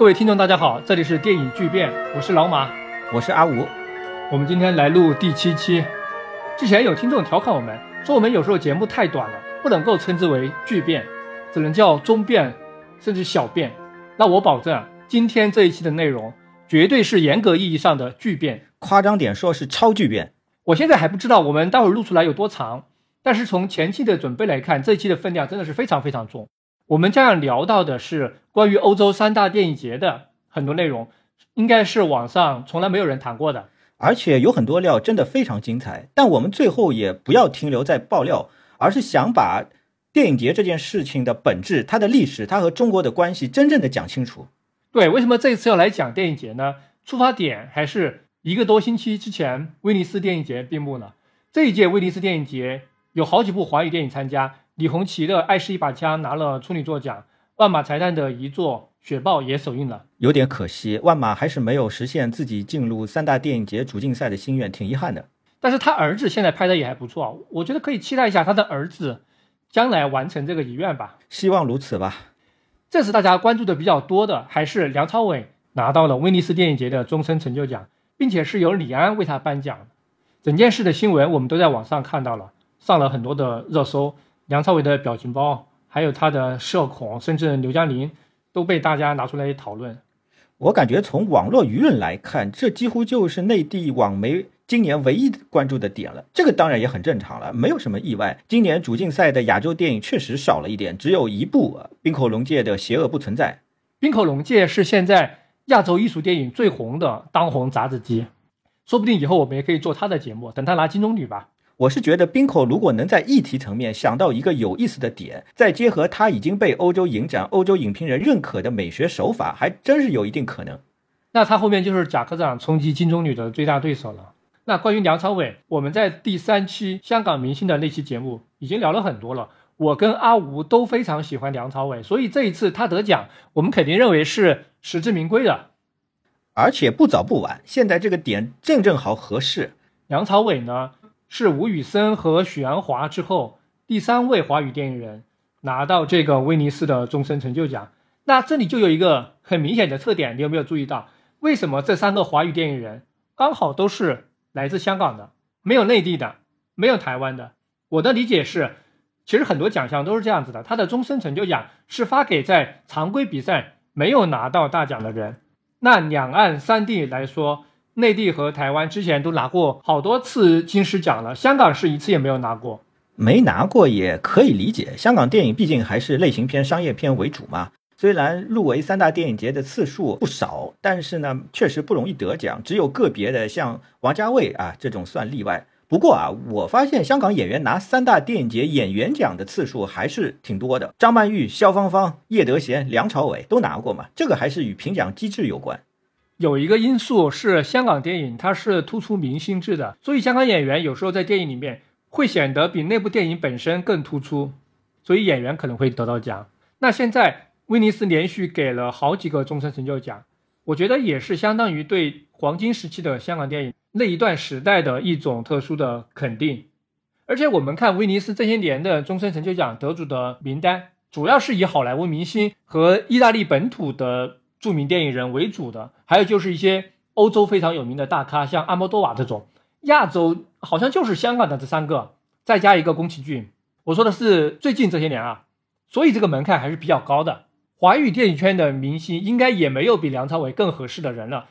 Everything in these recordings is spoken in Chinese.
各位听众，大家好，这里是电影巨变，我是老马，我是阿吴。我们今天来录第七期。之前有听众调侃我们，说我们有时候节目太短了，不能够称之为巨变，只能叫中变，甚至小变。那我保证，今天这一期的内容绝对是严格意义上的巨变，夸张点说是超巨变。我现在还不知道我们待会儿录出来有多长，但是从前期的准备来看，这一期的分量真的是非常非常重。我们将要聊到的是关于欧洲三大电影节的很多内容，应该是网上从来没有人谈过的，而且有很多料真的非常精彩。但我们最后也不要停留在爆料，而是想把电影节这件事情的本质、它的历史、它和中国的关系真正的讲清楚。对，为什么这一次要来讲电影节呢？出发点还是一个多星期之前威尼斯电影节闭幕了。这一届威尼斯电影节有好几部华语电影参加。李红旗的《爱是一把枪》拿了处女座奖，万马财旦的遗作《雪豹》也首映了，有点可惜，万马还是没有实现自己进入三大电影节主竞赛的心愿，挺遗憾的。但是他儿子现在拍的也还不错，我觉得可以期待一下他的儿子将来完成这个遗愿吧。希望如此吧。这次大家关注的比较多的还是梁朝伟拿到了威尼斯电影节的终身成就奖，并且是由李安为他颁奖。整件事的新闻我们都在网上看到了，上了很多的热搜。梁朝伟的表情包，还有他的社恐，甚至刘嘉玲都被大家拿出来讨论。我感觉从网络舆论来看，这几乎就是内地网媒今年唯一关注的点了。这个当然也很正常了，没有什么意外。今年主竞赛的亚洲电影确实少了一点，只有一部《冰口龙介的邪恶不存在》。冰口龙介是现在亚洲艺术电影最红的当红砸子机，说不定以后我们也可以做他的节目，等他拿金棕榈吧。我是觉得冰口如果能在议题层面想到一个有意思的点，再结合他已经被欧洲影展、欧洲影评人认可的美学手法，还真是有一定可能。那他后面就是贾科长冲击金棕榈的最大对手了。那关于梁朝伟，我们在第三期香港明星的那期节目已经聊了很多了。我跟阿吴都非常喜欢梁朝伟，所以这一次他得奖，我们肯定认为是实至名归的。而且不早不晚，现在这个点正正好合适。梁朝伟呢？是吴宇森和许鞍华之后第三位华语电影人拿到这个威尼斯的终身成就奖。那这里就有一个很明显的特点，你有没有注意到？为什么这三个华语电影人刚好都是来自香港的，没有内地的，没有台湾的？我的理解是，其实很多奖项都是这样子的，他的终身成就奖是发给在常规比赛没有拿到大奖的人。那两岸三地来说。内地和台湾之前都拿过好多次金狮奖了，香港是一次也没有拿过。没拿过也可以理解，香港电影毕竟还是类型片、商业片为主嘛。虽然入围三大电影节的次数不少，但是呢，确实不容易得奖，只有个别的像王家卫啊这种算例外。不过啊，我发现香港演员拿三大电影节演员奖的次数还是挺多的。张曼玉、萧芳芳、叶德娴、梁朝伟都拿过嘛，这个还是与评奖机制有关。有一个因素是香港电影它是突出明星制的，所以香港演员有时候在电影里面会显得比那部电影本身更突出，所以演员可能会得到奖。那现在威尼斯连续给了好几个终身成就奖，我觉得也是相当于对黄金时期的香港电影那一段时代的一种特殊的肯定。而且我们看威尼斯这些年的终身成就奖得主的名单，主要是以好莱坞明星和意大利本土的。著名电影人为主的，还有就是一些欧洲非常有名的大咖，像阿莫多瓦这种。亚洲好像就是香港的这三个，再加一个宫崎骏。我说的是最近这些年啊，所以这个门槛还是比较高的。华语电影圈的明星应该也没有比梁朝伟更合适的人了。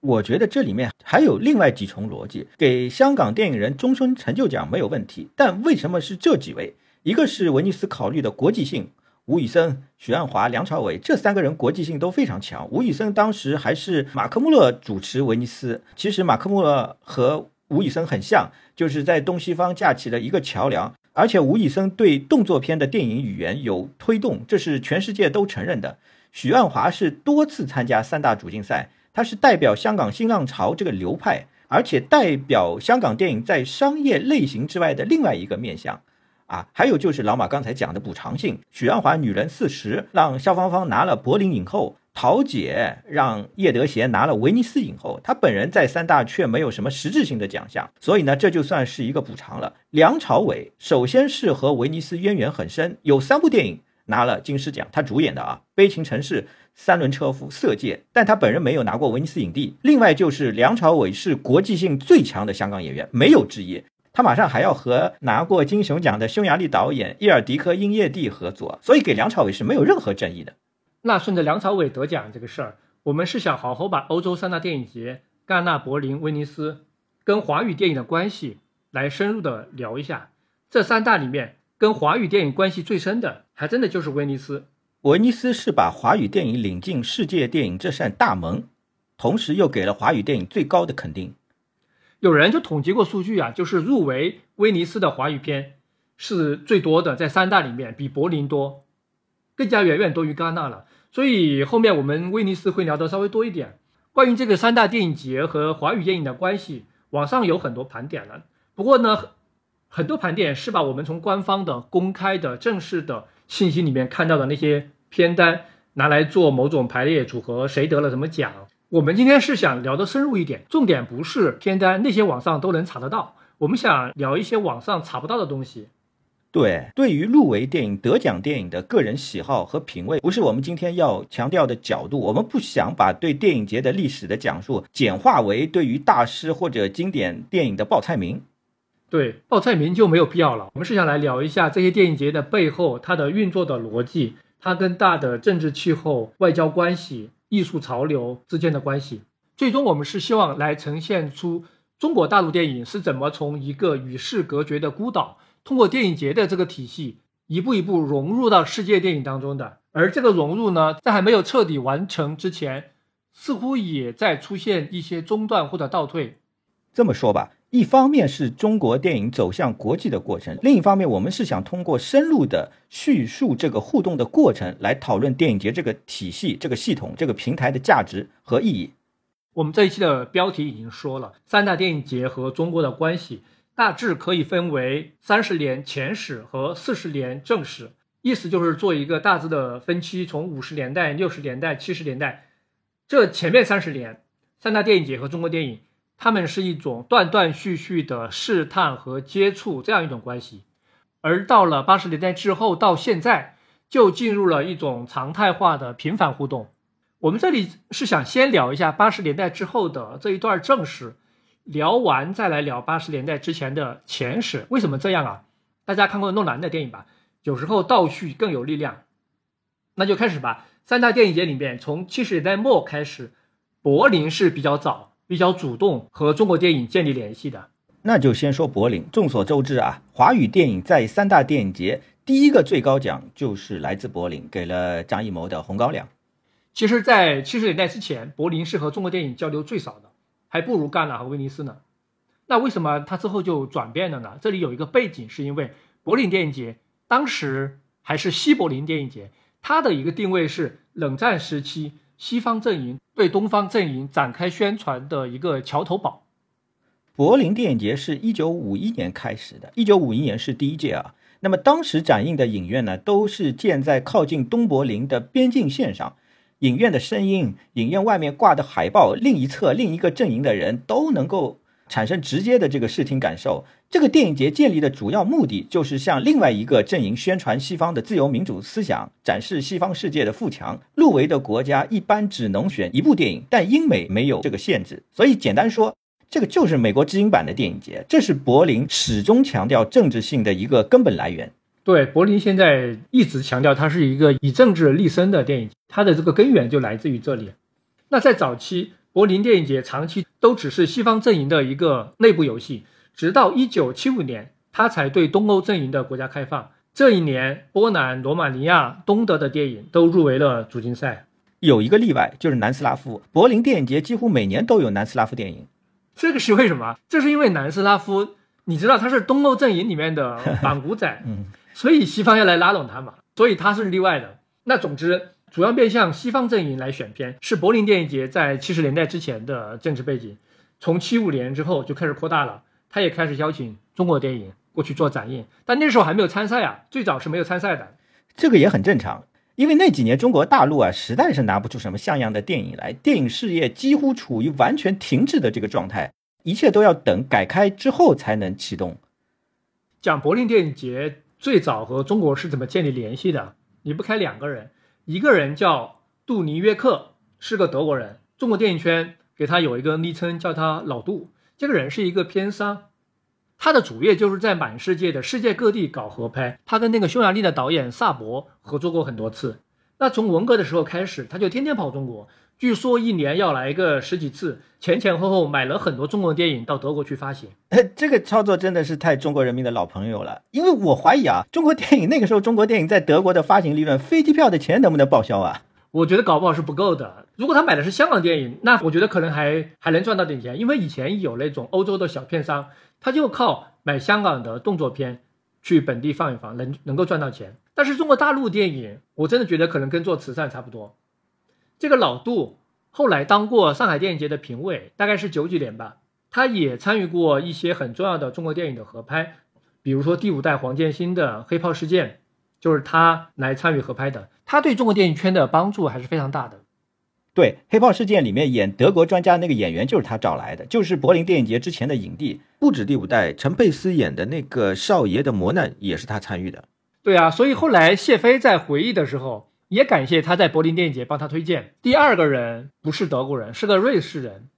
我觉得这里面还有另外几重逻辑，给香港电影人终身成就奖没有问题，但为什么是这几位？一个是威尼斯考虑的国际性。吴宇森、许鞍华、梁朝伟这三个人国际性都非常强。吴宇森当时还是马克·穆勒主持威尼斯，其实马克·穆勒和吴宇森很像，就是在东西方架起了一个桥梁。而且吴宇森对动作片的电影语言有推动，这是全世界都承认的。许鞍华是多次参加三大主竞赛，他是代表香港新浪潮这个流派，而且代表香港电影在商业类型之外的另外一个面向。啊，还有就是老马刚才讲的补偿性，许鞍华女人四十让肖芳芳拿了柏林影后，桃姐让叶德娴拿了威尼斯影后，她本人在三大却没有什么实质性的奖项，所以呢，这就算是一个补偿了。梁朝伟首先是和威尼斯渊源很深，有三部电影拿了金狮奖，他主演的啊，《悲情城市》《三轮车夫》《色戒》，但他本人没有拿过威尼斯影帝。另外就是梁朝伟是国际性最强的香港演员，没有之一。他马上还要和拿过金熊奖的匈牙利导演伊尔迪科·英叶蒂合作，所以给梁朝伟是没有任何争议的。那顺着梁朝伟得奖这个事儿，我们是想好好把欧洲三大电影节——戛纳、柏林、威尼斯，跟华语电影的关系来深入的聊一下。这三大里面，跟华语电影关系最深的，还真的就是威尼斯。威尼斯是把华语电影领进世界电影这扇大门，同时又给了华语电影最高的肯定。有人就统计过数据啊，就是入围威尼斯的华语片是最多的，在三大里面比柏林多，更加远远多于戛纳了。所以后面我们威尼斯会聊得稍微多一点。关于这个三大电影节和华语电影的关系，网上有很多盘点了。不过呢，很多盘点是把我们从官方的、公开的、正式的信息里面看到的那些片单拿来做某种排列组合，谁得了什么奖。我们今天是想聊得深入一点，重点不是片单，那些网上都能查得到。我们想聊一些网上查不到的东西。对，对于入围电影、得奖电影的个人喜好和品味，不是我们今天要强调的角度。我们不想把对电影节的历史的讲述简化为对于大师或者经典电影的报菜名。对，报菜名就没有必要了。我们是想来聊一下这些电影节的背后，它的运作的逻辑，它跟大的政治气候、外交关系。艺术潮流之间的关系，最终我们是希望来呈现出中国大陆电影是怎么从一个与世隔绝的孤岛，通过电影节的这个体系，一步一步融入到世界电影当中的。而这个融入呢，在还没有彻底完成之前，似乎也在出现一些中断或者倒退。这么说吧。一方面是中国电影走向国际的过程，另一方面我们是想通过深入的叙述这个互动的过程，来讨论电影节这个体系、这个系统、这个平台的价值和意义。我们这一期的标题已经说了，三大电影节和中国的关系大致可以分为三十年前史和四十年正史，意思就是做一个大致的分期，从五十年代、六十年代、七十年代，这前面三十年，三大电影节和中国电影。他们是一种断断续续的试探和接触这样一种关系，而到了八十年代之后，到现在就进入了一种常态化的频繁互动。我们这里是想先聊一下八十年代之后的这一段正史，聊完再来聊八十年代之前的前史。为什么这样啊？大家看过诺兰的电影吧？有时候倒叙更有力量。那就开始吧。三大电影节里面，从七十年代末开始，柏林是比较早。比较主动和中国电影建立联系的，那就先说柏林。众所周知啊，华语电影在三大电影节第一个最高奖就是来自柏林，给了张艺谋的《红高粱》。其实，在七十年代之前，柏林是和中国电影交流最少的，还不如戛纳和威尼斯呢。那为什么它之后就转变了呢？这里有一个背景，是因为柏林电影节当时还是西柏林电影节，它的一个定位是冷战时期。西方阵营对东方阵营展开宣传的一个桥头堡。柏林电影节是一九五一年开始的，一九五一年是第一届啊。那么当时展映的影院呢，都是建在靠近东柏林的边境线上，影院的声音、影院外面挂的海报，另一侧另一个阵营的人都能够。产生直接的这个视听感受。这个电影节建立的主要目的，就是向另外一个阵营宣传西方的自由民主思想，展示西方世界的富强。入围的国家一般只能选一部电影，但英美没有这个限制。所以简单说，这个就是美国知音版的电影节。这是柏林始终强调政治性的一个根本来源。对，柏林现在一直强调它是一个以政治立身的电影，它的这个根源就来自于这里。那在早期。柏林电影节长期都只是西方阵营的一个内部游戏，直到一九七五年，他才对东欧阵营的国家开放。这一年，波兰、罗马尼亚、东德的电影都入围了主竞赛。有一个例外，就是南斯拉夫。柏林电影节几乎每年都有南斯拉夫电影。这个是为什么？这是因为南斯拉夫，你知道他是东欧阵营里面的反骨仔，嗯，所以西方要来拉拢他嘛，所以他是例外的。那总之。主要面向西方阵营来选片，是柏林电影节在七十年代之前的政治背景。从七五年之后就开始扩大了，他也开始邀请中国电影过去做展映，但那时候还没有参赛啊，最早是没有参赛的。这个也很正常，因为那几年中国大陆啊实在是拿不出什么像样的电影来，电影事业几乎处于完全停滞的这个状态，一切都要等改开之后才能启动。讲柏林电影节最早和中国是怎么建立联系的？离不开两个人，一个人叫杜尼约克，是个德国人，中国电影圈给他有一个昵称，叫他老杜。这个人是一个片商，他的主业就是在满世界的世界各地搞合拍。他跟那个匈牙利的导演萨博合作过很多次。那从文革的时候开始，他就天天跑中国。据说一年要来个十几次，前前后后买了很多中国电影到德国去发行。这个操作真的是太中国人民的老朋友了。因为我怀疑啊，中国电影那个时候中国电影在德国的发行利润，飞机票的钱能不能报销啊？我觉得搞不好是不够的。如果他买的是香港电影，那我觉得可能还还能赚到点钱，因为以前有那种欧洲的小片商，他就靠买香港的动作片去本地放一放，能能够赚到钱。但是中国大陆电影，我真的觉得可能跟做慈善差不多。这个老杜后来当过上海电影节的评委，大概是九几年吧。他也参与过一些很重要的中国电影的合拍，比如说第五代黄建新的《黑炮事件》，就是他来参与合拍的。他对中国电影圈的帮助还是非常大的。对《黑豹事件》里面演德国专家那个演员就是他找来的，就是柏林电影节之前的影帝。不止第五代，陈佩斯演的那个少爷的磨难也是他参与的。对啊，所以后来谢飞在回忆的时候。也感谢他在柏林电影节帮他推荐。第二个人不是德国人，是个瑞士人，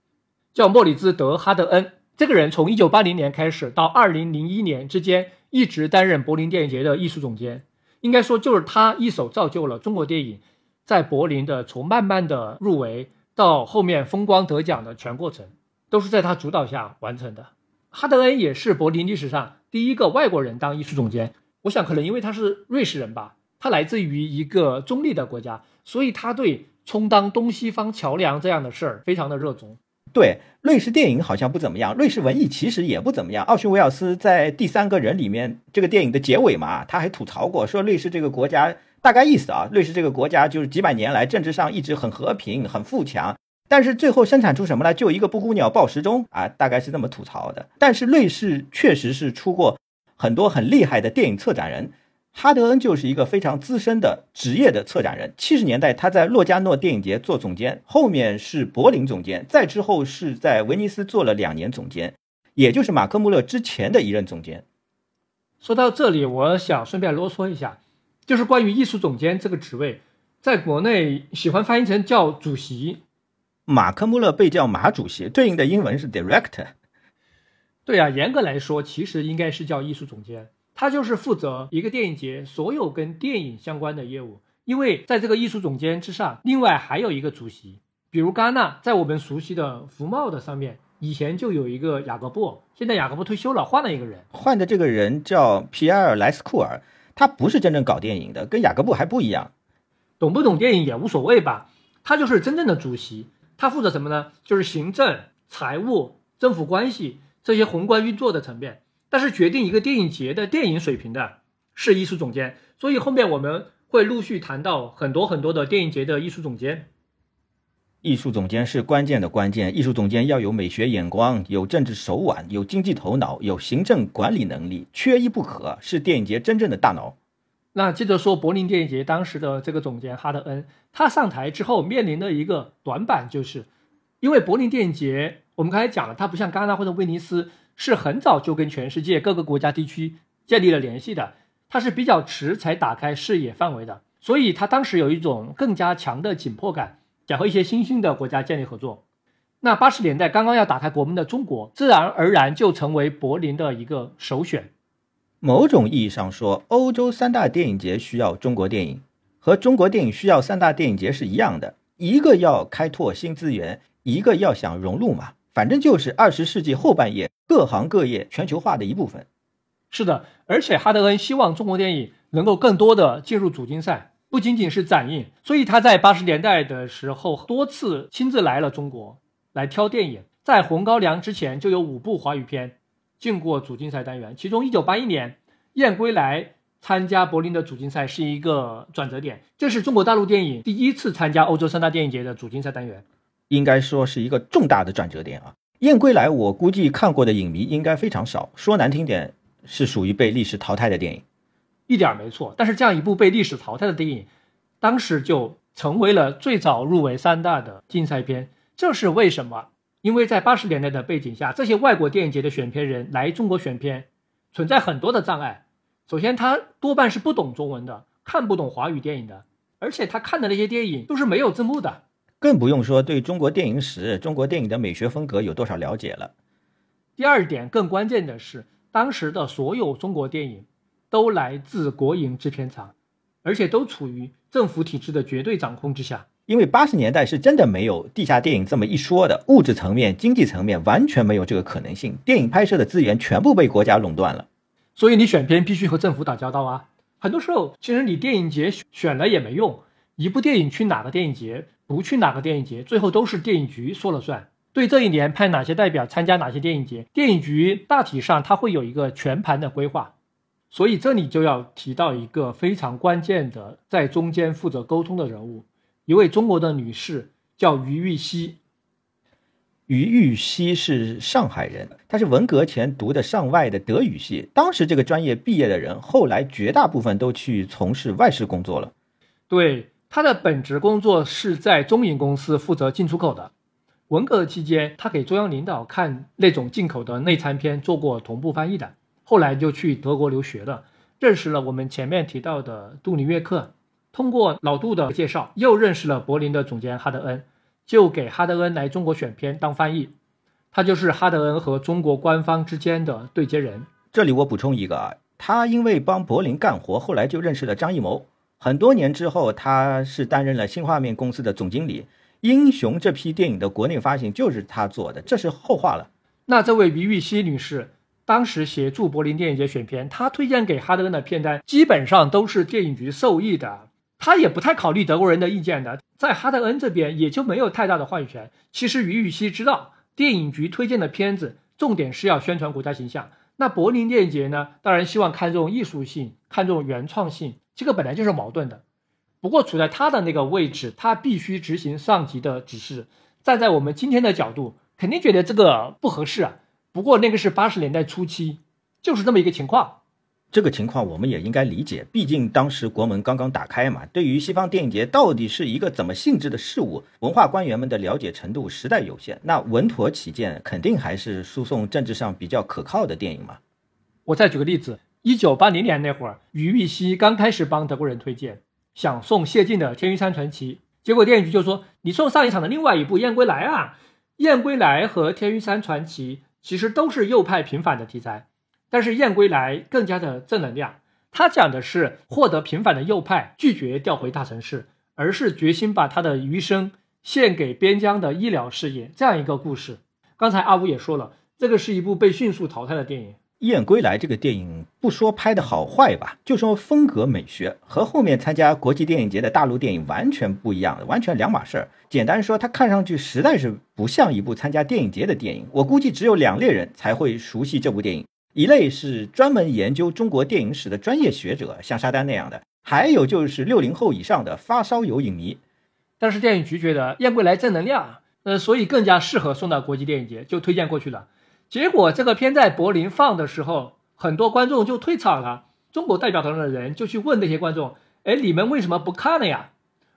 叫莫里兹·德哈德恩。这个人从1980年开始到2001年之间，一直担任柏林电影节的艺术总监。应该说，就是他一手造就了中国电影在柏林的从慢慢的入围到后面风光得奖的全过程，都是在他主导下完成的。哈德恩也是柏林历史上第一个外国人当艺术总监。我想，可能因为他是瑞士人吧。他来自于一个中立的国家，所以他对充当东西方桥梁这样的事儿非常的热衷。对，瑞士电影好像不怎么样，瑞士文艺其实也不怎么样。奥逊·威尔斯在《第三个人》里面这个电影的结尾嘛，他还吐槽过，说瑞士这个国家大概意思啊，瑞士这个国家就是几百年来政治上一直很和平、很富强，但是最后生产出什么呢？就一个布谷鸟报时钟啊，大概是这么吐槽的。但是瑞士确实是出过很多很厉害的电影策展人。哈德恩就是一个非常资深的职业的策展人。七十年代，他在洛迦诺电影节做总监，后面是柏林总监，再之后是在威尼斯做了两年总监，也就是马克·穆勒之前的一任总监。说到这里，我想顺便啰嗦一下，就是关于艺术总监这个职位，在国内喜欢翻译成叫主席。马克·穆勒被叫马主席，对应的英文是 director。对啊，严格来说，其实应该是叫艺术总监。他就是负责一个电影节所有跟电影相关的业务，因为在这个艺术总监之上，另外还有一个主席，比如戛纳，在我们熟悉的福茂的上面，以前就有一个雅各布，现在雅各布退休了，换了一个人，换的这个人叫皮埃尔·莱斯库尔，他不是真正搞电影的，跟雅各布还不一样，懂不懂电影也无所谓吧，他就是真正的主席，他负责什么呢？就是行政、财务、政府关系这些宏观运作的层面。但是决定一个电影节的电影水平的是艺术总监，所以后面我们会陆续谈到很多很多的电影节的艺术总监。艺术总监是关键的关键，艺术总监要有美学眼光，有政治手腕，有经济头脑，有行政管理能力，缺一不可，是电影节真正的大脑。那接着说柏林电影节当时的这个总监哈德恩，他上台之后面临的一个短板就是，因为柏林电影节我们刚才讲了，它不像戛纳或者威尼斯。是很早就跟全世界各个国家地区建立了联系的，它是比较迟才打开视野范围的，所以它当时有一种更加强的紧迫感，想和一些新兴的国家建立合作。那八十年代刚刚要打开国门的中国，自然而然就成为柏林的一个首选。某种意义上说，欧洲三大电影节需要中国电影，和中国电影需要三大电影节是一样的，一个要开拓新资源，一个要想融入嘛。反正就是二十世纪后半叶各行各业全球化的一部分。是的，而且哈德恩希望中国电影能够更多的进入主竞赛，不仅仅是展映。所以他在八十年代的时候多次亲自来了中国来挑电影。在《红高粱》之前就有五部华语片进过主竞赛单元，其中一九八一年《燕归来》参加柏林的主竞赛是一个转折点，这是中国大陆电影第一次参加欧洲三大电影节的主竞赛单元。应该说是一个重大的转折点啊！《燕归来》，我估计看过的影迷应该非常少。说难听点，是属于被历史淘汰的电影，一点没错。但是这样一部被历史淘汰的电影，当时就成为了最早入围三大的竞赛片。这是为什么？因为在八十年代的背景下，这些外国电影节的选片人来中国选片，存在很多的障碍。首先，他多半是不懂中文的。看不懂华语电影的，而且他看的那些电影都是没有字幕的，更不用说对中国电影史、中国电影的美学风格有多少了解了。第二点，更关键的是，当时的所有中国电影都来自国营制片厂，而且都处于政府体制的绝对掌控之下。因为八十年代是真的没有地下电影这么一说的，物质层面、经济层面完全没有这个可能性，电影拍摄的资源全部被国家垄断了。所以你选片必须和政府打交道啊。很多时候，其实你电影节选了也没用，一部电影去哪个电影节，不去哪个电影节，最后都是电影局说了算。对这一年派哪些代表参加哪些电影节，电影局大体上它会有一个全盘的规划，所以这里就要提到一个非常关键的在中间负责沟通的人物，一位中国的女士叫于玉溪。于玉溪是上海人，她是文革前读的上外的德语系，当时这个专业毕业的人，后来绝大部分都去从事外事工作了。对，他的本职工作是在中银公司负责进出口的。文革期间，他给中央领导看那种进口的内参片，做过同步翻译的。后来就去德国留学了，认识了我们前面提到的杜尼约克。通过老杜的介绍，又认识了柏林的总监哈德恩，就给哈德恩来中国选片当翻译。他就是哈德恩和中国官方之间的对接人。这里我补充一个啊，他因为帮柏林干活，后来就认识了张艺谋。很多年之后，他是担任了新画面公司的总经理。英雄这批电影的国内发行就是他做的，这是后话了。那这位于玉溪女士当时协助柏林电影节选片，她推荐给哈德恩的片单基本上都是电影局授意的，她也不太考虑德国人的意见的，在哈德恩这边也就没有太大的话语权。其实于玉溪知道，电影局推荐的片子重点是要宣传国家形象，那柏林电影节呢，当然希望看重艺术性，看重原创性，这个本来就是矛盾的。不过处在他的那个位置，他必须执行上级的指示。站在我们今天的角度，肯定觉得这个不合适啊。不过那个是八十年代初期，就是这么一个情况。这个情况我们也应该理解，毕竟当时国门刚刚打开嘛。对于西方电影节到底是一个怎么性质的事物，文化官员们的了解程度实在有限。那稳妥起见，肯定还是输送政治上比较可靠的电影嘛。我再举个例子，一九八零年那会儿，于玉溪刚开始帮德国人推荐。想送谢晋的《天云山传奇》，结果电影局就说你送上一场的另外一部《燕归来》啊，《燕归来》和《天云山传奇》其实都是右派平反的题材，但是《燕归来》更加的正能量，它讲的是获得平反的右派拒绝调回大城市，而是决心把他的余生献给边疆的医疗事业这样一个故事。刚才阿五也说了，这个是一部被迅速淘汰的电影。《燕归来》这个电影，不说拍的好坏吧，就说风格美学和后面参加国际电影节的大陆电影完全不一样，完全两码事儿。简单说，它看上去实在是不像一部参加电影节的电影。我估计只有两类人才会熟悉这部电影，一类是专门研究中国电影史的专业学者，像沙丹那样的；还有就是六零后以上的发烧友影迷。但是电影局觉得《燕归来》正能量，呃，所以更加适合送到国际电影节，就推荐过去了。结果这个片在柏林放的时候，很多观众就退场了。中国代表团的人就去问那些观众：“哎，你们为什么不看了呀？”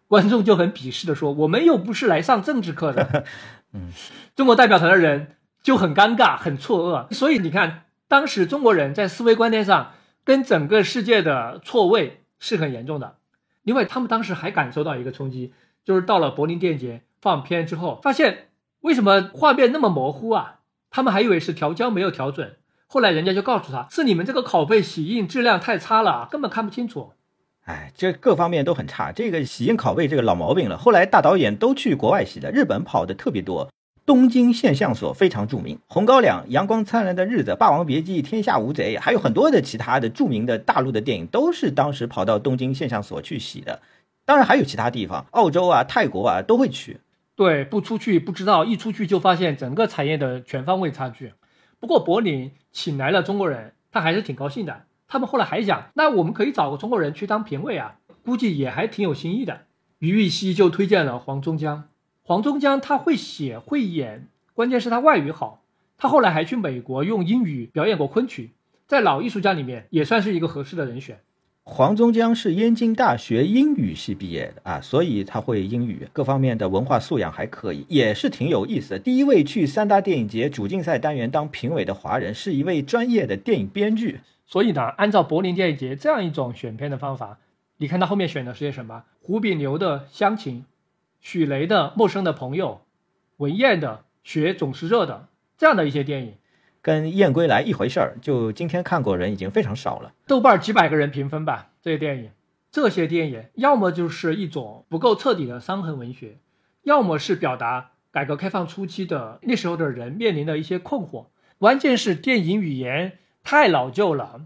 观众就很鄙视的说：“我们又不是来上政治课的。”嗯，中国代表团的人就很尴尬、很错愕。所以你看，当时中国人在思维观念上跟整个世界的错位是很严重的。另外，他们当时还感受到一个冲击，就是到了柏林电影节放片之后，发现为什么画面那么模糊啊？他们还以为是调焦没有调准，后来人家就告诉他是你们这个拷贝洗印质量太差了，根本看不清楚。哎，这各方面都很差，这个洗印拷贝这个老毛病了。后来大导演都去国外洗的，日本跑的特别多。东京现象所非常著名，《红高粱》《阳光灿烂的日子》《霸王别姬》《天下无贼》，还有很多的其他的著名的大陆的电影，都是当时跑到东京现象所去洗的。当然还有其他地方，澳洲啊、泰国啊都会去。对，不出去不知道，一出去就发现整个产业的全方位差距。不过柏林请来了中国人，他还是挺高兴的。他们后来还讲，那我们可以找个中国人去当评委啊，估计也还挺有新意的。于玉溪就推荐了黄宗江，黄宗江他会写会演，关键是他外语好。他后来还去美国用英语表演过昆曲，在老艺术家里面也算是一个合适的人选。黄宗江是燕京大学英语系毕业的啊，所以他会英语，各方面的文化素养还可以，也是挺有意思的。第一位去三大电影节主竞赛单元当评委的华人，是一位专业的电影编剧。所以呢，按照柏林电影节这样一种选片的方法，你看他后面选的是些什么？胡炳牛的《乡情》，许雷的《陌生的朋友》，文彦的《雪总是热的》这样的一些电影，跟《燕归来》一回事儿。就今天看过人已经非常少了，豆瓣几百个人评分吧。这些电影，这些电影要么就是一种不够彻底的伤痕文学，要么是表达改革开放初期的那时候的人面临的一些困惑。关键是电影语言太老旧了，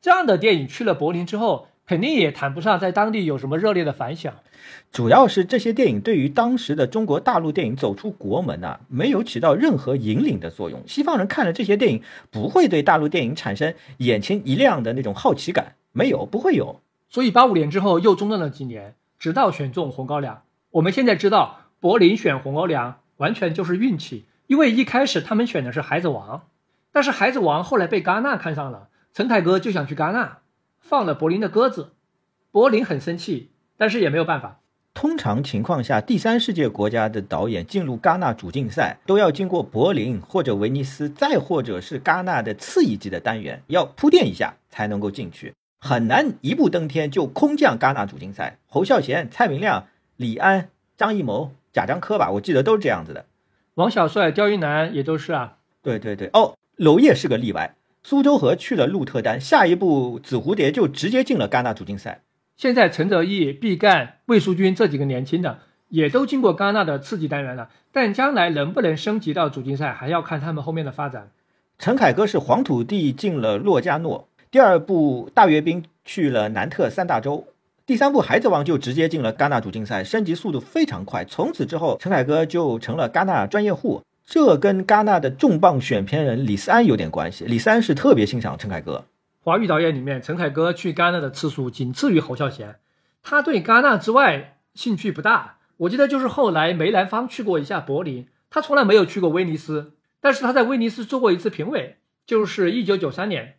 这样的电影去了柏林之后。肯定也谈不上在当地有什么热烈的反响，主要是这些电影对于当时的中国大陆电影走出国门啊，没有起到任何引领的作用。西方人看了这些电影，不会对大陆电影产生眼前一亮的那种好奇感，没有，不会有。所以八五年之后又中断了几年，直到选中《红高粱》。我们现在知道，柏林选《红高粱》完全就是运气，因为一开始他们选的是《孩子王》，但是《孩子王》后来被戛纳看上了，陈凯歌就想去戛纳。放了柏林的鸽子，柏林很生气，但是也没有办法。通常情况下，第三世界国家的导演进入戛纳主竞赛，都要经过柏林或者威尼斯，再或者是戛纳的次一级的单元，要铺垫一下才能够进去，很难一步登天就空降戛纳主竞赛。侯孝贤、蔡明亮、李安、张艺谋、贾樟柯吧，我记得都是这样子的。王小帅、刁亦男也都是啊。对对对，哦，娄烨是个例外。苏州河去了鹿特丹，下一步紫蝴蝶就直接进了戛纳主竞赛。现在陈泽毅、毕赣、魏淑君这几个年轻的也都经过戛纳的刺激单元了，但将来能不能升级到主竞赛，还要看他们后面的发展。陈凯歌是黄土地进了洛迦诺，第二部大阅兵去了南特三大洲，第三部孩子王就直接进了戛纳主竞赛，升级速度非常快。从此之后，陈凯歌就成了戛纳专业户。这跟戛纳的重磅选片人李斯安有点关系。李斯安是特别欣赏陈凯歌。华语导演里面，陈凯歌去戛纳的次数仅次于侯孝贤。他对戛纳之外兴趣不大。我记得就是后来梅兰芳去过一下柏林，他从来没有去过威尼斯。但是他在威尼斯做过一次评委，就是一九九三年。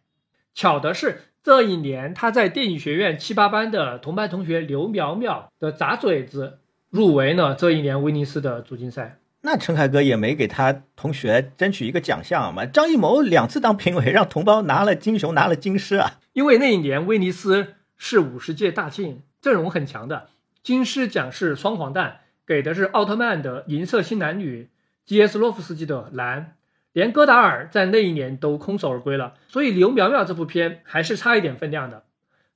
巧的是，这一年他在电影学院七八班的同班同学刘苗苗的砸嘴子入围了这一年威尼斯的主竞赛。那陈凯歌也没给他同学争取一个奖项嘛？张艺谋两次当评委，让同胞拿了金熊，拿了金狮啊！因为那一年威尼斯是五十届大庆，阵容很强的。金狮奖是双黄蛋，给的是奥特曼的银色新男女，G.S. 洛夫斯基的蓝，连戈达尔在那一年都空手而归了。所以刘苗苗这部片还是差一点分量的。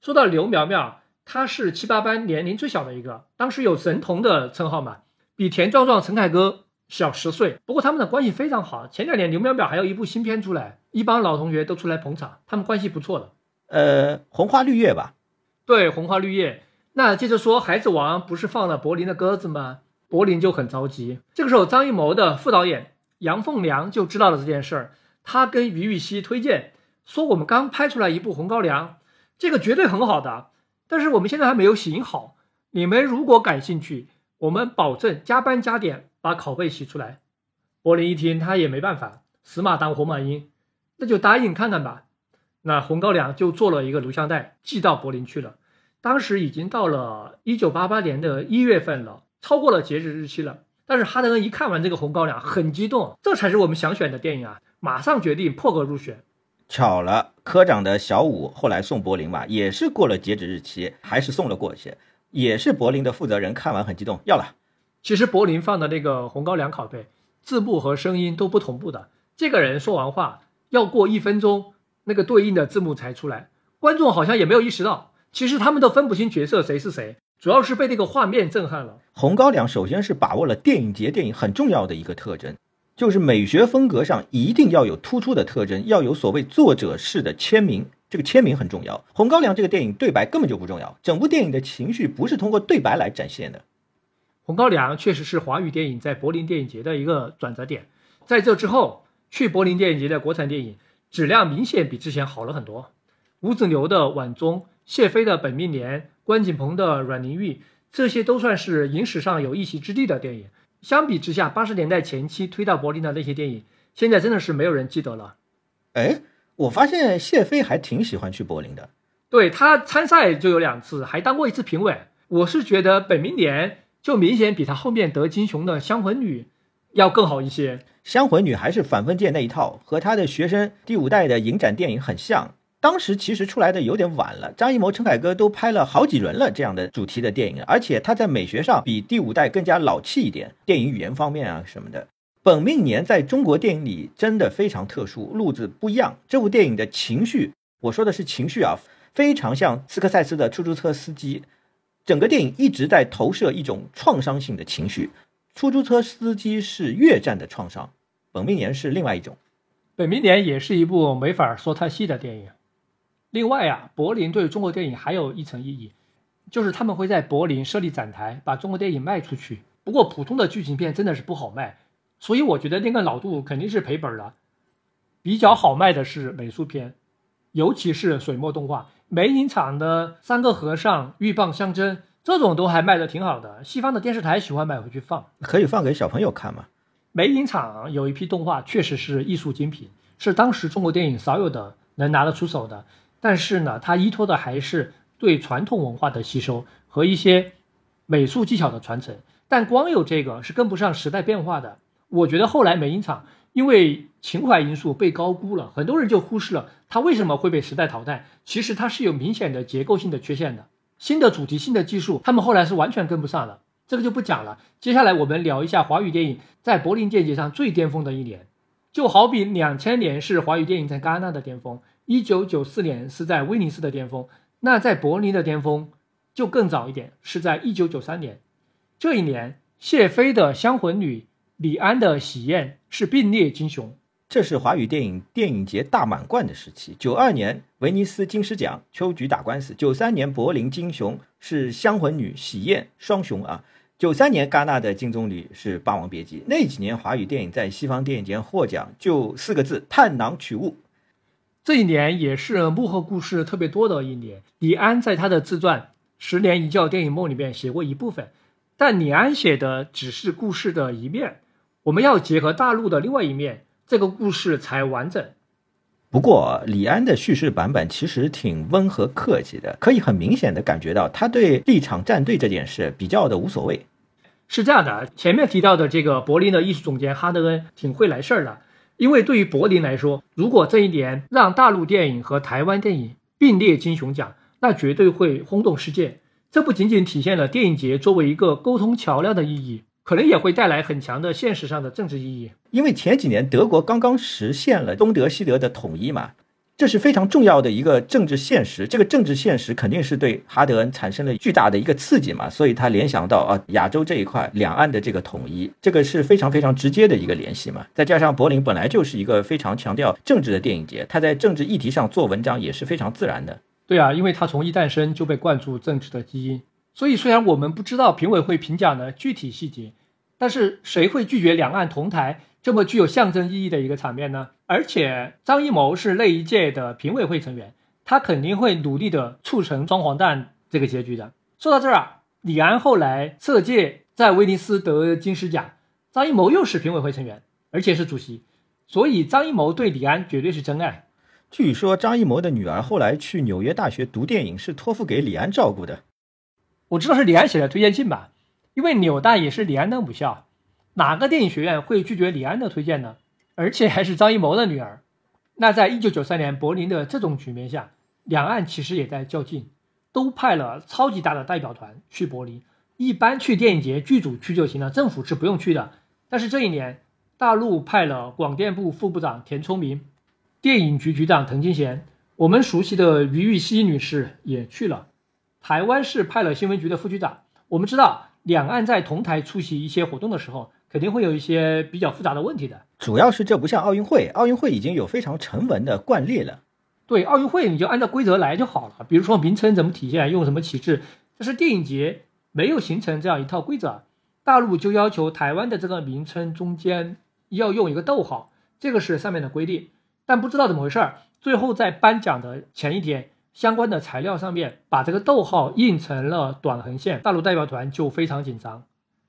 说到刘苗苗，他是七八班年龄最小的一个，当时有神童的称号嘛，比田壮壮、陈凯歌。小十岁，不过他们的关系非常好。前两年刘淼淼还有一部新片出来，一帮老同学都出来捧场，他们关系不错的。呃，红花绿叶吧？对，红花绿叶。那接着说，孩子王不是放了柏林的鸽子吗？柏林就很着急。这个时候，张艺谋的副导演杨凤良就知道了这件事儿，他跟于玉溪推荐说：“我们刚拍出来一部《红高粱》，这个绝对很好的，但是我们现在还没有写好。你们如果感兴趣，我们保证加班加点。”把拷贝洗出来，柏林一听他也没办法，死马当活马医，那就答应看看吧。那红高粱就做了一个录像带寄到柏林去了。当时已经到了一九八八年的一月份了，超过了截止日期了。但是哈德恩一看完这个红高粱，很激动，这才是我们想选的电影啊！马上决定破格入选。巧了，科长的小五后来送柏林嘛，也是过了截止日期，还是送了过去。也是柏林的负责人看完很激动，要了。其实柏林放的那个红高粱拷贝，字幕和声音都不同步的。这个人说完话要过一分钟，那个对应的字幕才出来。观众好像也没有意识到，其实他们都分不清角色谁是谁，主要是被那个画面震撼了。红高粱首先是把握了电影节电影很重要的一个特征，就是美学风格上一定要有突出的特征，要有所谓作者式的签名，这个签名很重要。红高粱这个电影对白根本就不重要，整部电影的情绪不是通过对白来展现的。红高粱确实是华语电影在柏林电影节的一个转折点，在这之后，去柏林电影节的国产电影质量明显比之前好了很多。吴子牛的《晚钟》，谢飞的《本命年》，关锦鹏的《阮玲玉》，这些都算是影史上有一席之地的电影。相比之下，八十年代前期推到柏林的那些电影，现在真的是没有人记得了。哎，我发现谢飞还挺喜欢去柏林的，对他参赛就有两次，还当过一次评委。我是觉得《本命年》。就明显比他后面得金熊的《香魂女》要更好一些，《香魂女》还是反封建那一套，和他的学生第五代的影展电影很像。当时其实出来的有点晚了，张艺谋、陈凯歌都拍了好几轮了这样的主题的电影，而且他在美学上比第五代更加老气一点，电影语言方面啊什么的。本命年在中国电影里真的非常特殊，路子不一样。这部电影的情绪，我说的是情绪啊，非常像斯科塞斯的出租车司机。整个电影一直在投射一种创伤性的情绪。出租车司机是越战的创伤，本命年是另外一种。本命年也是一部没法说太细的电影。另外啊，柏林对中国电影还有一层意义，就是他们会在柏林设立展台，把中国电影卖出去。不过普通的剧情片真的是不好卖。所以我觉得那个老杜肯定是赔本了，比较好卖的是美术片，尤其是水墨动画。梅影厂的三个和尚鹬蚌相争这种都还卖的挺好的，西方的电视台喜欢买回去放，可以放给小朋友看嘛。梅影厂有一批动画确实是艺术精品，是当时中国电影少有的能拿得出手的。但是呢，它依托的还是对传统文化的吸收和一些美术技巧的传承，但光有这个是跟不上时代变化的。我觉得后来美影厂因为情怀因素被高估了，很多人就忽视了它为什么会被时代淘汰。其实它是有明显的结构性的缺陷的，新的主题、性的技术，他们后来是完全跟不上的。这个就不讲了。接下来我们聊一下华语电影在柏林电影节上最巅峰的一年，就好比两千年是华语电影在戛纳的巅峰，一九九四年是在威尼斯的巅峰，那在柏林的巅峰就更早一点，是在一九九三年。这一年，谢飞的《香魂女》。李安的《喜宴》是并列金熊，这是华语电影电影节大满贯的时期。九二年威尼斯金狮奖，秋菊打官司；九三年柏林金熊是《香魂女》《喜宴》双雄啊。九三年戛纳的金棕榈是《霸王别姬》。那几年华语电影在西方电影节获奖就四个字：探囊取物。这一年也是幕后故事特别多的一年。李安在他的自传《十年一觉电影梦》里面写过一部分，但李安写的只是故事的一面。我们要结合大陆的另外一面，这个故事才完整。不过，李安的叙事版本其实挺温和客气的，可以很明显的感觉到他对立场站队这件事比较的无所谓。是这样的，前面提到的这个柏林的艺术总监哈德恩挺会来事儿的，因为对于柏林来说，如果这一年让大陆电影和台湾电影并列金熊奖，那绝对会轰动世界。这不仅仅体现了电影节作为一个沟通桥梁的意义。可能也会带来很强的现实上的政治意义，因为前几年德国刚刚实现了东德西德的统一嘛，这是非常重要的一个政治现实。这个政治现实肯定是对哈德恩产生了巨大的一个刺激嘛，所以他联想到啊亚洲这一块两岸的这个统一，这个是非常非常直接的一个联系嘛。再加上柏林本来就是一个非常强调政治的电影节，他在政治议题上做文章也是非常自然的。对啊，因为他从一诞生就被灌注政治的基因。所以，虽然我们不知道评委会评奖的具体细节，但是谁会拒绝两岸同台这么具有象征意义的一个场面呢？而且张艺谋是那一届的评委会成员，他肯定会努力的促成双黄蛋这个结局的。说到这儿啊，李安后来色戒在威尼斯得金狮奖，张艺谋又是评委会成员，而且是主席，所以张艺谋对李安绝对是真爱。据说张艺谋的女儿后来去纽约大学读电影是托付给李安照顾的。我知道是李安写的推荐信吧，因为纽大也是李安的母校，哪个电影学院会拒绝李安的推荐呢？而且还是张艺谋的女儿。那在一九九三年柏林的这种局面下，两岸其实也在较劲，都派了超级大的代表团去柏林。一般去电影节剧组去就行了，政府是不用去的。但是这一年，大陆派了广电部副部长田聪明，电影局局长滕金贤，我们熟悉的于玉溪女士也去了。台湾是派了新闻局的副局长。我们知道，两岸在同台出席一些活动的时候，肯定会有一些比较复杂的问题的。主要是这不像奥运会，奥运会已经有非常成文的惯例了。对，奥运会你就按照规则来就好了。比如说名称怎么体现，用什么旗帜。但是电影节没有形成这样一套规则，大陆就要求台湾的这个名称中间要用一个逗号，这个是上面的规定。但不知道怎么回事儿，最后在颁奖的前一天。相关的材料上面把这个逗号印成了短横线，大陆代表团就非常紧张。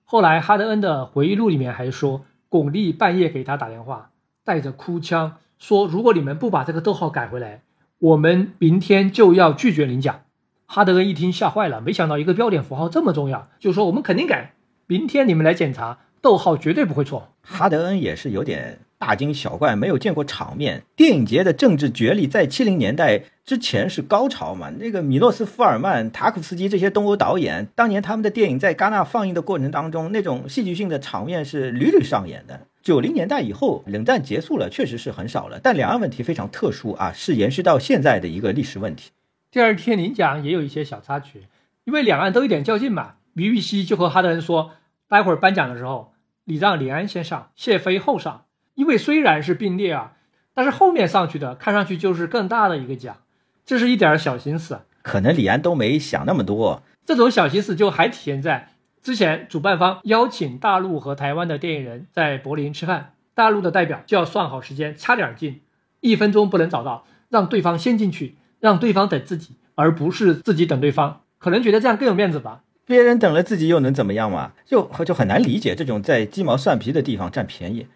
后来哈德恩的回忆录里面还说，巩俐半夜给他打电话，带着哭腔说：“如果你们不把这个逗号改回来，我们明天就要拒绝领奖。”哈德恩一听吓坏了，没想到一个标点符号这么重要，就说：“我们肯定改，明天你们来检查，逗号绝对不会错。”哈德恩也是有点大惊小怪，没有见过场面。电影节的政治角力在七零年代之前是高潮嘛？那个米诺斯福尔曼、塔可夫斯基这些东欧导演，当年他们的电影在戛纳放映的过程当中，那种戏剧性的场面是屡屡上演的。九零年代以后，冷战结束了，确实是很少了。但两岸问题非常特殊啊，是延续到现在的一个历史问题。第二天领奖也有一些小插曲，因为两岸都有点较劲嘛。于玉溪就和哈德恩说，待会儿颁奖的时候，礼让李安先上，谢飞后上。因为虽然是并列啊，但是后面上去的看上去就是更大的一个奖，这是一点小心思。可能李安都没想那么多。这种小心思就还体现在之前主办方邀请大陆和台湾的电影人在柏林吃饭，大陆的代表就要算好时间，掐点进，一分钟不能找到，让对方先进去，让对方等自己，而不是自己等对方。可能觉得这样更有面子吧。别人等了自己又能怎么样嘛？就就很难理解这种在鸡毛蒜皮的地方占便宜。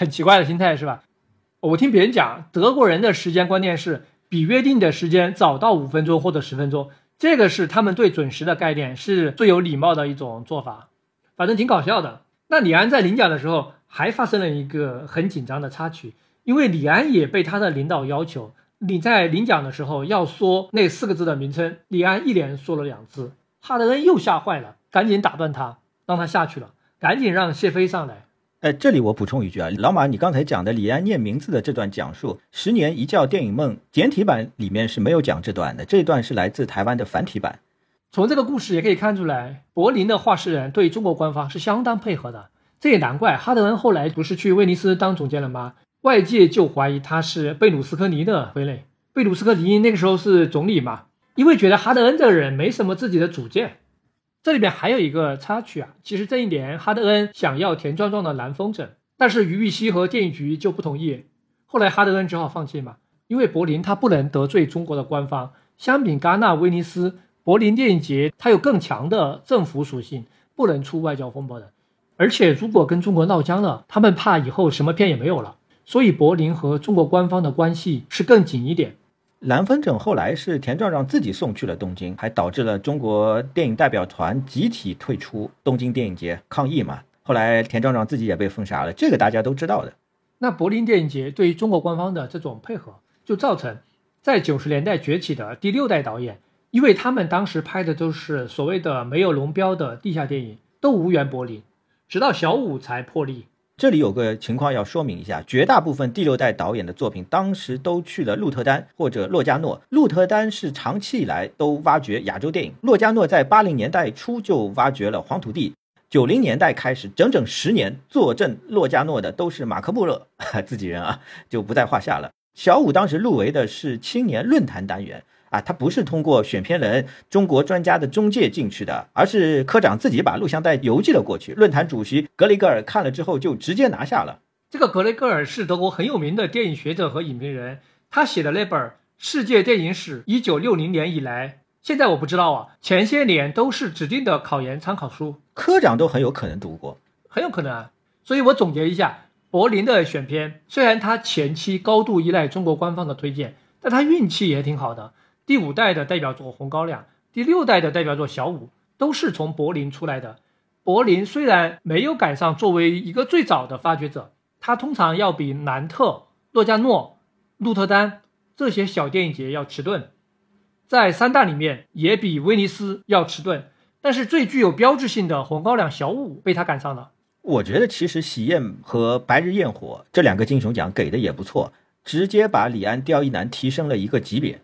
很奇怪的心态是吧？我听别人讲，德国人的时间观念是比约定的时间早到五分钟或者十分钟，这个是他们对准时的概念，是最有礼貌的一种做法。反正挺搞笑的。那李安在领奖的时候还发生了一个很紧张的插曲，因为李安也被他的领导要求，你在领奖的时候要说那四个字的名称，李安一连说了两次，哈德恩又吓坏了，赶紧打断他，让他下去了，赶紧让谢飞上来。哎，这里我补充一句啊，老马，你刚才讲的李安念名字的这段讲述，《十年一觉电影梦》简体版里面是没有讲这段的，这段是来自台湾的繁体版。从这个故事也可以看出来，柏林的画事人对中国官方是相当配合的，这也难怪哈德恩后来不是去威尼斯当总监了吗？外界就怀疑他是贝鲁斯科尼的傀儡。贝鲁斯科尼那个时候是总理嘛，因为觉得哈德恩这个人没什么自己的主见。这里边还有一个插曲啊，其实这一年哈德恩想要田壮壮的蓝风筝，但是于玉溪和电影局就不同意，后来哈德恩只好放弃嘛，因为柏林他不能得罪中国的官方，相比戛纳、威尼斯，柏林电影节它有更强的政府属性，不能出外交风波的，而且如果跟中国闹僵了，他们怕以后什么片也没有了，所以柏林和中国官方的关系是更紧一点。蓝风筝后来是田壮壮自己送去了东京，还导致了中国电影代表团集体退出东京电影节抗议嘛。后来田壮壮自己也被封杀了，这个大家都知道的。那柏林电影节对于中国官方的这种配合，就造成在九十年代崛起的第六代导演，因为他们当时拍的都是所谓的没有龙标的地下电影，都无缘柏林，直到小五才破例。这里有个情况要说明一下，绝大部分第六代导演的作品当时都去了鹿特丹或者洛迦诺。鹿特丹是长期以来都挖掘亚洲电影，洛迦诺在八零年代初就挖掘了黄土地，九零年代开始整整十年坐镇洛迦诺的都是马克·穆勒 自己人啊，就不在话下了。小五当时入围的是青年论坛单元。啊，他不是通过选片人、中国专家的中介进去的，而是科长自己把录像带邮寄了过去。论坛主席格雷格尔看了之后就直接拿下了。这个格雷格尔是德国很有名的电影学者和影评人，他写的那本《世界电影史》，一九六零年以来，现在我不知道啊，前些年都是指定的考研参考书。科长都很有可能读过，很有可能啊。所以我总结一下，柏林的选片虽然他前期高度依赖中国官方的推荐，但他运气也挺好的。第五代的代表作《红高粱》，第六代的代表作《小五》，都是从柏林出来的。柏林虽然没有赶上作为一个最早的发掘者，它通常要比南特、洛加诺、鹿特丹这些小电影节要迟钝，在三大里面也比威尼斯要迟钝。但是最具有标志性的《红高粱》《小五》被他赶上了。我觉得其实《喜宴》和《白日焰火》这两个金熊奖给的也不错，直接把李安、刁亦男提升了一个级别。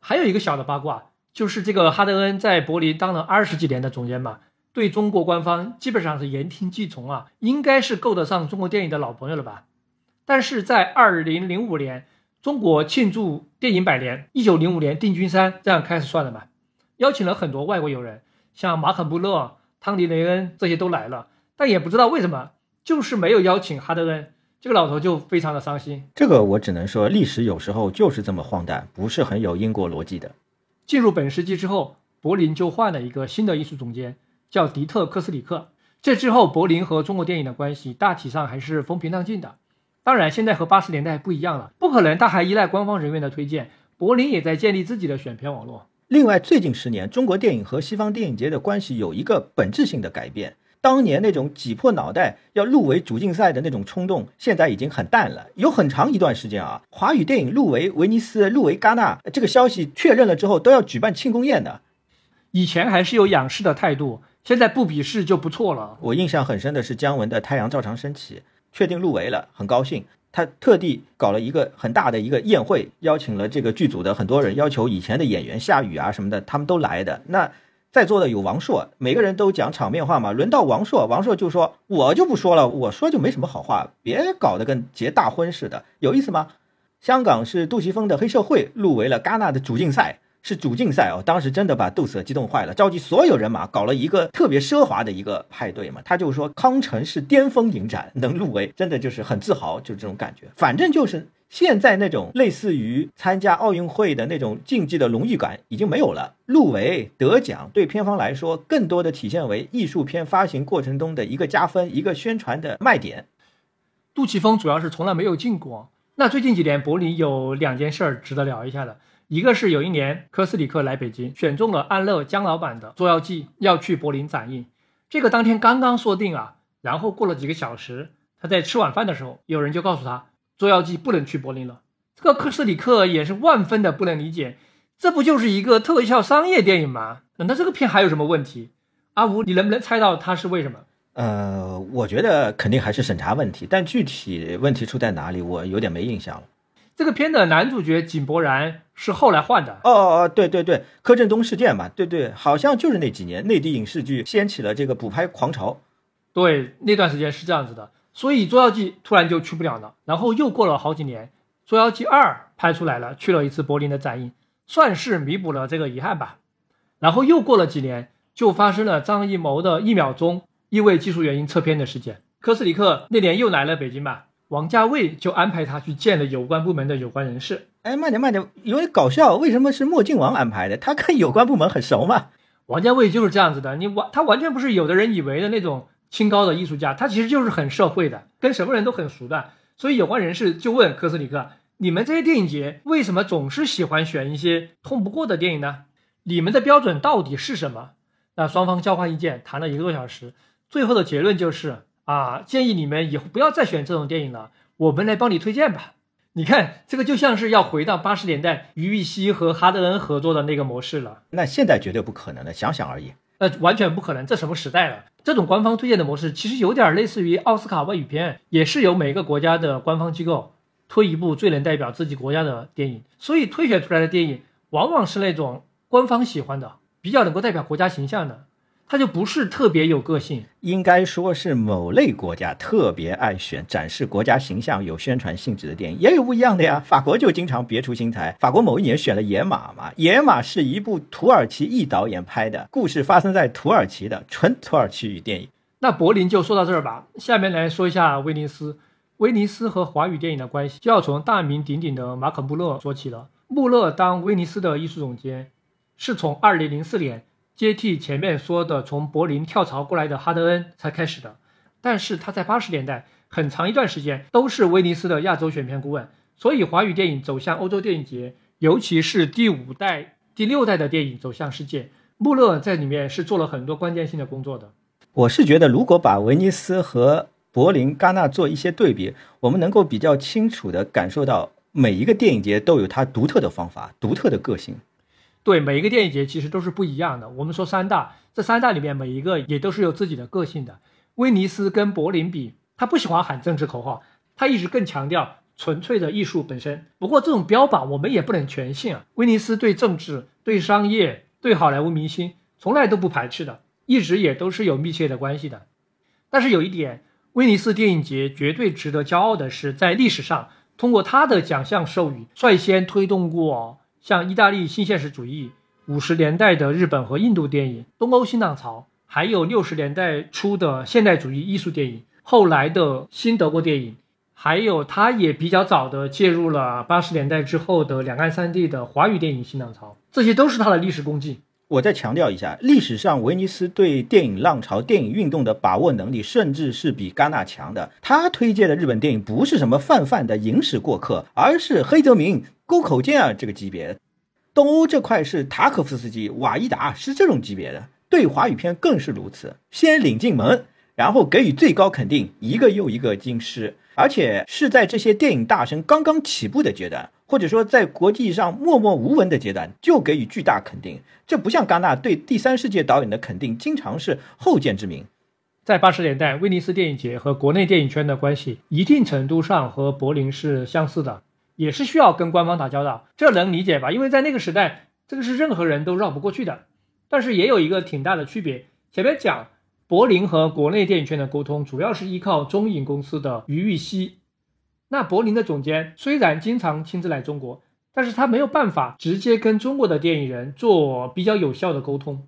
还有一个小的八卦，就是这个哈德恩在柏林当了二十几年的总监嘛，对中国官方基本上是言听计从啊，应该是够得上中国电影的老朋友了吧？但是在二零零五年，中国庆祝电影百年，一九零五年定军山这样开始算的嘛，邀请了很多外国友人，像马可·布勒、汤迪·雷恩这些都来了，但也不知道为什么，就是没有邀请哈德恩。这个老头就非常的伤心。这个我只能说，历史有时候就是这么荒诞，不是很有因果逻辑的。进入本世纪之后，柏林就换了一个新的艺术总监，叫迪特·科斯里克。这之后，柏林和中国电影的关系大体上还是风平浪静的。当然，现在和八十年代不一样了，不可能他还依赖官方人员的推荐，柏林也在建立自己的选片网络。另外，最近十年，中国电影和西方电影节的关系有一个本质性的改变。当年那种挤破脑袋要入围主竞赛的那种冲动，现在已经很淡了。有很长一段时间啊，华语电影入围威尼斯、入围戛纳这个消息确认了之后，都要举办庆功宴的。以前还是有仰视的态度，现在不鄙视就不错了。我印象很深的是姜文的《太阳照常升起》，确定入围了，很高兴。他特地搞了一个很大的一个宴会，邀请了这个剧组的很多人，要求以前的演员夏雨啊什么的，他们都来的。那在座的有王朔，每个人都讲场面话嘛。轮到王朔，王朔就说：“我就不说了，我说就没什么好话，别搞得跟结大婚似的，有意思吗？”香港是杜琪峰的《黑社会》入围了戛纳的主竞赛。是主竞赛哦，当时真的把杜 Sir 激动坏了，召集所有人马搞了一个特别奢华的一个派对嘛。他就说康城是巅峰影展，能入围真的就是很自豪，就是这种感觉。反正就是现在那种类似于参加奥运会的那种竞技的荣誉感已经没有了。入围得奖对片方来说，更多的体现为艺术片发行过程中的一个加分，一个宣传的卖点。杜琪峰主要是从来没有进过。那最近几年柏林有两件事儿值得聊一下的。一个是有一年科斯里克来北京，选中了安乐江老板的《捉妖记》，要去柏林展映。这个当天刚刚说定啊，然后过了几个小时，他在吃晚饭的时候，有人就告诉他《捉妖记》不能去柏林了。这个克斯里克也是万分的不能理解，这不就是一个特效商业电影吗？难道这个片还有什么问题？阿吴，你能不能猜到他是为什么？呃，我觉得肯定还是审查问题，但具体问题出在哪里，我有点没印象了。这个片的男主角井柏然是后来换的哦哦哦对对对，柯震东事件嘛，对对，好像就是那几年内地影视剧掀起了这个补拍狂潮，对，那段时间是这样子的，所以《捉妖记》突然就去不了了，然后又过了好几年，《捉妖记二》拍出来了，去了一次柏林的展映，算是弥补了这个遗憾吧。然后又过了几年，就发生了张艺谋的一秒钟因为技术原因撤片的事件，科斯里克那年又来了北京吧。王家卫就安排他去见了有关部门的有关人士。哎，慢点慢点，有点搞笑。为什么是墨镜王安排的？他跟有关部门很熟嘛？王家卫就是这样子的，你完他完全不是有的人以为的那种清高的艺术家，他其实就是很社会的，跟什么人都很熟的。所以有关人士就问科斯里克：“你们这些电影节为什么总是喜欢选一些通不过的电影呢？你们的标准到底是什么？”那双方交换意见，谈了一个多小时，最后的结论就是。啊，建议你们以后不要再选这种电影了，我们来帮你推荐吧。你看，这个就像是要回到八十年代于玉溪和哈德恩合作的那个模式了。那现在绝对不可能的，想想而已。那完全不可能，这什么时代了？这种官方推荐的模式其实有点类似于奥斯卡外语片，也是由每个国家的官方机构推一部最能代表自己国家的电影，所以推选出来的电影往往是那种官方喜欢的，比较能够代表国家形象的。他就不是特别有个性，应该说是某类国家特别爱选展示国家形象、有宣传性质的电影，也有不一样的呀。法国就经常别出心裁，法国某一年选了《野马》嘛，《野马》是一部土耳其裔导演拍的，故事发生在土耳其的纯土耳其语电影。那柏林就说到这儿吧，下面来说一下威尼斯。威尼斯和华语电影的关系，就要从大名鼎鼎的马可·穆勒说起了。穆勒当威尼斯的艺术总监，是从2004年。接替前面说的从柏林跳槽过来的哈德恩才开始的，但是他在八十年代很长一段时间都是威尼斯的亚洲选片顾问，所以华语电影走向欧洲电影节，尤其是第五代、第六代的电影走向世界，穆勒在里面是做了很多关键性的工作的。我是觉得，如果把威尼斯和柏林、戛纳做一些对比，我们能够比较清楚地感受到每一个电影节都有它独特的方法、独特的个性。对每一个电影节其实都是不一样的。我们说三大，这三大里面每一个也都是有自己的个性的。威尼斯跟柏林比，他不喜欢喊政治口号，他一直更强调纯粹的艺术本身。不过这种标榜我们也不能全信啊。威尼斯对政治、对商业、对好莱坞明星从来都不排斥的，一直也都是有密切的关系的。但是有一点，威尼斯电影节绝对值得骄傲的是，在历史上通过他的奖项授予，率先推动过。像意大利新现实主义、五十年代的日本和印度电影、东欧新浪潮，还有六十年代初的现代主义艺术电影，后来的新德国电影，还有他也比较早的介入了八十年代之后的两岸三地的华语电影新浪潮，这些都是他的历史功绩。我再强调一下，历史上威尼斯对电影浪潮、电影运动的把握能力，甚至是比戛纳强的。他推荐的日本电影不是什么泛泛的影史过客，而是黑泽明、沟口健二这个级别。东欧这块是塔可夫斯基、瓦伊达，是这种级别的。对华语片更是如此，先领进门，然后给予最高肯定，一个又一个金狮，而且是在这些电影大神刚刚起步的阶段，或者说在国际上默默无闻的阶段，就给予巨大肯定。这不像戛纳对第三世界导演的肯定，经常是后见之明。在八十年代，威尼斯电影节和国内电影圈的关系，一定程度上和柏林是相似的，也是需要跟官方打交道，这能理解吧？因为在那个时代，这个是任何人都绕不过去的。但是也有一个挺大的区别，前面讲柏林和国内电影圈的沟通，主要是依靠中影公司的余玉溪。那柏林的总监虽然经常亲自来中国，但是他没有办法直接跟中国的电影人做比较有效的沟通。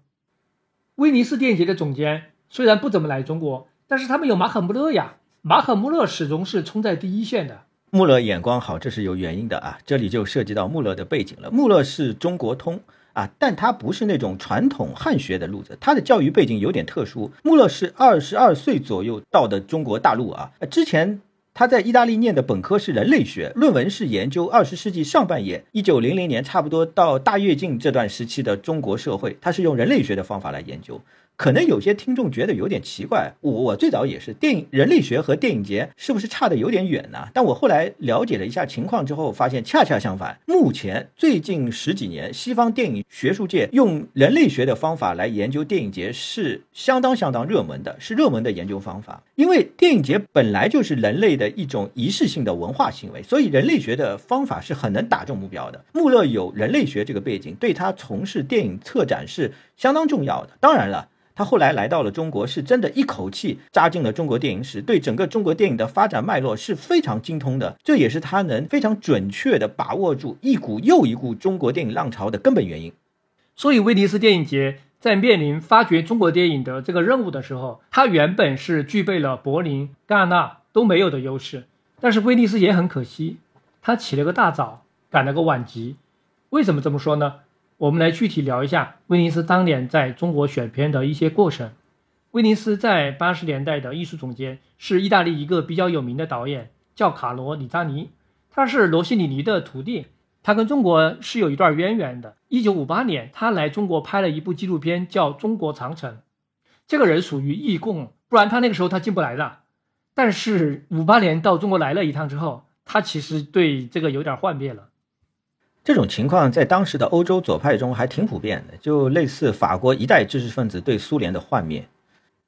威尼斯电影节的总监。虽然不怎么来中国，但是他们有马可·穆勒呀。马可·穆勒始终是冲在第一线的。穆勒眼光好，这是有原因的啊。这里就涉及到穆勒的背景了。穆勒是中国通啊，但他不是那种传统汉学的路子，他的教育背景有点特殊。穆勒是二十二岁左右到的中国大陆啊，之前。他在意大利念的本科是人类学，论文是研究二十世纪上半叶，一九零零年差不多到大跃进这段时期的中国社会。他是用人类学的方法来研究。可能有些听众觉得有点奇怪，我我最早也是电影人类学和电影节是不是差的有点远呢？但我后来了解了一下情况之后，发现恰恰相反。目前最近十几年，西方电影学术界用人类学的方法来研究电影节是相当相当热门的，是热门的研究方法。因为电影节本来就是人类的一种仪式性的文化行为，所以人类学的方法是很能打中目标的。穆勒有人类学这个背景，对他从事电影策展是相当重要的。当然了。他后来来到了中国，是真的一口气扎进了中国电影史，对整个中国电影的发展脉络是非常精通的。这也是他能非常准确地把握住一股又一股中国电影浪潮的根本原因。所以，威尼斯电影节在面临发掘中国电影的这个任务的时候，它原本是具备了柏林、戛纳都没有的优势。但是，威尼斯也很可惜，他起了个大早，赶了个晚集。为什么这么说呢？我们来具体聊一下威尼斯当年在中国选片的一些过程。威尼斯在八十年代的艺术总监是意大利一个比较有名的导演，叫卡罗·里扎尼，他是罗西里尼的徒弟，他跟中国是有一段渊源的。一九五八年，他来中国拍了一部纪录片，叫《中国长城》。这个人属于义工，不然他那个时候他进不来的。但是五八年到中国来了一趟之后，他其实对这个有点幻灭了。这种情况在当时的欧洲左派中还挺普遍的，就类似法国一代知识分子对苏联的幻灭。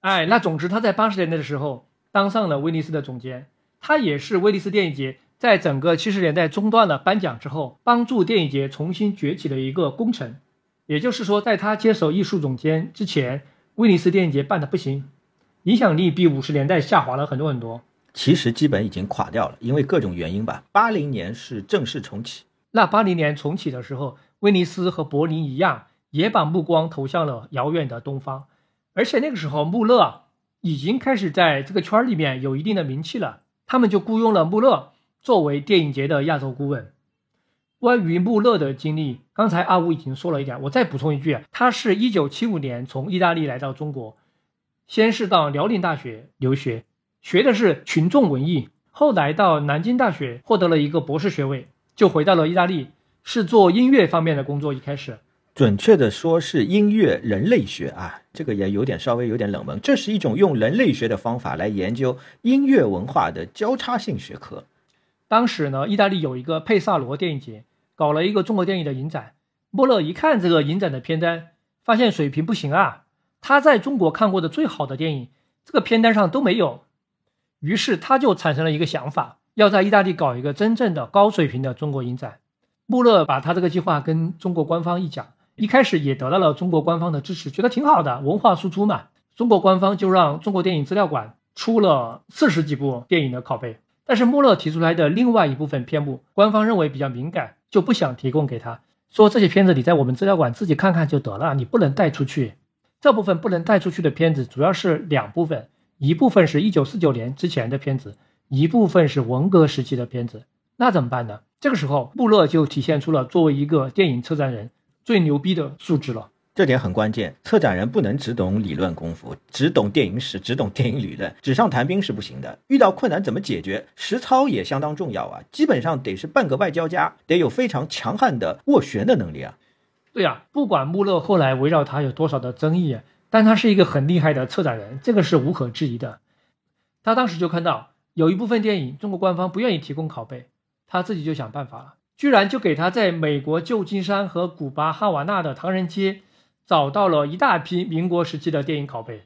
哎，那总之他在八十年代的时候当上了威尼斯的总监，他也是威尼斯电影节在整个七十年代中断了颁奖之后，帮助电影节重新崛起的一个功臣。也就是说，在他接手艺术总监之前，威尼斯电影节办的不行，影响力比五十年代下滑了很多很多。其实基本已经垮掉了，因为各种原因吧。八零年是正式重启。那八零年重启的时候，威尼斯和柏林一样，也把目光投向了遥远的东方。而且那个时候，穆勒已经开始在这个圈里面有一定的名气了。他们就雇佣了穆勒作为电影节的亚洲顾问。关于穆勒的经历，刚才阿五已经说了一点，我再补充一句：他是一九七五年从意大利来到中国，先是到辽宁大学留学，学的是群众文艺，后来到南京大学获得了一个博士学位。就回到了意大利，是做音乐方面的工作。一开始，准确的说是音乐人类学啊，这个也有点稍微有点冷门。这是一种用人类学的方法来研究音乐文化的交叉性学科。当时呢，意大利有一个佩萨罗电影节，搞了一个中国电影的影展。莫勒一看这个影展的片单，发现水平不行啊，他在中国看过的最好的电影，这个片单上都没有。于是他就产生了一个想法。要在意大利搞一个真正的高水平的中国影展，穆勒把他这个计划跟中国官方一讲，一开始也得到了中国官方的支持，觉得挺好的，文化输出嘛。中国官方就让中国电影资料馆出了四十几部电影的拷贝，但是穆勒提出来的另外一部分片目，官方认为比较敏感，就不想提供给他，说这些片子你在我们资料馆自己看看就得了，你不能带出去。这部分不能带出去的片子主要是两部分，一部分是一九四九年之前的片子。一部分是文革时期的片子，那怎么办呢？这个时候，穆勒就体现出了作为一个电影策展人最牛逼的素质了。这点很关键，策展人不能只懂理论功夫，只懂电影史，只懂电影理论，纸上谈兵是不行的。遇到困难怎么解决？实操也相当重要啊！基本上得是半个外交家，得有非常强悍的斡旋的能力啊。对呀，不管穆勒后来围绕他有多少的争议，但他是一个很厉害的策展人，这个是无可置疑的。他当时就看到有一部分电影中国官方不愿意提供拷贝，他自己就想办法了，居然就给他在美国旧金山和古巴哈瓦那的唐人街找到了一大批民国时期的电影拷贝，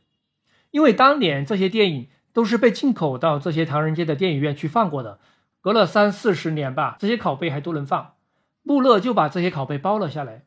因为当年这些电影都是被进口到这些唐人街的电影院去放过的，隔了三四十年吧，这些拷贝还都能放。穆勒就把这些拷贝包了下来。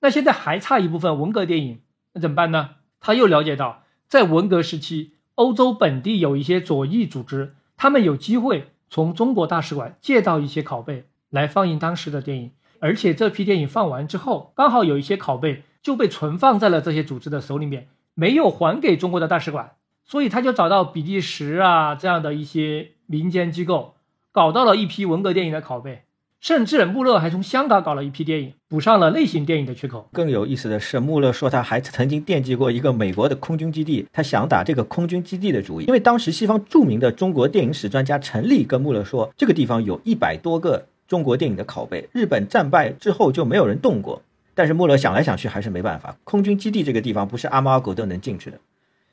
那现在还差一部分文革电影，那怎么办呢？他又了解到，在文革时期，欧洲本地有一些左翼组织，他们有机会从中国大使馆借到一些拷贝来放映当时的电影，而且这批电影放完之后，刚好有一些拷贝就被存放在了这些组织的手里面，没有还给中国的大使馆，所以他就找到比利时啊这样的一些民间机构，搞到了一批文革电影的拷贝。甚至穆勒还从香港搞了一批电影，补上了类型电影的缺口。更有意思的是，穆勒说他还曾经惦记过一个美国的空军基地，他想打这个空军基地的主意。因为当时西方著名的中国电影史专家陈立跟穆勒说，这个地方有一百多个中国电影的拷贝，日本战败之后就没有人动过。但是穆勒想来想去还是没办法，空军基地这个地方不是阿猫阿狗都能进去的。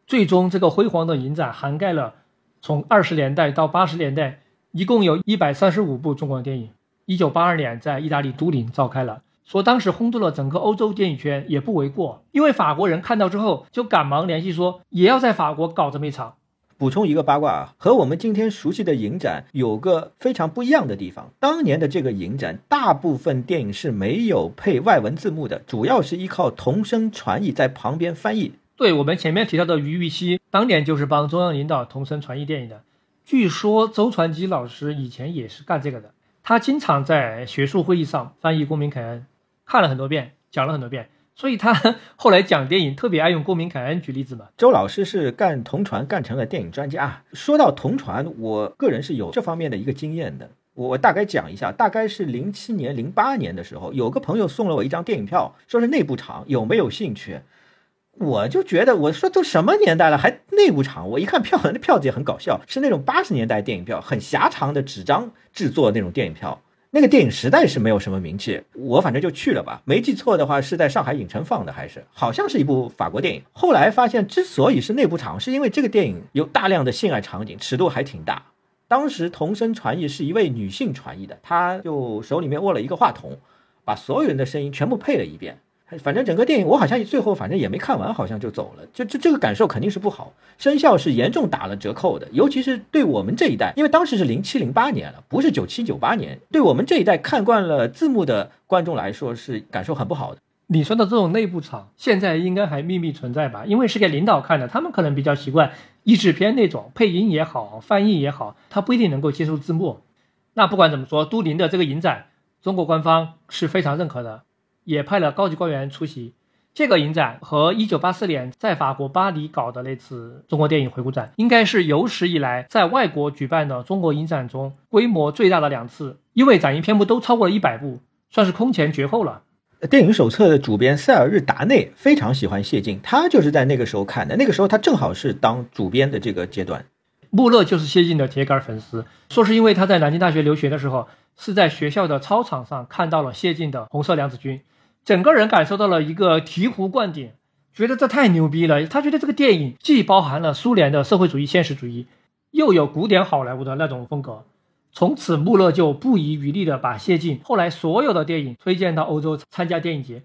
最终，这个辉煌的影展涵盖了从二十年代到八十年代，一共有一百三十五部中国电影。一九八二年，在意大利都灵召开了，说当时轰动了整个欧洲电影圈，也不为过。因为法国人看到之后，就赶忙联系说，也要在法国搞这么一场。补充一个八卦啊，和我们今天熟悉的影展有个非常不一样的地方。当年的这个影展，大部分电影是没有配外文字幕的，主要是依靠同声传译在旁边翻译。对我们前面提到的于玉溪，当年就是帮中央领导同声传译电影的。据说周传基老师以前也是干这个的。他经常在学术会议上翻译公民凯恩，看了很多遍，讲了很多遍，所以他 后来讲电影特别爱用公民凯恩举例子嘛。周老师是干同传干成了电影专家。说到同传，我个人是有这方面的一个经验的。我大概讲一下，大概是零七年、零八年的时候，有个朋友送了我一张电影票，说是内部场，有没有兴趣？我就觉得，我说都什么年代了，还内部场？我一看票，那票子也很搞笑，是那种八十年代电影票，很狭长的纸张制作那种电影票。那个电影实在是没有什么名气，我反正就去了吧。没记错的话，是在上海影城放的，还是好像是一部法国电影。后来发现，之所以是内部场，是因为这个电影有大量的性爱场景，尺度还挺大。当时同声传译是一位女性传译的，她就手里面握了一个话筒，把所有人的声音全部配了一遍。反正整个电影我好像最后反正也没看完，好像就走了。就这这个感受肯定是不好，声效是严重打了折扣的。尤其是对我们这一代，因为当时是零七零八年了，不是九七九八年，对我们这一代看惯了字幕的观众来说是感受很不好的。你说的这种内部场，现在应该还秘密存在吧？因为是给领导看的，他们可能比较习惯译制片那种配音也好，翻译也好，他不一定能够接受字幕。那不管怎么说，都灵的这个影展，中国官方是非常认可的。也派了高级官员出席这个影展，和1984年在法国巴黎搞的那次中国电影回顾展，应该是有史以来在外国举办的中国影展中规模最大的两次，因为展映片目都超过了一百部，算是空前绝后了。电影手册的主编塞尔日达内非常喜欢谢晋，他就是在那个时候看的，那个时候他正好是当主编的这个阶段。穆勒就是谢晋的铁杆粉丝，说是因为他在南京大学留学的时候，是在学校的操场上看到了谢晋的《红色娘子军》。整个人感受到了一个醍醐灌顶，觉得这太牛逼了。他觉得这个电影既包含了苏联的社会主义现实主义，又有古典好莱坞的那种风格。从此，穆勒就不遗余力地把谢晋后来所有的电影推荐到欧洲参加电影节。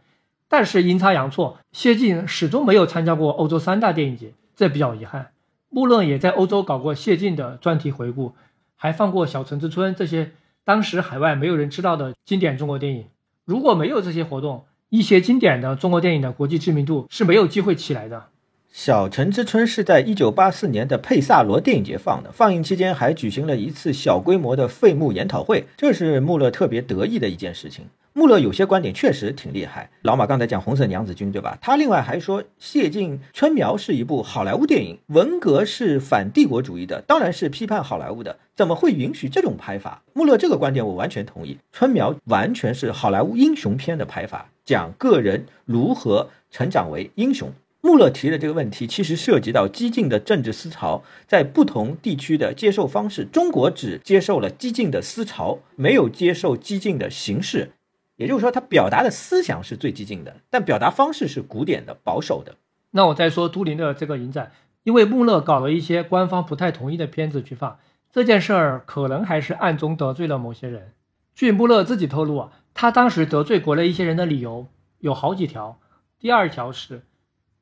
但是阴差阳错，谢晋始终没有参加过欧洲三大电影节，这比较遗憾。穆勒也在欧洲搞过谢晋的专题回顾，还放过《小城之春》这些当时海外没有人知道的经典中国电影。如果没有这些活动，一些经典的中国电影的国际知名度是没有机会起来的。小城之春是在一九八四年的佩萨罗电影节放的，放映期间还举行了一次小规模的废幕研讨会，这是穆勒特别得意的一件事情。穆勒有些观点确实挺厉害。老马刚才讲《红色娘子军》，对吧？他另外还说谢晋《春苗》是一部好莱坞电影，文革是反帝国主义的，当然是批判好莱坞的，怎么会允许这种拍法？穆勒这个观点我完全同意，《春苗》完全是好莱坞英雄片的拍法，讲个人如何成长为英雄。穆勒提的这个问题，其实涉及到激进的政治思潮在不同地区的接受方式。中国只接受了激进的思潮，没有接受激进的形式。也就是说，他表达的思想是最激进的，但表达方式是古典的、保守的。那我再说都灵的这个影展，因为穆勒搞了一些官方不太同意的片子去放，这件事儿可能还是暗中得罪了某些人。据穆勒自己透露啊，他当时得罪国内一些人的理由有好几条。第二条是，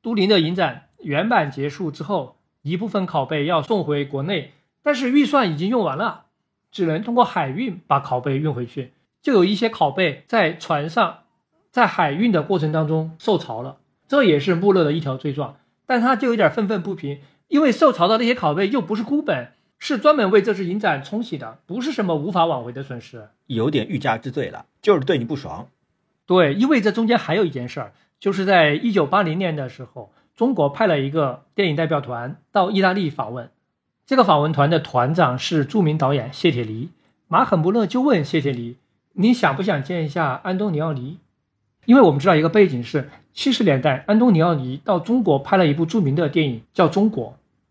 都灵的影展原版结束之后，一部分拷贝要送回国内，但是预算已经用完了，只能通过海运把拷贝运回去。就有一些拷贝在船上，在海运的过程当中受潮了，这也是穆勒的一条罪状。但他就有点愤愤不平，因为受潮的那些拷贝又不是孤本，是专门为这次影展冲洗的，不是什么无法挽回的损失，有点欲加之罪了，就是对你不爽。对，因为这中间还有一件事儿。就是在一九八零年的时候，中国派了一个电影代表团到意大利访问。这个访问团的团长是著名导演谢铁骊。马肯穆勒就问谢铁骊：“你想不想见一下安东尼奥尼？”因为我们知道一个背景是七十年代，安东尼奥尼到中国拍了一部著名的电影叫《中国》，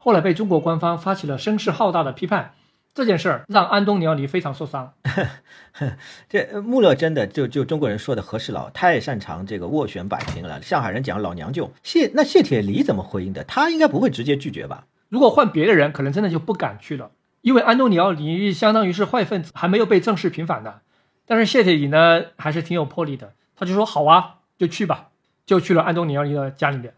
后来被中国官方发起了声势浩大的批判。这件事儿让安东尼奥尼非常受伤。这穆勒真的就就中国人说的和事佬，太擅长这个斡旋摆平了。上海人讲老娘舅。谢那谢铁骊怎么回应的？他应该不会直接拒绝吧？如果换别的人，可能真的就不敢去了，因为安东尼奥尼相当于是坏分子，还没有被正式平反的。但是谢铁骊呢，还是挺有魄力的，他就说好啊，就去吧，就去了安东尼奥尼的家里面。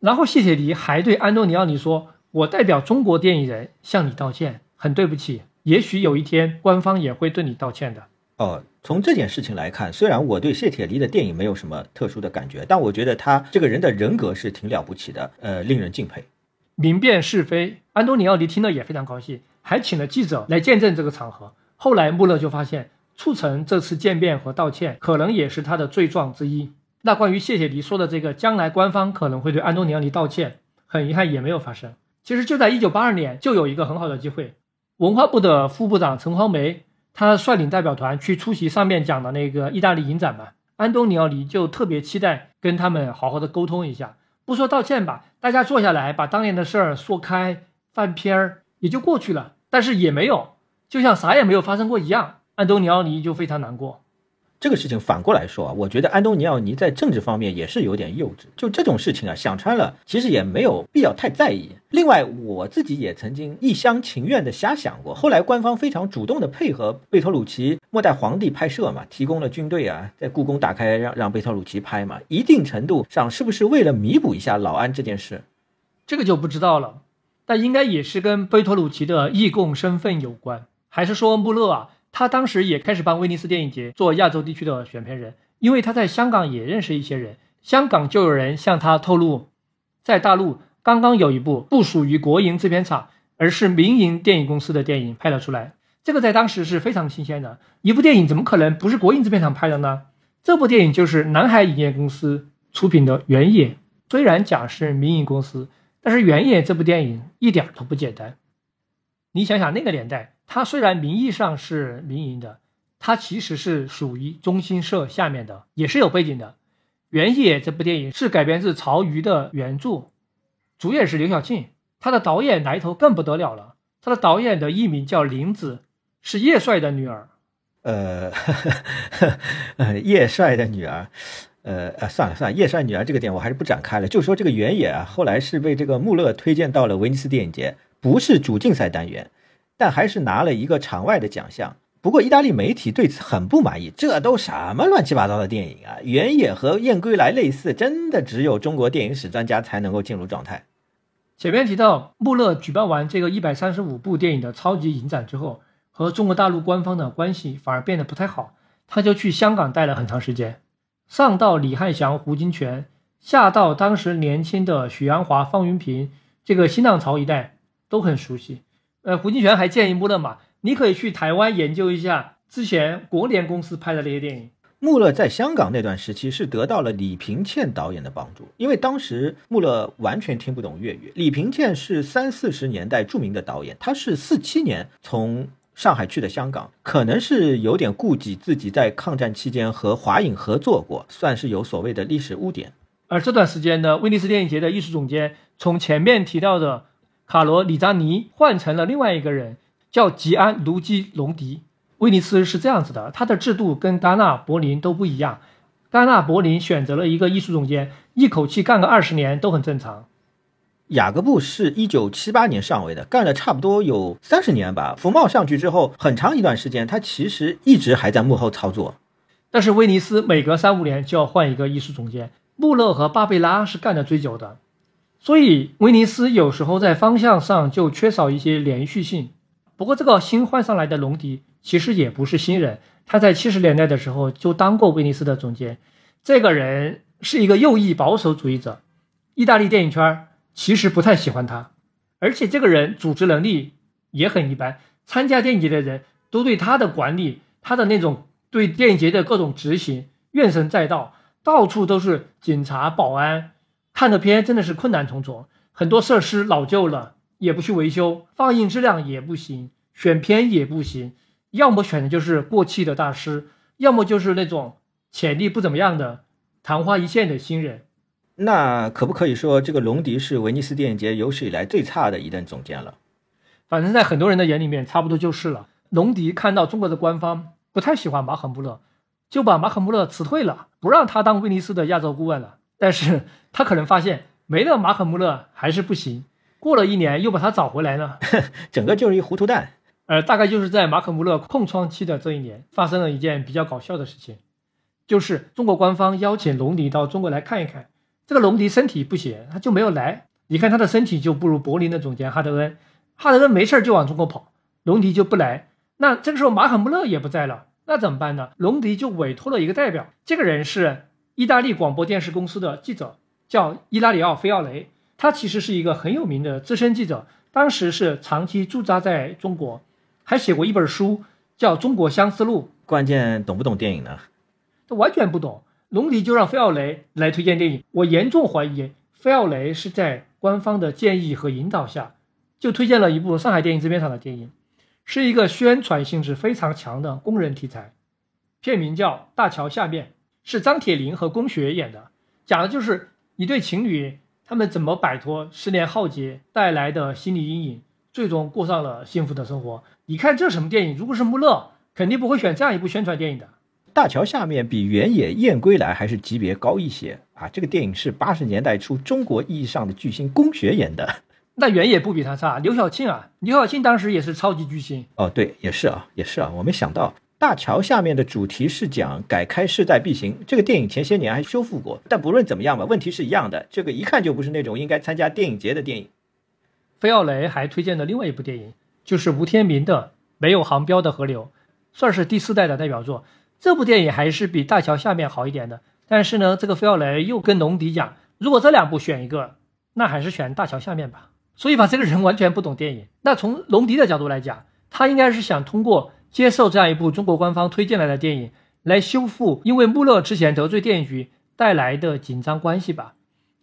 然后谢铁骊还对安东尼奥尼说：“我代表中国电影人向你道歉。”很对不起，也许有一天官方也会对你道歉的。哦，从这件事情来看，虽然我对谢铁骊的电影没有什么特殊的感觉，但我觉得他这个人的人格是挺了不起的，呃，令人敬佩。明辨是非，安东尼奥尼听了也非常高兴，还请了记者来见证这个场合。后来穆勒就发现，促成这次见面和道歉，可能也是他的罪状之一。那关于谢铁骊说的这个将来官方可能会对安东尼奥尼道歉，很遗憾也没有发生。其实就在一九八二年，就有一个很好的机会。文化部的副部长陈黄梅，他率领代表团去出席上面讲的那个意大利影展嘛。安东尼奥尼就特别期待跟他们好好的沟通一下，不说道歉吧，大家坐下来把当年的事儿说开，翻篇儿也就过去了。但是也没有，就像啥也没有发生过一样。安东尼奥尼就非常难过。这个事情反过来说啊，我觉得安东尼奥尼在政治方面也是有点幼稚。就这种事情啊，想穿了，其实也没有必要太在意。另外，我自己也曾经一厢情愿的瞎想过，后来官方非常主动的配合贝托鲁奇《末代皇帝》拍摄嘛，提供了军队啊，在故宫打开让让贝托鲁奇拍嘛，一定程度上是不是为了弥补一下老安这件事？这个就不知道了，但应该也是跟贝托鲁奇的义工身份有关，还是说穆勒啊？他当时也开始帮威尼斯电影节做亚洲地区的选片人，因为他在香港也认识一些人，香港就有人向他透露，在大陆刚刚有一部不属于国营制片厂，而是民营电影公司的电影拍了出来，这个在当时是非常新鲜的。一部电影怎么可能不是国营制片厂拍的呢？这部电影就是南海影业公司出品的《原野》，虽然讲是民营公司，但是《原野》这部电影一点都不简单。你想想那个年代。它虽然名义上是民营的，它其实是属于中心社下面的，也是有背景的。《原野》这部电影是改编自曹禺的原著，主演是刘晓庆，他的导演来头更不得了了。他的导演的艺名叫林子，是叶帅的女儿。呃，呵 呵呃叶帅的女儿，呃呃，算了算了，叶帅女儿这个点我还是不展开了。就说这个《原野》啊，后来是被这个穆勒推荐到了威尼斯电影节，不是主竞赛单元。但还是拿了一个场外的奖项。不过意大利媒体对此很不满意，这都什么乱七八糟的电影啊！原野和燕归来类似，真的只有中国电影史专家才能够进入状态。前面提到，穆勒举办完这个一百三十五部电影的超级影展之后，和中国大陆官方的关系反而变得不太好。他就去香港待了很长时间，上到李汉祥、胡金铨，下到当时年轻的许鞍华、方云平，这个新浪潮一代都很熟悉。呃，胡金铨还建议穆勒嘛，你可以去台湾研究一下之前国联公司拍的那些电影。穆勒在香港那段时期是得到了李平倩导演的帮助，因为当时穆勒完全听不懂粤语。李平倩是三四十年代著名的导演，他是四七年从上海去的香港，可能是有点顾忌自己在抗战期间和华影合作过，算是有所谓的历史污点。而这段时间呢，威尼斯电影节的艺术总监从前面提到的。卡罗·里扎尼换成了另外一个人，叫吉安·卢基隆迪。威尼斯是这样子的，它的制度跟戛纳、柏林都不一样。戛纳、柏林选择了一个艺术总监，一口气干个二十年都很正常。雅各布是一九七八年上位的，干了差不多有三十年吧。福茂上去之后，很长一段时间，他其实一直还在幕后操作。但是威尼斯每隔三五年就要换一个艺术总监，穆勒和巴贝拉是干的最久的，所以威尼斯有时候在方向上就缺少一些连续性。不过这个新换上来的隆迪其实也不是新人，他在七十年代的时候就当过威尼斯的总监。这个人是一个右翼保守主义者，意大利电影圈。其实不太喜欢他，而且这个人组织能力也很一般。参加电影节的人都对他的管理，他的那种对电影节的各种执行怨声载道，到处都是警察、保安，看的片真的是困难重重。很多设施老旧了，也不去维修，放映质量也不行，选片也不行，要么选的就是过气的大师，要么就是那种潜力不怎么样的昙花一现的新人。那可不可以说，这个隆迪是威尼斯电影节有史以来最差的一任总监了？反正，在很多人的眼里面，差不多就是了。隆迪看到中国的官方不太喜欢马可·穆勒，就把马可·穆勒辞退了，不让他当威尼斯的亚洲顾问了。但是他可能发现没了马可·穆勒还是不行。过了一年，又把他找回来了，整个就是一糊涂蛋。呃，大概就是在马可·穆勒空窗期的这一年，发生了一件比较搞笑的事情，就是中国官方邀请隆迪到中国来看一看。这个隆迪身体不行，他就没有来。你看他的身体就不如柏林的总监哈德恩，哈德恩没事就往中国跑，隆迪就不来。那这个时候马可穆勒也不在了，那怎么办呢？隆迪就委托了一个代表，这个人是意大利广播电视公司的记者，叫伊拉里奥·菲奥雷。他其实是一个很有名的资深记者，当时是长期驻扎在中国，还写过一本书叫《中国相思录》。关键懂不懂电影呢？他完全不懂。龙迪就让菲奥雷来推荐电影，我严重怀疑菲奥雷是在官方的建议和引导下，就推荐了一部上海电影制片厂的电影，是一个宣传性质非常强的工人题材，片名叫《大桥下面》，是张铁林和龚雪演的，讲的就是一对情侣他们怎么摆脱失恋浩劫带来的心理阴影，最终过上了幸福的生活。你看这什么电影？如果是穆勒，肯定不会选这样一部宣传电影的。大桥下面比原野燕归来还是级别高一些啊！这个电影是八十年代初中国意义上的巨星龚雪演的，那原野不比他差。刘晓庆啊，刘晓庆当时也是超级巨星哦。对，也是啊，也是啊。我没想到大桥下面的主题是讲改开势在必行。这个电影前些年还修复过，但不论怎么样吧，问题是一样的。这个一看就不是那种应该参加电影节的电影。费奥雷还推荐了另外一部电影，就是吴天明的《没有航标的河流》，算是第四代的代表作。这部电影还是比大桥下面好一点的，但是呢，这个菲奥雷又跟隆迪讲，如果这两部选一个，那还是选大桥下面吧。所以吧，这个人完全不懂电影。那从隆迪的角度来讲，他应该是想通过接受这样一部中国官方推荐来的电影，来修复因为穆勒之前得罪电影局带来的紧张关系吧。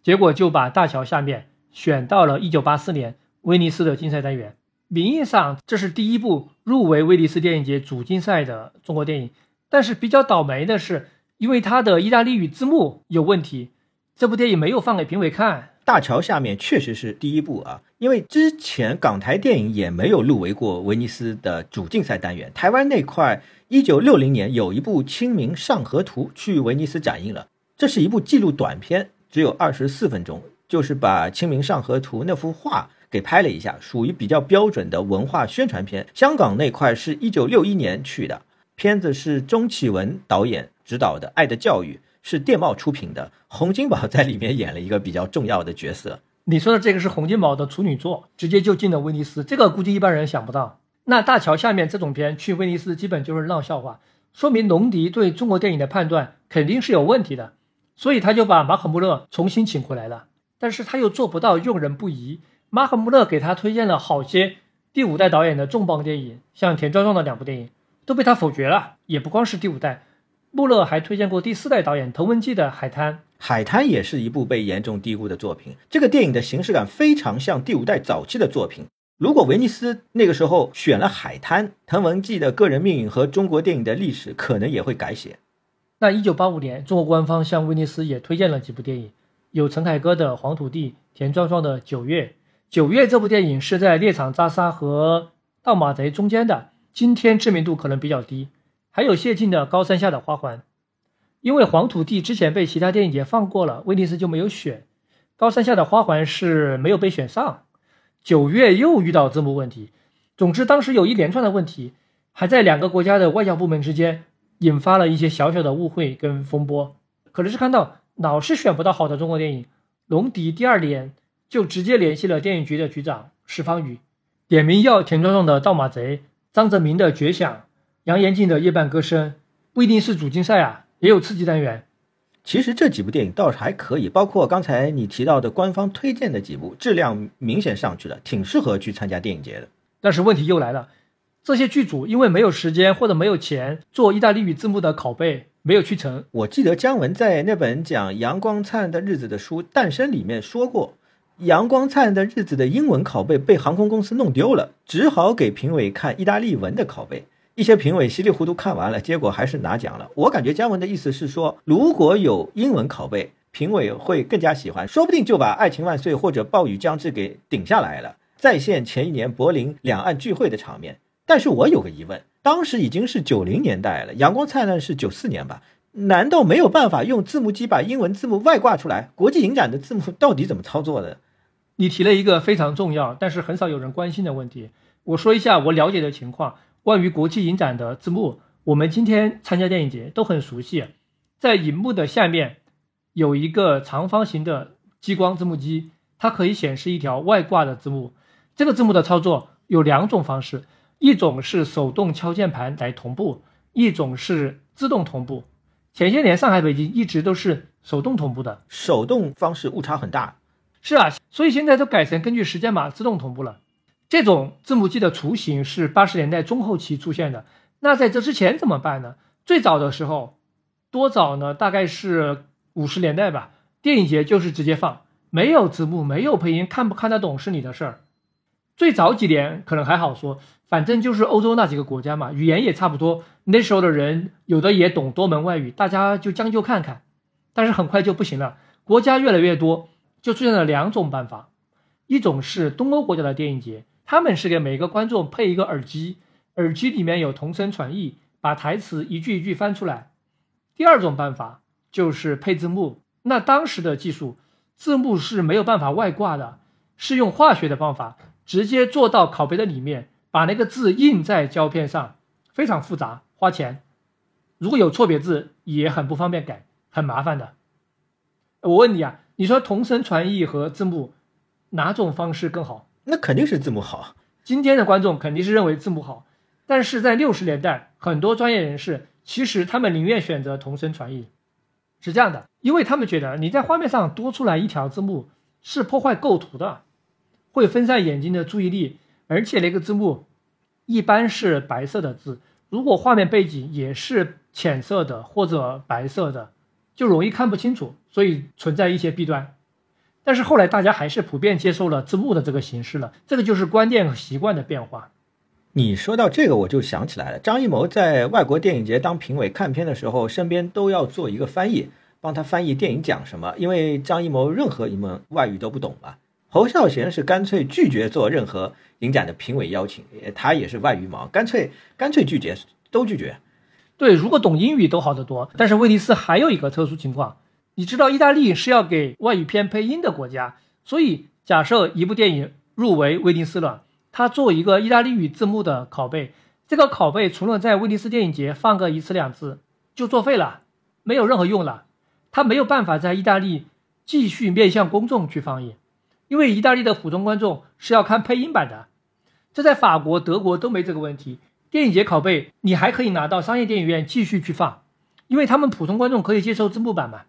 结果就把大桥下面选到了1984年威尼斯的竞赛单元，名义上这是第一部入围威尼斯电影节主竞赛的中国电影。但是比较倒霉的是，因为它的意大利语字幕有问题，这部电影没有放给评委看。大桥下面确实是第一部啊，因为之前港台电影也没有入围过威尼斯的主竞赛单元。台湾那块，一九六零年有一部《清明上河图》去威尼斯展映了，这是一部纪录短片，只有二十四分钟，就是把《清明上河图》那幅画给拍了一下，属于比较标准的文化宣传片。香港那块是一九六一年去的。片子是钟启文导演执导的，《爱的教育》是电报出品的，洪金宝在里面演了一个比较重要的角色。你说的这个是洪金宝的处女作，直接就进了威尼斯，这个估计一般人想不到。那大桥下面这种片去威尼斯基本就是闹笑话，说明隆迪对中国电影的判断肯定是有问题的，所以他就把马可穆勒重新请回来了。但是他又做不到用人不疑，马可穆勒给他推荐了好些第五代导演的重磅电影，像田壮壮的两部电影。都被他否决了，也不光是第五代，穆勒还推荐过第四代导演滕文骥的《海滩》。《海滩》也是一部被严重低估的作品。这个电影的形式感非常像第五代早期的作品。如果威尼斯那个时候选了《海滩》，滕文骥的个人命运和中国电影的历史可能也会改写。那一九八五年，中国官方向威尼斯也推荐了几部电影，有陈凯歌的《黄土地》，田壮壮的《九月》。《九月》这部电影是在《猎场扎沙》和《盗马贼》中间的。今天知名度可能比较低，还有谢晋的《高山下的花环》。因为《黄土地》之前被其他电影节放过了，威尼斯就没有选。高山下的花环是没有被选上。九月又遇到字幕问题。总之，当时有一连串的问题，还在两个国家的外交部门之间引发了一些小小的误会跟风波。可能是看到老是选不到好的中国电影，龙迪第二年就直接联系了电影局的局长石方宇，点名要田壮壮的《盗马贼》，张泽民的《绝响》，杨延静的《夜半歌声》，不一定是主竞赛啊。也有刺激单元，其实这几部电影倒是还可以，包括刚才你提到的官方推荐的几部，质量明显上去了，挺适合去参加电影节的。但是问题又来了，这些剧组因为没有时间或者没有钱做意大利语字幕的拷贝，没有去成。我记得姜文在那本讲阳光灿烂的日子的书《诞生》里面说过，阳光灿烂的日子的英文拷贝被航空公司弄丢了，只好给评委看意大利文的拷贝。一些评委稀里糊涂看完了，结果还是拿奖了。我感觉姜文的意思是说，如果有英文拷贝，评委会更加喜欢，说不定就把《爱情万岁》或者《暴雨将至》给顶下来了，再现前一年柏林两岸聚会的场面。但是我有个疑问，当时已经是九零年代了，《阳光灿烂》是九四年吧？难道没有办法用字幕机把英文字幕外挂出来？国际影展的字幕到底怎么操作的？你提了一个非常重要，但是很少有人关心的问题。我说一下我了解的情况。关于国际影展的字幕，我们今天参加电影节都很熟悉。在荧幕的下面有一个长方形的激光字幕机，它可以显示一条外挂的字幕。这个字幕的操作有两种方式，一种是手动敲键盘来同步，一种是自动同步。前些年上海、北京一直都是手动同步的，手动方式误差很大。是啊，所以现在都改成根据时间码自动同步了。这种字幕机的雏形是八十年代中后期出现的。那在这之前怎么办呢？最早的时候，多早呢？大概是五十年代吧。电影节就是直接放，没有字幕，没有配音，看不看得懂是你的事儿。最早几年可能还好说，反正就是欧洲那几个国家嘛，语言也差不多。那时候的人有的也懂多门外语，大家就将就看看。但是很快就不行了，国家越来越多，就出现了两种办法：一种是东欧国家的电影节。他们是给每个观众配一个耳机，耳机里面有同声传译，把台词一句一句翻出来。第二种办法就是配字幕。那当时的技术，字幕是没有办法外挂的，是用化学的方法直接做到拷贝的里面，把那个字印在胶片上，非常复杂，花钱。如果有错别字，也很不方便改，很麻烦的。我问你啊，你说同声传译和字幕哪种方式更好？那肯定是字幕好。今天的观众肯定是认为字幕好，但是在六十年代，很多专业人士其实他们宁愿选择同声传译，是这样的，因为他们觉得你在画面上多出来一条字幕是破坏构图的，会分散眼睛的注意力，而且那个字幕一般是白色的字，如果画面背景也是浅色的或者白色的，就容易看不清楚，所以存在一些弊端。但是后来大家还是普遍接受了字幕的这个形式了，这个就是观念和习惯的变化。你说到这个，我就想起来了，张艺谋在外国电影节当评委看片的时候，身边都要做一个翻译，帮他翻译电影讲什么，因为张艺谋任何一门外语都不懂嘛。侯孝贤是干脆拒绝做任何影展的评委邀请，他也是外语盲，干脆干脆拒绝，都拒绝。对，如果懂英语都好得多。但是威尼斯还有一个特殊情况。你知道意大利是要给外语片配音的国家，所以假设一部电影入围威尼斯了，它做一个意大利语字幕的拷贝，这个拷贝除了在威尼斯电影节放个一次两次就作废了，没有任何用了，他没有办法在意大利继续面向公众去放映，因为意大利的普通观众是要看配音版的，这在法国、德国都没这个问题，电影节拷贝你还可以拿到商业电影院继续去放，因为他们普通观众可以接受字幕版嘛。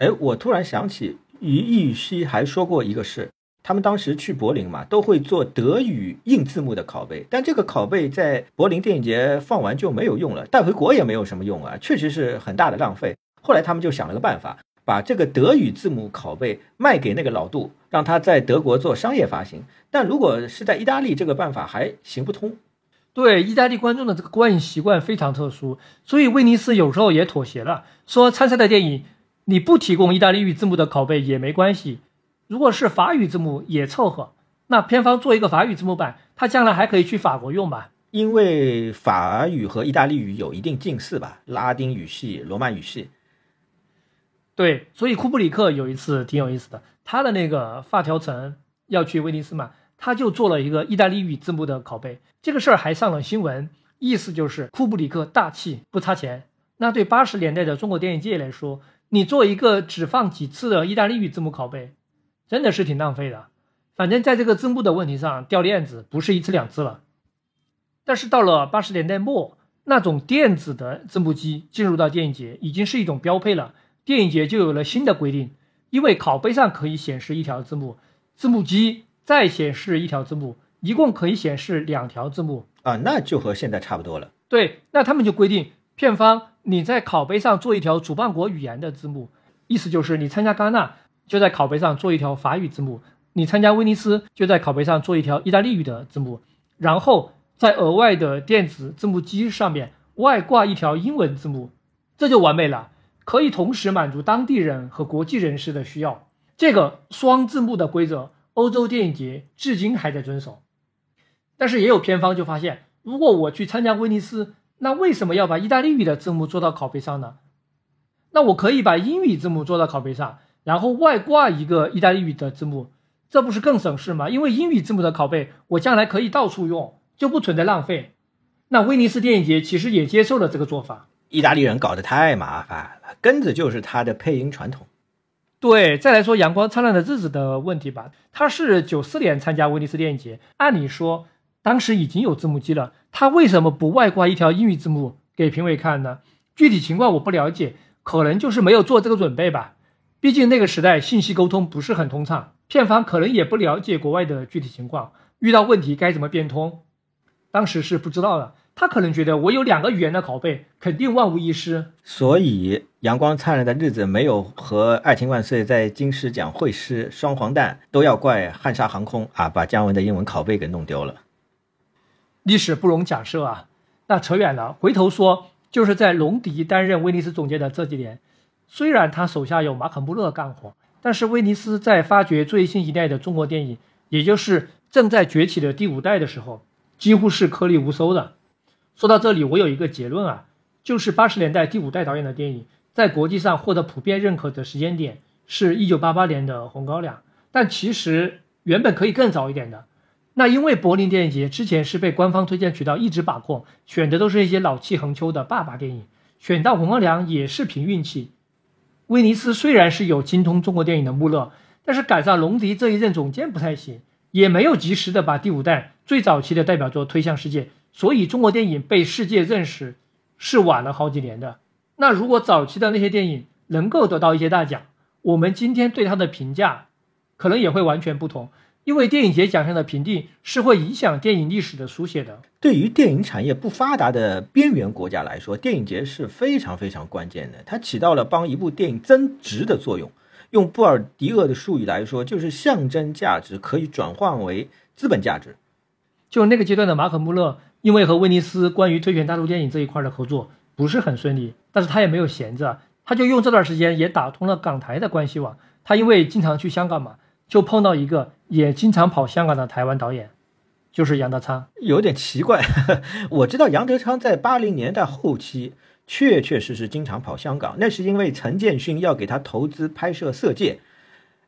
哎，我突然想起，于易宇希还说过一个事，他们当时去柏林嘛，都会做德语硬字幕的拷贝，但这个拷贝在柏林电影节放完就没有用了，带回国也没有什么用啊，确实是很大的浪费。后来他们就想了个办法，把这个德语字幕拷贝卖给那个老杜，让他在德国做商业发行。但如果是在意大利，这个办法还行不通。对，意大利观众的这个观影习惯非常特殊，所以威尼斯有时候也妥协了，说参赛的电影。你不提供意大利语字幕的拷贝也没关系，如果是法语字幕也凑合。那片方做一个法语字幕版，它将来还可以去法国用吧？因为法语和意大利语有一定近似吧，拉丁语系、罗曼语系。对，所以库布里克有一次挺有意思的，他的那个发条城要去威尼斯嘛，他就做了一个意大利语字幕的拷贝，这个事儿还上了新闻，意思就是库布里克大气不差钱。那对八十年代的中国电影界来说，你做一个只放几次的意大利语字幕拷贝，真的是挺浪费的。反正在这个字幕的问题上掉链子不是一次两次了。但是到了八十年代末，那种电子的字幕机进入到电影节已经是一种标配了。电影节就有了新的规定，因为拷贝上可以显示一条字幕，字幕机再显示一条字幕，一共可以显示两条字幕啊，那就和现在差不多了。对，那他们就规定片方你在拷贝上做一条主办国语言的字幕，意思就是你参加戛纳就在拷贝上做一条法语字幕，你参加威尼斯就在拷贝上做一条意大利语的字幕，然后在额外的电子字幕机上面外挂一条英文字幕，这就完美了。可以同时满足当地人和国际人士的需要。这个双字幕的规则，欧洲电影节至今还在遵守。但是也有片方就发现，如果我去参加威尼斯，那为什么要把意大利语的字幕做到拷贝上呢？那我可以把英语字幕做到拷贝上，然后外挂一个意大利语的字幕，这不是更省事吗？因为英语字幕的拷贝，我将来可以到处用，就不存在浪费。那威尼斯电影节其实也接受了这个做法。意大利人搞得太麻烦了，根子就是他的配音传统。对，再来说《阳光灿烂的日子》的问题吧，他是九四年参加威尼斯电影节，按理说当时已经有字幕机了，他为什么不外挂一条英语字幕给评委看呢？具体情况我不了解，可能就是没有做这个准备吧。毕竟那个时代信息沟通不是很通畅，片方可能也不了解国外的具体情况，遇到问题该怎么变通，当时是不知道的。他可能觉得我有两个语言的拷贝，肯定万无一失。所以《阳光灿烂的日子》没有和《爱情万岁》在金狮奖会师，双黄蛋都要怪汉莎航空啊，把姜文的英文拷贝给弄丢了。历史不容假设啊，那扯远了。回头说，就是在龙迪担任威尼斯总监的这几年，虽然他手下有马可·穆勒干活，但是威尼斯在发掘最新一代的中国电影，也就是正在崛起的第五代的时候，几乎是颗粒无收的。说到这里，我有一个结论啊，就是八十年代第五代导演的电影在国际上获得普遍认可的时间点是一九八八年的《红高粱》，但其实原本可以更早一点的。那因为柏林电影节之前是被官方推荐渠道一直把控，选的都是一些老气横秋的爸爸电影，选到《红高粱》也是凭运气。威尼斯虽然是有精通中国电影的穆勒，但是赶上龙迪这一任总监不太行，也没有及时的把第五代最早期的代表作推向世界。所以中国电影被世界认识是晚了好几年的。那如果早期的那些电影能够得到一些大奖，我们今天对它的评价可能也会完全不同。因为电影节奖项的评定是会影响电影历史的书写的。对于电影产业不发达的边缘国家来说，电影节是非常非常关键的，它起到了帮一部电影增值的作用。用布尔迪厄的术语来说，就是象征价值可以转换为资本价值。就那个阶段的马可·穆勒。因为和威尼斯关于推选大陆电影这一块的合作不是很顺利，但是他也没有闲着，他就用这段时间也打通了港台的关系网。他因为经常去香港嘛，就碰到一个也经常跑香港的台湾导演，就是杨德昌。有点奇怪，我知道杨德昌在八零年代后期确确实实经常跑香港，那是因为陈建勋要给他投资拍摄《色戒》，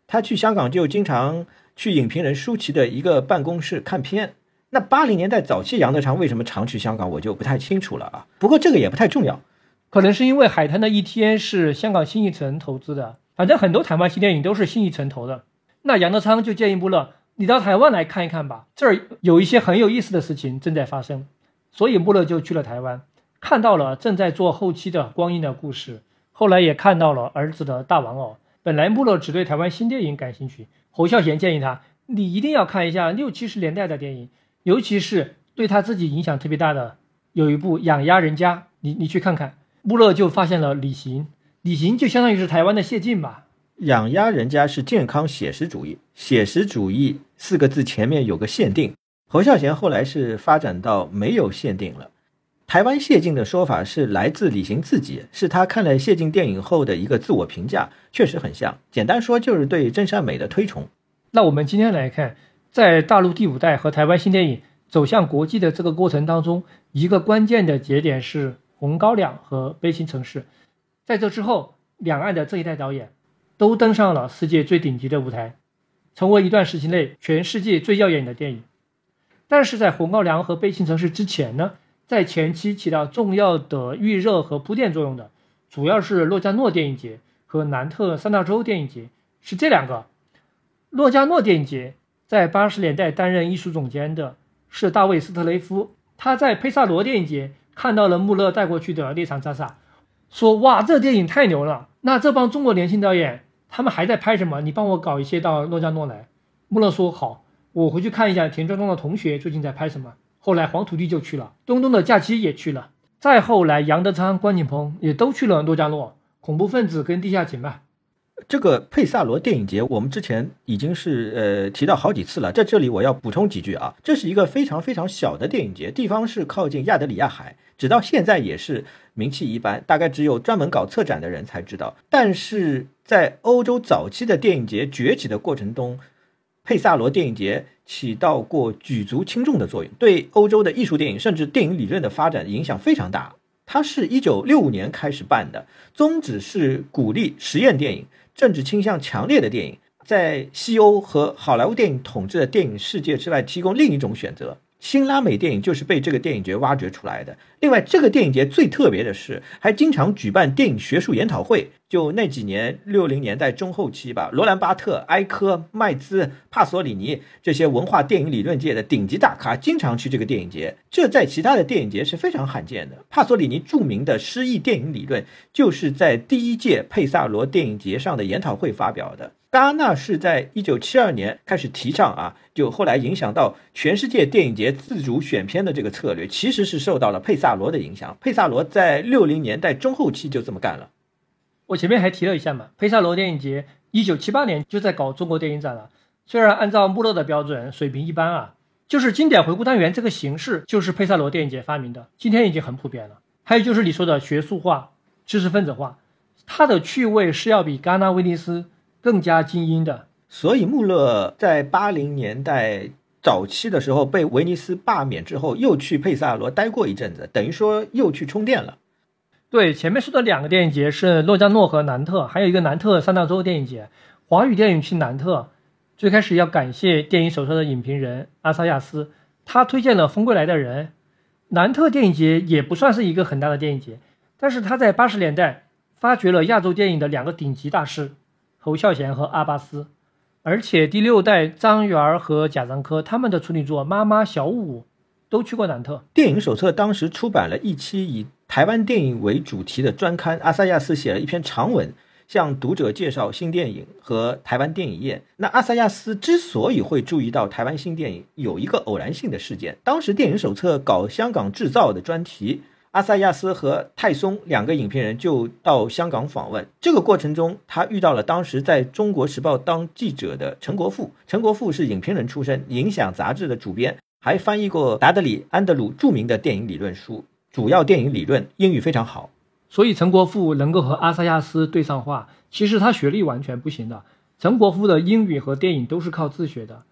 他去香港就经常去影评人舒淇的一个办公室看片。那八零年代早期，杨德昌为什么常去香港，我就不太清楚了啊。不过这个也不太重要，可能是因为海滩的一天是香港新艺城投资的，反正很多台湾新电影都是新艺城投的。那杨德昌就建议穆勒，你到台湾来看一看吧，这儿有一些很有意思的事情正在发生。所以穆勒就去了台湾，看到了正在做后期的《光阴的故事》，后来也看到了儿子的大玩偶。本来穆勒只对台湾新电影感兴趣，侯孝贤建议他，你一定要看一下六七十年代的电影。尤其是对他自己影响特别大的，有一部《养鸭人家》，你你去看看，穆勒就发现了李行，李行就相当于是台湾的谢晋吧。养鸭人家是健康写实主义，写实主义四个字前面有个限定，侯孝贤后来是发展到没有限定了。台湾谢晋的说法是来自李行自己，是他看了谢晋电影后的一个自我评价，确实很像。简单说就是对真善美的推崇。那我们今天来看。在大陆第五代和台湾新电影走向国际的这个过程当中，一个关键的节点是《红高粱》和《悲情城市》。在这之后，两岸的这一代导演，都登上了世界最顶级的舞台，成为一段时期内全世界最耀眼的电影。但是在《红高粱》和《悲情城市》之前呢，在前期起到重要的预热和铺垫作用的，主要是洛迦诺电影节和南特三大洲电影节，是这两个。洛迦诺电影节在八十年代担任艺术总监的是大卫斯特雷夫，他在佩萨罗电影节看到了穆勒带过去的《猎场扎萨》，说：“哇，这电影太牛了！那这帮中国年轻导演他们还在拍什么？你帮我搞一些到诺加诺来。”穆勒说：“好，我回去看一下田壮壮的同学最近在拍什么。”后来黄土地就去了，东东的假期也去了，再后来杨德昌、关锦鹏也都去了诺加诺，恐怖分子跟地下情吧。这个佩萨罗电影节，我们之前已经是呃提到好几次了，在这里我要补充几句啊。这是一个非常非常小的电影节，地方是靠近亚得里亚海，直到现在也是名气一般，大概只有专门搞策展的人才知道。但是在欧洲早期的电影节崛起的过程中，佩萨罗电影节起到过举足轻重的作用，对欧洲的艺术电影甚至电影理论的发展影响非常大。它是一九六五年开始办的，宗旨是鼓励实验电影。政治倾向强烈的电影，在西欧和好莱坞电影统治的电影世界之外，提供另一种选择。新拉美电影就是被这个电影节挖掘出来的。另外，这个电影节最特别的是，还经常举办电影学术研讨会。就那几年，六零年代中后期吧，罗兰巴特、埃科、麦兹、帕索里尼这些文化电影理论界的顶级大咖，经常去这个电影节。这在其他的电影节是非常罕见的。帕索里尼著名的诗意电影理论，就是在第一届佩萨罗电影节上的研讨会发表的。戛纳是在一九七二年开始提倡啊，就后来影响到全世界电影节自主选片的这个策略，其实是受到了佩萨罗的影响。佩萨罗在六零年代中后期就这么干了。我前面还提了一下嘛，佩萨罗电影节一九七八年就在搞中国电影展了，虽然按照穆勒的标准水平一般啊，就是经典回顾单元这个形式就是佩萨罗电影节发明的，今天已经很普遍了。还有就是你说的学术化、知识分子化，它的趣味是要比戛纳、威尼斯。更加精英的，所以穆勒在八零年代早期的时候被威尼斯罢免之后，又去佩萨罗待过一阵子，等于说又去充电了。对，前面说的两个电影节是洛迦诺和南特，还有一个南特三大洲电影节。华语电影去南特，最开始要感谢电影手册的影评人阿萨亚斯，他推荐了《风归来的人》。南特电影节也不算是一个很大的电影节，但是他在八十年代发掘了亚洲电影的两个顶级大师。侯孝贤和阿巴斯，而且第六代张元和贾樟柯他们的处女作《妈妈小五》都去过南特。电影手册当时出版了一期以台湾电影为主题的专刊，阿萨亚斯写了一篇长文，向读者介绍新电影和台湾电影业。那阿萨亚斯之所以会注意到台湾新电影，有一个偶然性的事件，当时电影手册搞香港制造的专题。阿萨亚斯和泰松两个影评人就到香港访问。这个过程中，他遇到了当时在中国时报当记者的陈国富。陈国富是影评人出身，《影响》杂志的主编，还翻译过达德里·安德鲁著名的电影理论书，主要电影理论，英语非常好。所以陈国富能够和阿萨亚斯对上话，其实他学历完全不行的。陈国富的英语和电影都是靠自学的。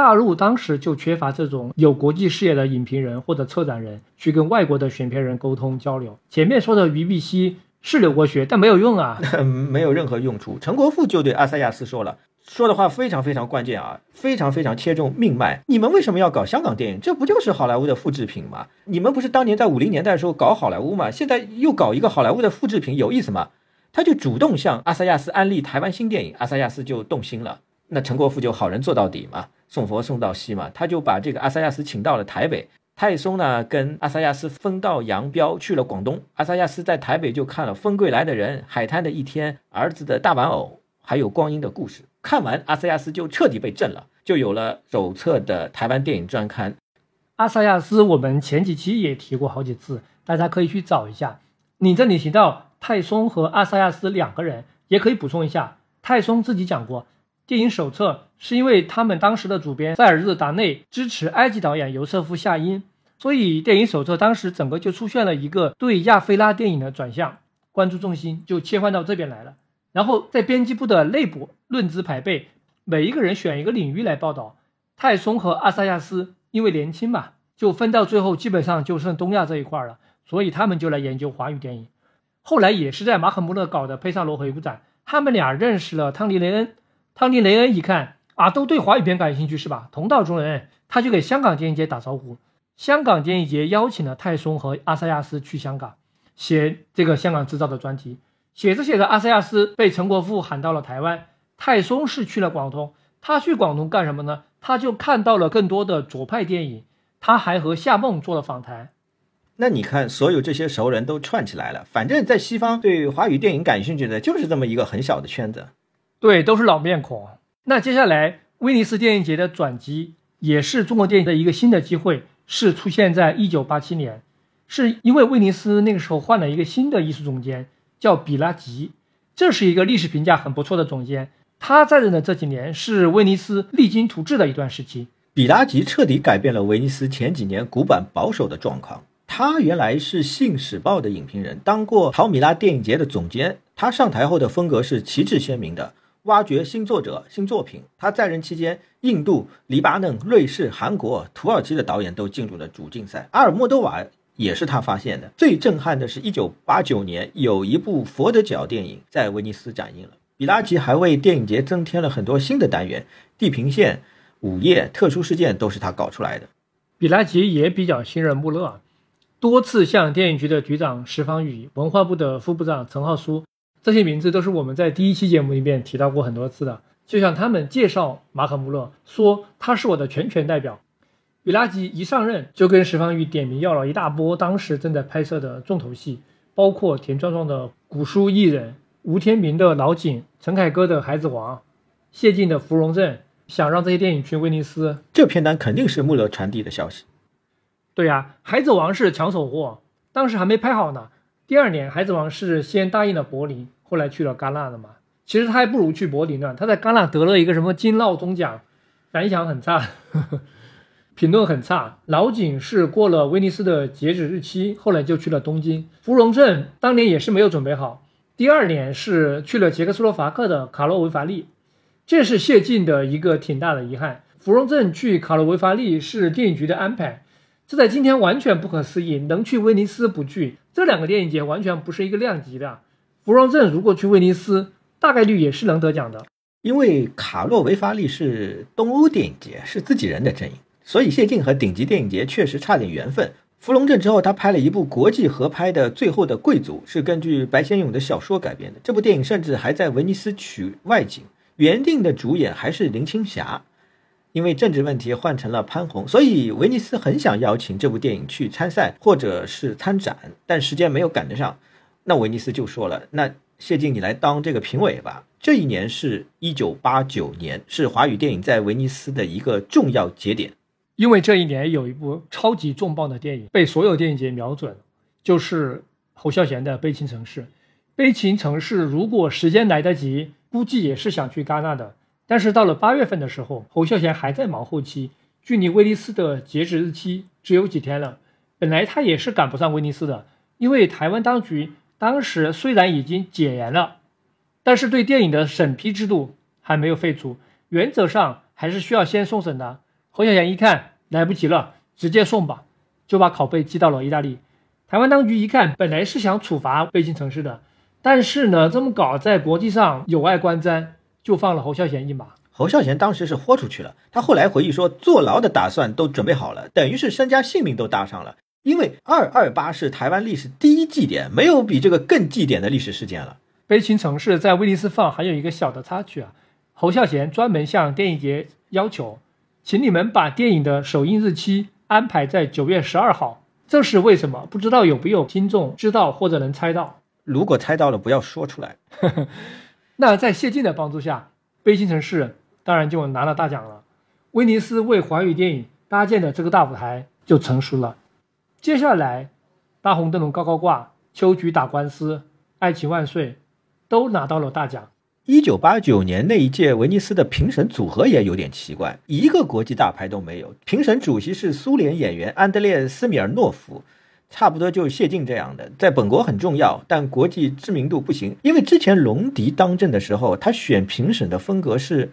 大陆当时就缺乏这种有国际视野的影评人或者策展人，去跟外国的选片人沟通交流。前面说的于碧溪是留过学，但没有用啊，没有任何用处。陈国富就对阿塞亚斯说了，说的话非常非常关键啊，非常非常切中命脉。你们为什么要搞香港电影？这不就是好莱坞的复制品吗？你们不是当年在五零年代的时候搞好莱坞吗？现在又搞一个好莱坞的复制品，有意思吗？他就主动向阿塞亚斯安利台湾新电影，阿塞亚斯就动心了。那陈国富就好人做到底嘛。送佛送到西嘛，他就把这个阿萨亚斯请到了台北。泰松呢，跟阿萨亚斯分道扬镳去了广东。阿萨亚斯在台北就看了《风归来的人》《海滩的一天》《儿子的大玩偶》，还有《光阴的故事》。看完阿萨亚斯就彻底被震了，就有了手册的台湾电影专刊。阿萨亚斯，我们前几期也提过好几次，大家可以去找一下。你这里提到泰松和阿萨亚斯两个人，也可以补充一下，泰松自己讲过。电影手册是因为他们当时的主编塞尔日达内支持埃及导演尤瑟夫夏因，所以电影手册当时整个就出现了一个对亚非拉电影的转向，关注重心就切换到这边来了。然后在编辑部的内部论资排辈，每一个人选一个领域来报道。泰松和阿萨亚斯因为年轻嘛，就分到最后基本上就剩东亚这一块了，所以他们就来研究华语电影。后来也是在马可·穆勒搞的佩萨罗回顾展，他们俩认识了汤尼·雷恩。汤尼·雷恩一看啊，都对华语片感兴趣是吧？同道中人，他就给香港电影节打招呼。香港电影节邀请了泰松和阿塞亚斯去香港写这个香港制造的专题。写着写着，阿塞亚斯被陈国富喊到了台湾，泰松是去了广东。他去广东干什么呢？他就看到了更多的左派电影。他还和夏梦做了访谈。那你看，所有这些熟人都串起来了。反正，在西方对华语电影感兴趣的，就是这么一个很小的圈子。对，都是老面孔。那接下来，威尼斯电影节的转机，也是中国电影的一个新的机会，是出现在一九八七年，是因为威尼斯那个时候换了一个新的艺术总监，叫比拉吉。这是一个历史评价很不错的总监。他在任的这几年，是威尼斯励精图治的一段时期。比拉吉彻底改变了威尼斯前几年古板保守的状况。他原来是《信使报》的影评人，当过陶米拉电影节的总监。他上台后的风格是旗帜鲜明的，挖掘新作者、新作品。他在任期间，印度、黎巴嫩、瑞士、韩国、土耳其的导演都进入了主竞赛。阿尔莫多瓦也是他发现的。最震撼的是一九八九年，有一部佛得角电影在威尼斯展映了。比拉吉还为电影节增添了很多新的单元，地平线。午夜特殊事件都是他搞出来的。比拉吉也比较信任穆勒，多次向电影局的局长石方宇、文化部的副部长陈浩书，这些名字都是我们在第一期节目里面提到过很多次的。就像他们介绍马可·穆勒，说他是我的全权代表。比拉吉一上任就跟石方玉点名要了一大波当时正在拍摄的重头戏，包括田壮壮的《古书艺人》，吴天明的《老井》，陈凯歌的《孩子王》，谢晋的《芙蓉镇》。想让这些电影去威尼斯，这片单肯定是穆勒传递的消息。对呀，《孩子王》是抢手货，当时还没拍好呢。第二年，《孩子王》是先答应了柏林，后来去了戛纳的嘛。其实他还不如去柏林呢。他在戛纳得了一个什么金闹钟奖，反响很差，评论很差。老井是过了威尼斯的截止日期，后来就去了东京。芙蓉镇当年也是没有准备好。第二年是去了捷克斯洛伐克的卡洛维法利。这是谢晋的一个挺大的遗憾。芙蓉镇去卡罗维法利是电影局的安排，这在今天完全不可思议。能去威尼斯不去，这两个电影节完全不是一个量级的。芙蓉镇如果去威尼斯，大概率也是能得奖的。因为卡洛维法利是东欧电影节，是自己人的阵营，所以谢晋和顶级电影节确实差点缘分。芙蓉镇之后，他拍了一部国际合拍的《最后的贵族》，是根据白先勇的小说改编的。这部电影甚至还在威尼斯取外景。原定的主演还是林青霞，因为政治问题换成了潘虹，所以威尼斯很想邀请这部电影去参赛或者是参展，但时间没有赶得上。那威尼斯就说了：“那谢晋你来当这个评委吧。”这一年是一九八九年，是华语电影在威尼斯的一个重要节点，因为这一年有一部超级重磅的电影被所有电影节瞄准，就是侯孝贤的《悲情城市》。《悲情城市》如果时间来得及。估计也是想去戛纳的，但是到了八月份的时候，侯孝贤还在忙后期，距离威尼斯的截止日期只有几天了。本来他也是赶不上威尼斯的，因为台湾当局当时虽然已经解严了，但是对电影的审批制度还没有废除，原则上还是需要先送审的。侯孝贤一看来不及了，直接送吧，就把拷贝寄到了意大利。台湾当局一看，本来是想处罚北京城市的。但是呢，这么搞在国际上有碍观瞻，就放了侯孝贤一马。侯孝贤当时是豁出去了，他后来回忆说，坐牢的打算都准备好了，等于是身家性命都搭上了。因为二二八是台湾历史第一祭典，没有比这个更祭典的历史事件了。悲情城市在威尼斯放，还有一个小的插曲啊，侯孝贤专门向电影节要求，请你们把电影的首映日期安排在九月十二号，这是为什么？不知道有没有听众知道或者能猜到？如果猜到了，不要说出来。那在谢晋的帮助下，《悲情城市》当然就拿了大奖了。威尼斯为华语电影搭建的这个大舞台就成熟了。接下来，《大红灯笼高高挂》《秋菊打官司》《爱情万岁》都拿到了大奖。一九八九年那一届威尼斯的评审组合也有点奇怪，一个国际大牌都没有。评审主席是苏联演员安德烈斯米尔诺夫。差不多就是谢晋这样的，在本国很重要，但国际知名度不行。因为之前龙迪当政的时候，他选评审的风格是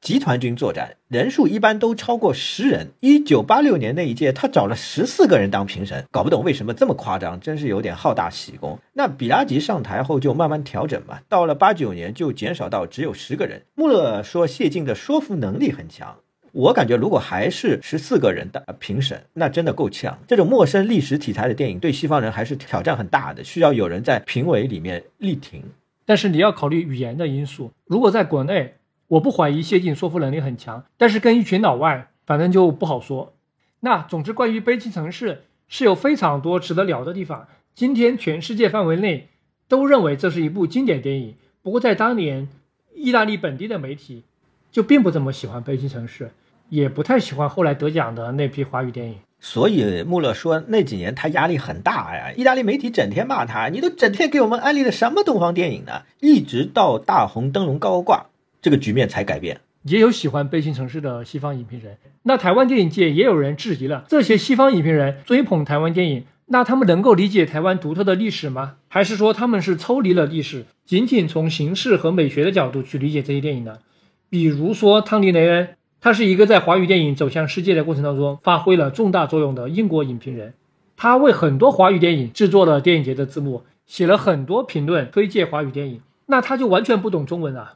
集团军作战，人数一般都超过十人。一九八六年那一届，他找了十四个人当评审，搞不懂为什么这么夸张，真是有点好大喜功。那比拉吉上台后就慢慢调整嘛，到了八九年就减少到只有十个人。穆勒说谢晋的说服能力很强，我感觉如果还是十四个人的评审，那真的够呛。这种陌生历史题材的电影对西方人还是挑战很大的，需要有人在评委里面力挺。但是你要考虑语言的因素，如果在国内。我不怀疑谢晋说服能力很强，但是跟一群老外，反正就不好说。那总之，关于《悲情城市》是有非常多值得聊的地方。今天全世界范围内都认为这是一部经典电影，不过在当年，意大利本地的媒体就并不怎么喜欢《悲情城市》，也不太喜欢后来得奖的那批华语电影。所以穆勒说那几年他压力很大呀，意大利媒体整天骂他，你都整天给我们安利的什么东方电影呢？一直到大红灯笼高挂。这个局面才改变。也有喜欢《悲情城市》的西方影评人，那台湾电影界也有人质疑了：这些西方影评人追捧台湾电影，那他们能够理解台湾独特的历史吗？还是说他们是抽离了历史，仅仅从形式和美学的角度去理解这些电影呢？比如说汤尼·雷恩，他是一个在华语电影走向世界的过程当中发挥了重大作用的英国影评人，他为很多华语电影制作了电影节的字幕，写了很多评论推介华语电影，那他就完全不懂中文啊。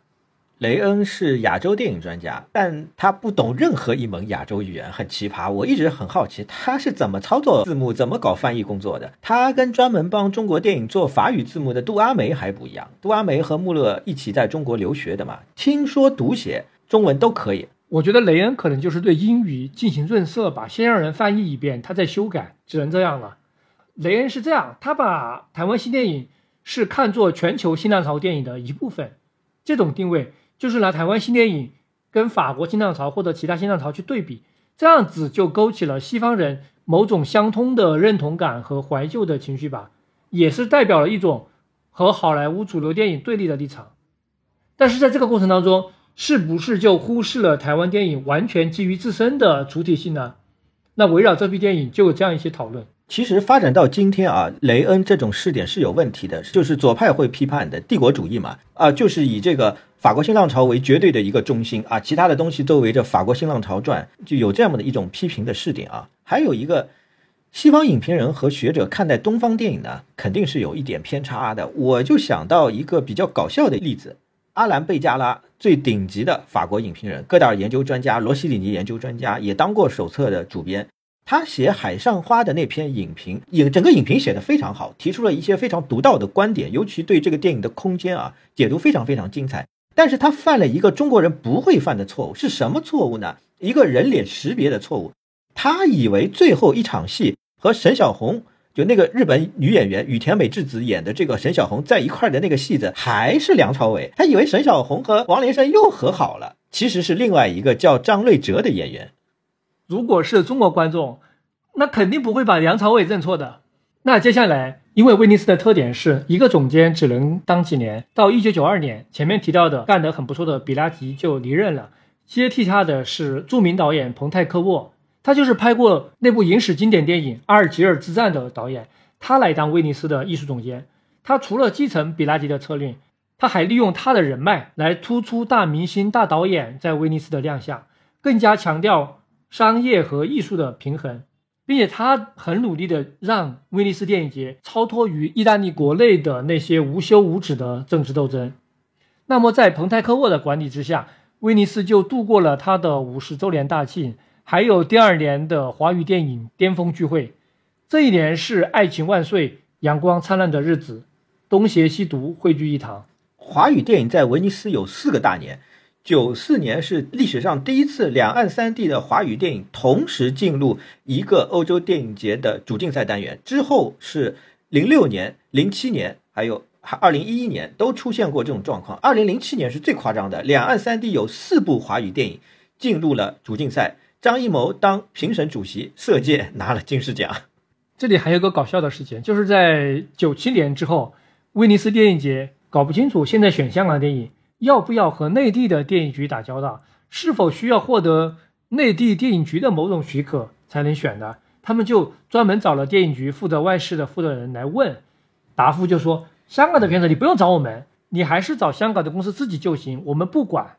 雷恩是亚洲电影专家，但他不懂任何一门亚洲语言，很奇葩。我一直很好奇他是怎么操作字幕、怎么搞翻译工作的。他跟专门帮中国电影做法语字幕的杜阿梅还不一样。杜阿梅和穆勒一起在中国留学的嘛，听说读写中文都可以。我觉得雷恩可能就是对英语进行润色吧，先让人翻译一遍，他再修改，只能这样了。雷恩是这样，他把台湾新电影是看作全球新浪潮电影的一部分，这种定位。就是拿台湾新电影跟法国新浪潮或者其他新浪潮去对比，这样子就勾起了西方人某种相通的认同感和怀旧的情绪吧，也是代表了一种和好莱坞主流电影对立的立场。但是在这个过程当中，是不是就忽视了台湾电影完全基于自身的主体性呢？那围绕这批电影就有这样一些讨论。其实发展到今天啊，雷恩这种试点是有问题的，就是左派会批判的帝国主义嘛，啊，就是以这个法国新浪潮为绝对的一个中心啊，其他的东西都围着法国新浪潮转，就有这样的一种批评的试点啊。还有一个，西方影评人和学者看待东方电影呢，肯定是有一点偏差的。我就想到一个比较搞笑的例子，阿兰贝加拉，最顶级的法国影评人，戈达尔研究专家，罗西里尼研究专家，也当过手册的主编。他写《海上花》的那篇影评，影整个影评写的非常好，提出了一些非常独到的观点，尤其对这个电影的空间啊解读非常非常精彩。但是他犯了一个中国人不会犯的错误，是什么错误呢？一个人脸识别的错误。他以为最后一场戏和沈小红，就那个日本女演员羽田美智子演的这个沈小红在一块的那个戏子还是梁朝伟，他以为沈小红和王连生又和好了，其实是另外一个叫张瑞哲的演员。如果是中国观众，那肯定不会把梁朝伟认错的。那接下来，因为威尼斯的特点是一个总监只能当几年，到一九九二年，前面提到的干得很不错的比拉吉就离任了，接替他的是著名导演彭泰克沃，他就是拍过那部影史经典电影《阿尔及尔之战》的导演，他来当威尼斯的艺术总监。他除了继承比拉吉的策略，他还利用他的人脉来突出大明星、大导演在威尼斯的亮相，更加强调。商业和艺术的平衡，并且他很努力的让威尼斯电影节超脱于意大利国内的那些无休无止的政治斗争。那么，在彭泰科沃的管理之下，威尼斯就度过了他的五十周年大庆，还有第二年的华语电影巅峰聚会。这一年是爱情万岁、阳光灿烂的日子，东邪西毒汇聚一堂。华语电影在威尼斯有四个大年。九四年是历史上第一次，两岸三地的华语电影同时进入一个欧洲电影节的主竞赛单元。之后是零六年、零七年，还有二零一一年都出现过这种状况。二零零七年是最夸张的，两岸三地有四部华语电影进入了主竞赛，张艺谋当评审主席，《色戒》拿了金狮奖。这里还有个搞笑的事情，就是在九七年之后，威尼斯电影节搞不清楚现在选香港电影。要不要和内地的电影局打交道？是否需要获得内地电影局的某种许可才能选的？他们就专门找了电影局负责外事的负责人来问，答复就说：香港的片子你不用找我们，你还是找香港的公司自己就行，我们不管。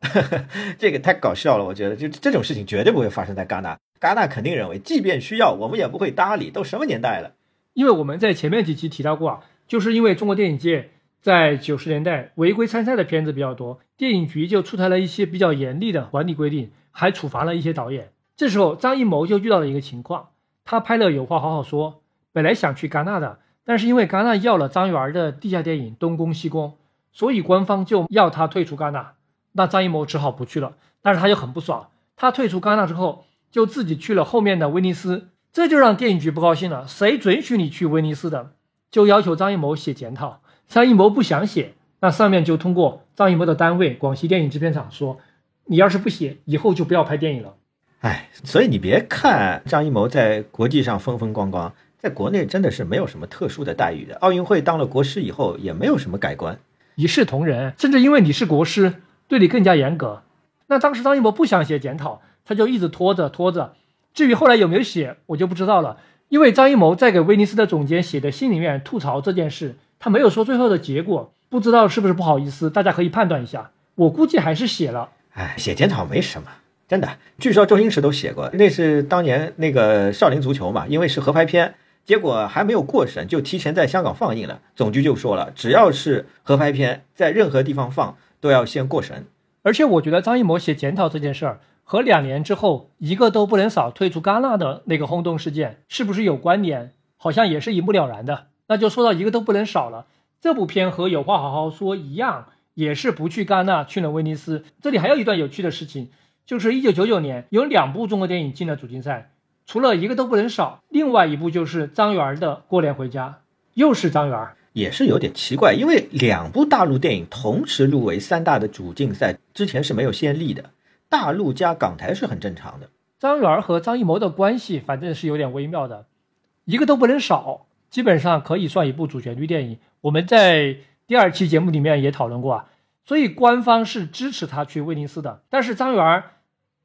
这个太搞笑了，我觉得就这种事情绝对不会发生在戛纳。戛纳肯定认为，即便需要，我们也不会搭理。都什么年代了？因为我们在前面几期提到过啊，就是因为中国电影界在九十年代违规参赛的片子比较多，电影局就出台了一些比较严厉的管理规定，还处罚了一些导演。这时候张艺谋就遇到了一个情况，他拍了《有话好好说》，本来想去戛纳的，但是因为戛纳要了张元的地下电影《东宫西宫》，所以官方就要他退出戛纳。那张艺谋只好不去了，但是他就很不爽。他退出戛纳之后，就自己去了后面的威尼斯，这就让电影局不高兴了。谁准许你去威尼斯的？就要求张艺谋写检讨。张艺谋不想写，那上面就通过张艺谋的单位广西电影制片厂说：“你要是不写，以后就不要拍电影了。”哎，所以你别看张艺谋在国际上风风光光，在国内真的是没有什么特殊的待遇的。奥运会当了国师以后，也没有什么改观，一视同仁，甚至因为你是国师。对你更加严格。那当时张艺谋不想写检讨，他就一直拖着拖着。至于后来有没有写，我就不知道了。因为张艺谋在给威尼斯的总监写的信里面吐槽这件事，他没有说最后的结果，不知道是不是不好意思。大家可以判断一下。我估计还是写了。哎，写检讨没什么，真的。据说周星驰都写过，那是当年那个《少林足球》嘛，因为是合拍片，结果还没有过审就提前在香港放映了。总局就说了，只要是合拍片，在任何地方放。都要先过审，而且我觉得张艺谋写检讨这件事儿和两年之后一个都不能少退出戛纳的那个轰动事件是不是有关联？好像也是一目了然的。那就说到一个都不能少了，这部片和有话好好说一样，也是不去戛纳，去了威尼斯。这里还有一段有趣的事情，就是一九九九年有两部中国电影进了主竞赛，除了一个都不能少，另外一部就是张元的《过年回家》，又是张元。也是有点奇怪，因为两部大陆电影同时入围三大的主竞赛，之前是没有先例的。大陆加港台是很正常的。张元和张艺谋的关系反正是有点微妙的，一个都不能少，基本上可以算一部主旋律电影。我们在第二期节目里面也讨论过啊，所以官方是支持他去威尼斯的。但是张元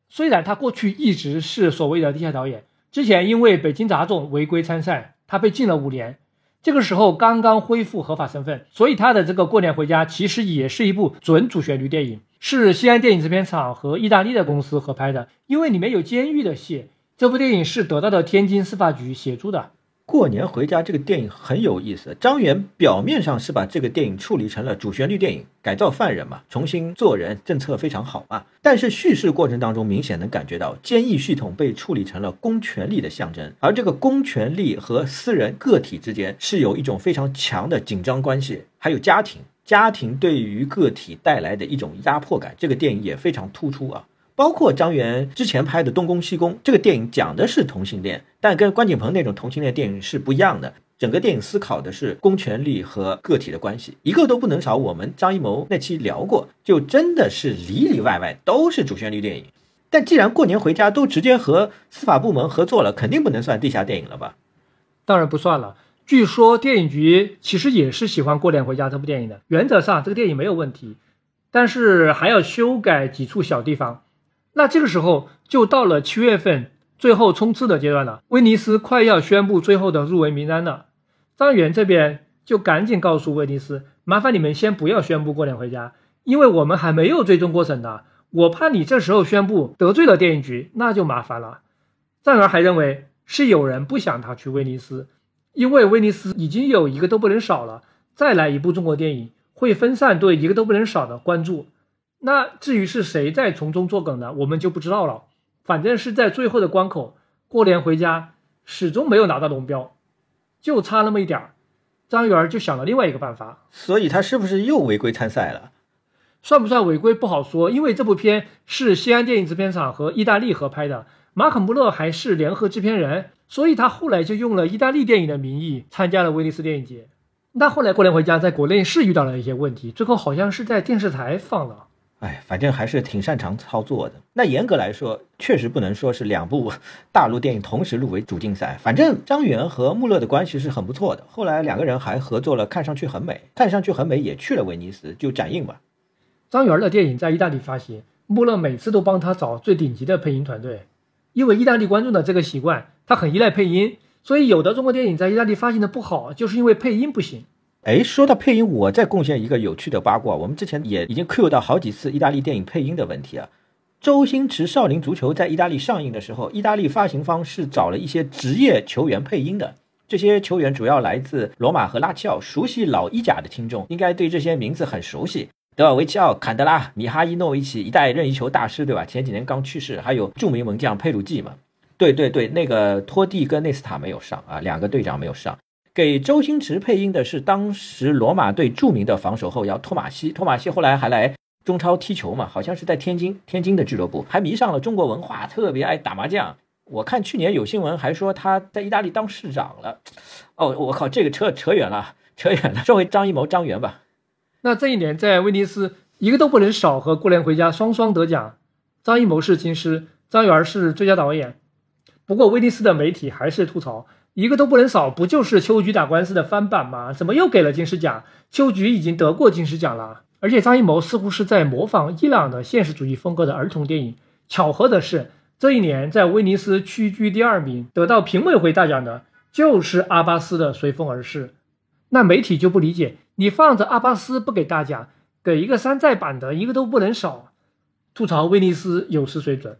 虽然他过去一直是所谓的地下导演，之前因为北京杂种违规参赛，他被禁了五年。这个时候刚刚恢复合法身份，所以他的这个过年回家其实也是一部准主旋律电影，是西安电影制片厂和意大利的公司合拍的，因为里面有监狱的戏。这部电影是得到的天津司法局协助的。过年回家这个电影很有意思，张元表面上是把这个电影处理成了主旋律电影，改造犯人嘛，重新做人，政策非常好嘛。但是叙事过程当中明显能感觉到，监狱系统被处理成了公权力的象征，而这个公权力和私人个体之间是有一种非常强的紧张关系，还有家庭，家庭对于个体带来的一种压迫感，这个电影也非常突出啊。包括张元之前拍的《东宫西宫》这个电影，讲的是同性恋，但跟关锦鹏那种同性恋电影是不一样的。整个电影思考的是公权力和个体的关系，一个都不能少。我们张艺谋那期聊过，就真的是里里外外都是主旋律电影。但既然过年回家都直接和司法部门合作了，肯定不能算地下电影了吧？当然不算了。据说电影局其实也是喜欢《过年回家》这部电影的，原则上这个电影没有问题，但是还要修改几处小地方。那这个时候就到了七月份最后冲刺的阶段了，威尼斯快要宣布最后的入围名单了。张元这边就赶紧告诉威尼斯，麻烦你们先不要宣布过年回家，因为我们还没有最终过审呢。我怕你这时候宣布得罪了电影局，那就麻烦了。张元还认为是有人不想他去威尼斯，因为威尼斯已经有一个都不能少了，再来一部中国电影会分散对一个都不能少的关注。那至于是谁在从中作梗呢？我们就不知道了。反正是在最后的关口，过年回家始终没有拿到龙标，就差那么一点儿。张元就想了另外一个办法，所以他是不是又违规参赛了？算不算违规不好说，因为这部片是西安电影制片厂和意大利合拍的，马可·穆勒还是联合制片人，所以他后来就用了意大利电影的名义参加了威尼斯电影节。那后来过年回家在国内是遇到了一些问题，最后好像是在电视台放了。哎，反正还是挺擅长操作的。那严格来说，确实不能说是两部大陆电影同时入围主竞赛。反正张元和穆勒的关系是很不错的。后来两个人还合作了《看上去很美》，看上去很美也去了威尼斯就展映吧。张元的电影在意大利发行，穆勒每次都帮他找最顶级的配音团队，因为意大利观众的这个习惯，他很依赖配音，所以有的中国电影在意大利发行的不好，就是因为配音不行。哎，说到配音，我再贡献一个有趣的八卦。我们之前也已经 Q 到好几次意大利电影配音的问题啊。周星驰《少林足球》在意大利上映的时候，意大利发行方是找了一些职业球员配音的。这些球员主要来自罗马和拉齐奥。熟悉老意甲的听众应该对这些名字很熟悉：德尔维奇奥、坎德拉、米哈伊诺维奇，一代任意球大师，对吧？前几年刚去世。还有著名门将佩鲁季嘛？对对对，那个托蒂跟内斯塔没有上啊，两个队长没有上。给周星驰配音的是当时罗马队著名的防守后腰托马西。托马西后来还来中超踢球嘛？好像是在天津，天津的俱乐部，还迷上了中国文化，特别爱打麻将。我看去年有新闻还说他在意大利当市长了。哦，我靠，这个扯扯远了，扯远了。说回张艺谋、张元吧。那这一年在威尼斯，一个都不能少和《过年回家》双双得奖。张艺谋是金狮，张元是最佳导演。不过威尼斯的媒体还是吐槽。一个都不能少，不就是秋菊打官司的翻版吗？怎么又给了金狮奖？秋菊已经得过金狮奖了，而且张艺谋似乎是在模仿伊朗的现实主义风格的儿童电影。巧合的是，这一年在威尼斯屈居第二名，得到评委会大奖的就是阿巴斯的《随风而逝》。那媒体就不理解，你放着阿巴斯不给大奖，给一个山寨版的一个都不能少，吐槽威尼斯有失水准。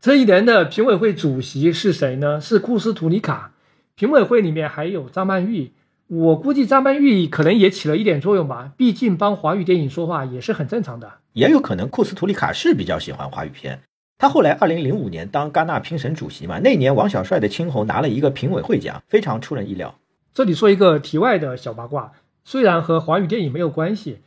这一年的评委会主席是谁呢？是库斯图里卡。评委会里面还有张曼玉，我估计张曼玉可能也起了一点作用吧，毕竟帮华语电影说话也是很正常的。也有可能库斯图里卡是比较喜欢华语片，他后来二零零五年当戛纳评审主席嘛，那年王小帅的《青红》拿了一个评委会奖，非常出人意料。这里说一个题外的小八卦，虽然和华语电影没有关系，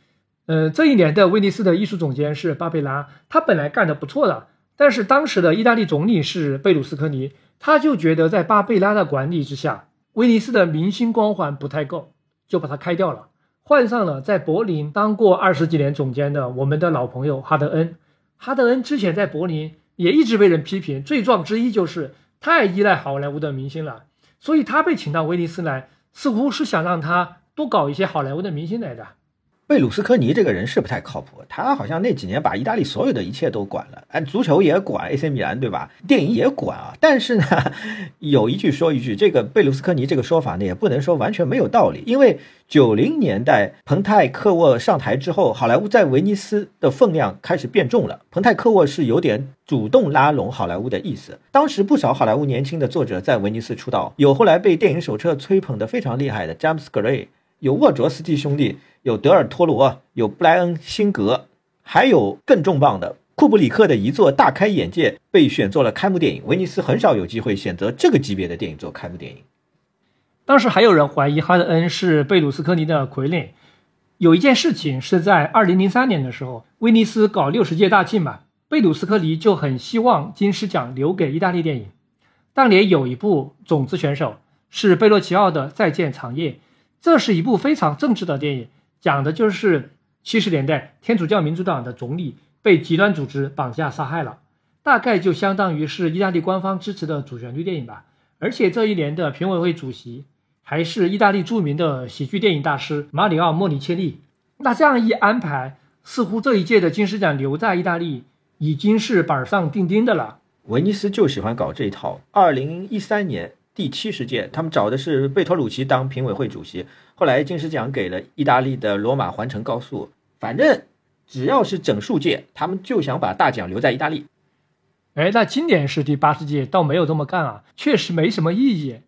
嗯，这一年的威尼斯的艺术总监是巴贝拉，他本来干得不错的，但是当时的意大利总理是贝鲁斯科尼。他就觉得在巴贝拉的管理之下，威尼斯的明星光环不太够，就把他开掉了，换上了在柏林当过二十几年总监的我们的老朋友哈德恩。哈德恩之前在柏林也一直被人批评，罪状之一就是太依赖好莱坞的明星了，所以他被请到威尼斯来，似乎是想让他多搞一些好莱坞的明星来的。贝鲁斯科尼这个人是不太靠谱，他好像那几年把意大利所有的一切都管了，哎，足球也管，AC 米兰对吧？电影也管啊。但是呢，有一句说一句，这个贝鲁斯科尼这个说法呢，也不能说完全没有道理。因为九零年代彭泰克沃上台之后，好莱坞在威尼斯的分量开始变重了。彭泰克沃是有点主动拉拢好莱坞的意思。当时不少好莱坞年轻的作者在威尼斯出道，有后来被电影手册吹捧的非常厉害的詹姆斯格雷，有沃卓斯基兄弟。有德尔托罗，有布莱恩辛格，还有更重磅的库布里克的一座《大开眼界》被选做了开幕电影。威尼斯很少有机会选择这个级别的电影做开幕电影。当时还有人怀疑哈德恩是贝鲁斯科尼的傀儡。有一件事情是在二零零三年的时候，威尼斯搞六十届大庆嘛，贝鲁斯科尼就很希望金狮奖留给意大利电影。当年有一部种子选手是贝洛奇奥的《再见长夜》，这是一部非常政治的电影。讲的就是七十年代天主教民主党的总理被极端组织绑架杀害了，大概就相当于是意大利官方支持的主旋律电影吧。而且这一年的评委会主席还是意大利著名的喜剧电影大师马里奥·莫尼切利。那这样一安排，似乎这一届的金狮奖留在意大利已经是板上钉钉的了。威尼斯就喜欢搞这一套。二零一三年第七十届，他们找的是贝托鲁奇当评委会主席。后来金狮奖给了意大利的罗马环城高速，反正只要是整数届，他们就想把大奖留在意大利。哎，那今年是第八十届，倒没有这么干啊，确实没什么意义。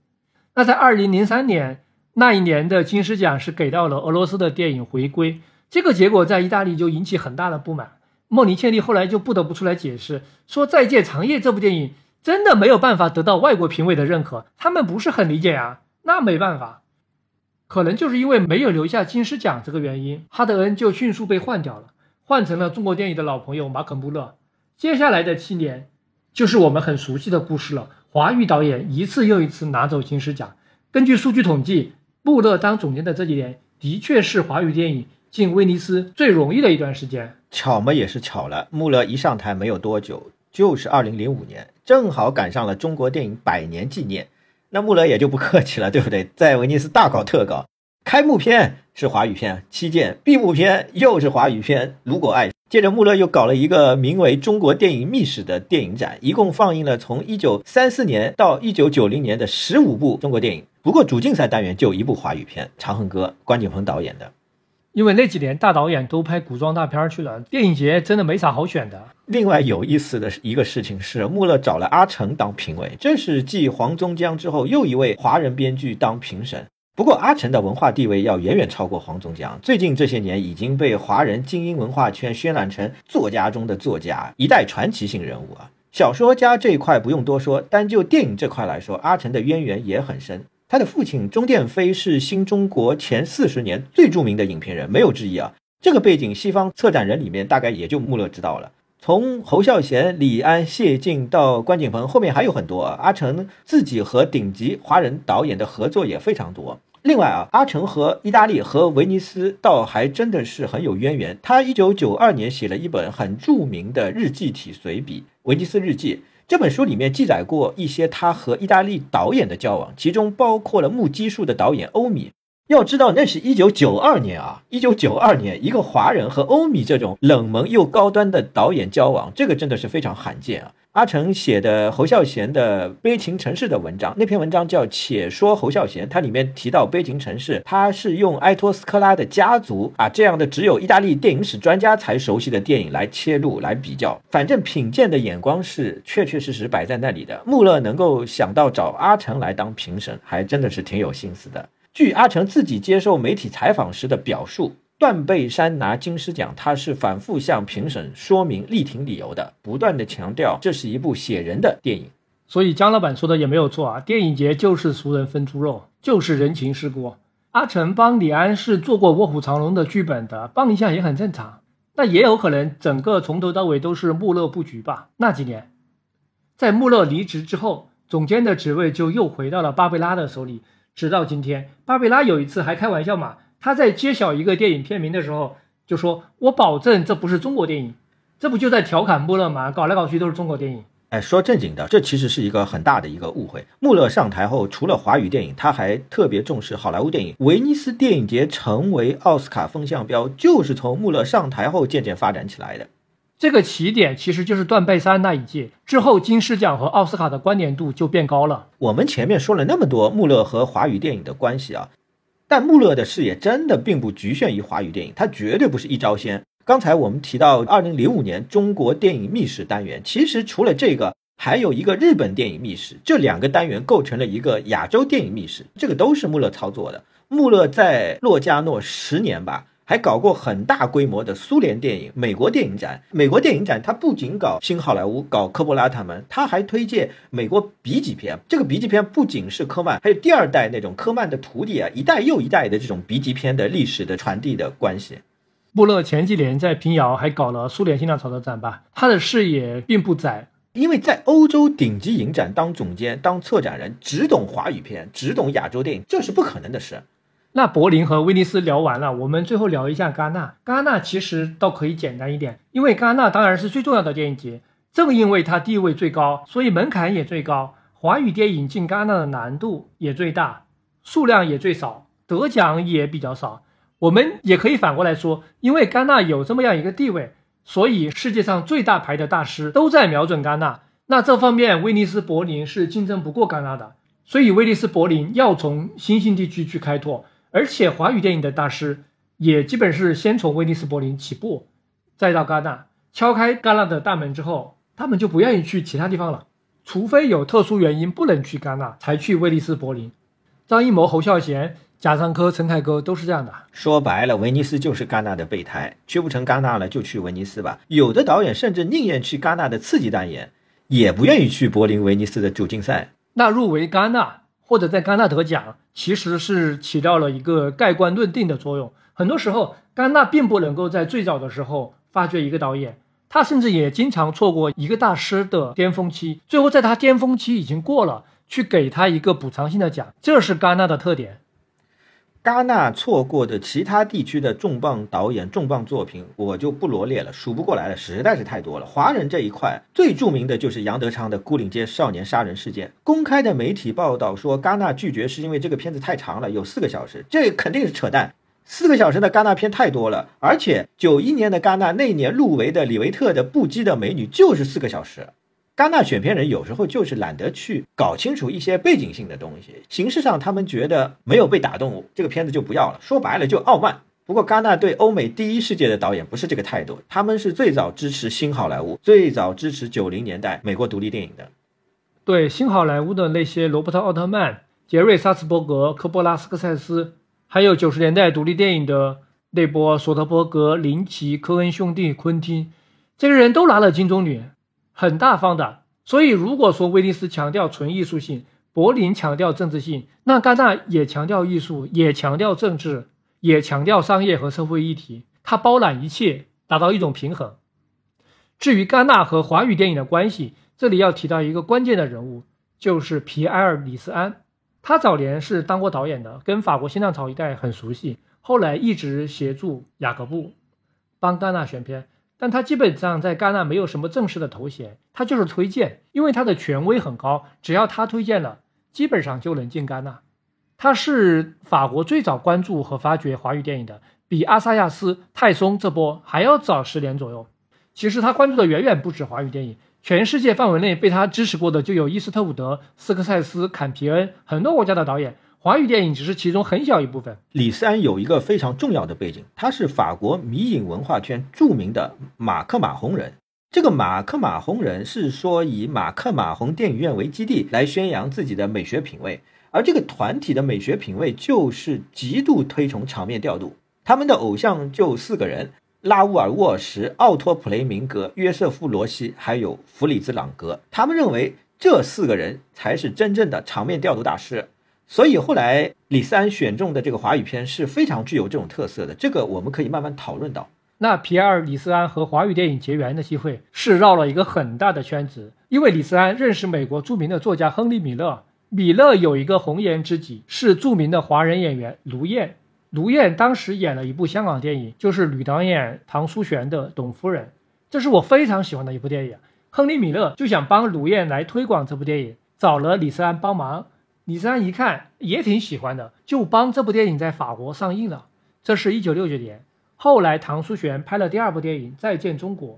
那在二零零三年那一年的金狮奖是给到了俄罗斯的电影《回归》，这个结果在意大利就引起很大的不满。莫尼切利后来就不得不出来解释，说《再见长夜》这部电影真的没有办法得到外国评委的认可，他们不是很理解啊。那没办法。可能就是因为没有留下金狮奖这个原因，哈德恩就迅速被换掉了，换成了中国电影的老朋友马可·穆勒。接下来的七年，就是我们很熟悉的故事了。华语导演一次又一次拿走金狮奖。根据数据统计，穆勒当总监的这几年，的确是华语电影进威尼斯最容易的一段时间。巧嘛也是巧了，穆勒一上台没有多久，就是二零零五年，正好赶上了中国电影百年纪念。那穆勒也就不客气了，对不对？在威尼斯大搞特搞，开幕片是华语片《七剑》，闭幕片又是华语片《如果爱》。接着穆勒又搞了一个名为“中国电影秘史”的电影展，一共放映了从一九三四年到一九九零年的十五部中国电影，不过主竞赛单元就一部华语片《长恨歌》，关锦鹏导演的。因为那几年大导演都拍古装大片去了，电影节真的没啥好选的。另外有意思的一个事情是，穆勒找了阿成当评委，这是继黄宗江之后又一位华人编剧当评审。不过阿成的文化地位要远远超过黄宗江，最近这些年已经被华人精英文化圈渲染成作家中的作家，一代传奇性人物啊。小说家这一块不用多说，单就电影这块来说，阿成的渊源也很深。他的父亲钟殿飞是新中国前四十年最著名的影片人，没有之一啊。这个背景，西方策展人里面大概也就穆勒知道了。从侯孝贤、李安、谢晋到关锦鹏，后面还有很多啊。阿成自己和顶级华人导演的合作也非常多。另外啊，阿成和意大利和威尼斯倒还真的是很有渊源。他一九九二年写了一本很著名的日记体随笔《威尼斯日记》。这本书里面记载过一些他和意大利导演的交往，其中包括了木基树的导演欧米。要知道，那是一九九二年啊，一九九二年，一个华人和欧米这种冷门又高端的导演交往，这个真的是非常罕见啊。阿成写的侯孝贤的《悲情城市》的文章，那篇文章叫《且说侯孝贤》，它里面提到《悲情城市》，它是用埃托斯科拉的家族啊这样的只有意大利电影史专家才熟悉的电影来切入来比较，反正品鉴的眼光是确确实实摆在那里的。穆勒能够想到找阿成来当评审，还真的是挺有心思的。据阿成自己接受媒体采访时的表述。断背山拿金狮奖，他是反复向评审说明、力挺理由的，不断的强调这是一部写人的电影。所以姜老板说的也没有错啊，电影节就是俗人分猪肉，就是人情世故。阿成帮李安是做过《卧虎藏龙》的剧本的，帮一下也很正常。那也有可能整个从头到尾都是穆勒布局吧？那几年，在穆勒离职之后，总监的职位就又回到了巴贝拉的手里，直到今天。巴贝拉有一次还开玩笑嘛。他在揭晓一个电影片名的时候，就说：“我保证这不是中国电影，这不就在调侃穆勒吗？搞来搞去都是中国电影。”哎，说正经的，这其实是一个很大的一个误会。穆勒上台后，除了华语电影，他还特别重视好莱坞电影。威尼斯电影节成为奥斯卡风向标，就是从穆勒上台后渐渐发展起来的。这个起点其实就是断背山那一届之后，金狮奖和奥斯卡的关联度就变高了。我们前面说了那么多穆勒和华语电影的关系啊。但穆勒的视野真的并不局限于华语电影，他绝对不是一招鲜。刚才我们提到二零零五年中国电影秘史单元，其实除了这个，还有一个日本电影秘史，这两个单元构成了一个亚洲电影秘史，这个都是穆勒操作的。穆勒在洛迦诺十年吧。还搞过很大规模的苏联电影、美国电影展。美国电影展，他不仅搞新好莱坞、搞科波拉他们，他还推荐美国 B 级片。这个 B 级片不仅是科曼，还有第二代那种科曼的徒弟啊，一代又一代的这种 B 级片的历史的传递的关系。穆勒前几年在平遥还搞了苏联新浪潮的展吧，他的视野并不窄，因为在欧洲顶级影展当总监、当策展人，只懂华语片，只懂亚洲电影，这是不可能的事。那柏林和威尼斯聊完了，我们最后聊一下戛纳。戛纳其实倒可以简单一点，因为戛纳当然是最重要的电影节，正因为它地位最高，所以门槛也最高，华语电影进戛纳的难度也最大，数量也最少，得奖也比较少。我们也可以反过来说，因为戛纳有这么样一个地位，所以世界上最大牌的大师都在瞄准戛纳。那这方面，威尼斯、柏林是竞争不过戛纳的，所以威尼斯、柏林要从新兴地区去开拓。而且华语电影的大师也基本是先从威尼斯、柏林起步，再到戛纳，敲开戛纳的大门之后，他们就不愿意去其他地方了，除非有特殊原因不能去戛纳，才去威尼斯、柏林。张艺谋、侯孝贤、贾樟柯、陈凯歌都是这样的。说白了，威尼斯就是戛纳的备胎，去不成戛纳了就去威尼斯吧。有的导演甚至宁愿去戛纳的刺激单元，也不愿意去柏林、威尼斯的主竞赛。那入围戛纳。或者在戛纳得奖，其实是起到了一个盖棺论定的作用。很多时候，戛纳并不能够在最早的时候发掘一个导演，他甚至也经常错过一个大师的巅峰期，最后在他巅峰期已经过了，去给他一个补偿性的奖，这是戛纳的特点。戛纳错过的其他地区的重磅导演、重磅作品，我就不罗列了，数不过来了，实在是太多了。华人这一块最著名的就是杨德昌的《牯岭街少年杀人事件》。公开的媒体报道说，戛纳拒绝是因为这个片子太长了，有四个小时，这肯定是扯淡。四个小时的戛纳片太多了，而且九一年的戛纳那年入围的李维特的《不羁的美女》就是四个小时。戛纳选片人有时候就是懒得去搞清楚一些背景性的东西，形式上他们觉得没有被打动，这个片子就不要了。说白了就傲慢。不过戛纳对欧美第一世界的导演不是这个态度，他们是最早支持新好莱坞，最早支持九零年代美国独立电影的。对新好莱坞的那些罗伯特奥特曼、杰瑞萨斯伯格、科波拉斯科塞斯，还有九十年代独立电影的那波索德伯格、林奇、科恩兄弟、昆汀，这些人都拿了金棕榈。很大方的，所以如果说威尼斯强调纯艺术性，柏林强调政治性，那戛纳也强调艺术，也强调政治，也强调商业和社会议题，它包揽一切，达到一种平衡。至于戛纳和华语电影的关系，这里要提到一个关键的人物，就是皮埃尔·李斯安。他早年是当过导演的，跟法国新浪潮一代很熟悉，后来一直协助雅各布帮戛纳选片。但他基本上在戛纳没有什么正式的头衔，他就是推荐，因为他的权威很高，只要他推荐了，基本上就能进戛纳。他是法国最早关注和发掘华语电影的，比阿萨亚斯、泰松这波还要早十年左右。其实他关注的远远不止华语电影，全世界范围内被他支持过的就有伊斯特伍德、斯科塞斯、坎皮恩，很多国家的导演。华语电影只是其中很小一部分。李斯安有一个非常重要的背景，他是法国迷影文化圈著名的马克马洪人。这个马克马洪人是说以马克马洪电影院为基地来宣扬自己的美学品味，而这个团体的美学品味就是极度推崇场面调度。他们的偶像就四个人：拉乌尔·沃什、奥托·普雷明格、约瑟夫·罗西，还有弗里兹·朗格。他们认为这四个人才是真正的场面调度大师。所以后来李斯安选中的这个华语片是非常具有这种特色的，这个我们可以慢慢讨论到。那皮埃尔·李斯安和华语电影结缘的机会是绕了一个很大的圈子，因为李斯安认识美国著名的作家亨利·米勒，米勒有一个红颜知己是著名的华人演员卢燕，卢燕当时演了一部香港电影，就是女导演唐书璇的《董夫人》，这是我非常喜欢的一部电影。亨利·米勒就想帮卢燕来推广这部电影，找了李斯安帮忙。李斯安一看也挺喜欢的，就帮这部电影在法国上映了。这是一九六九年。后来唐书璇拍了第二部电影《再见中国》，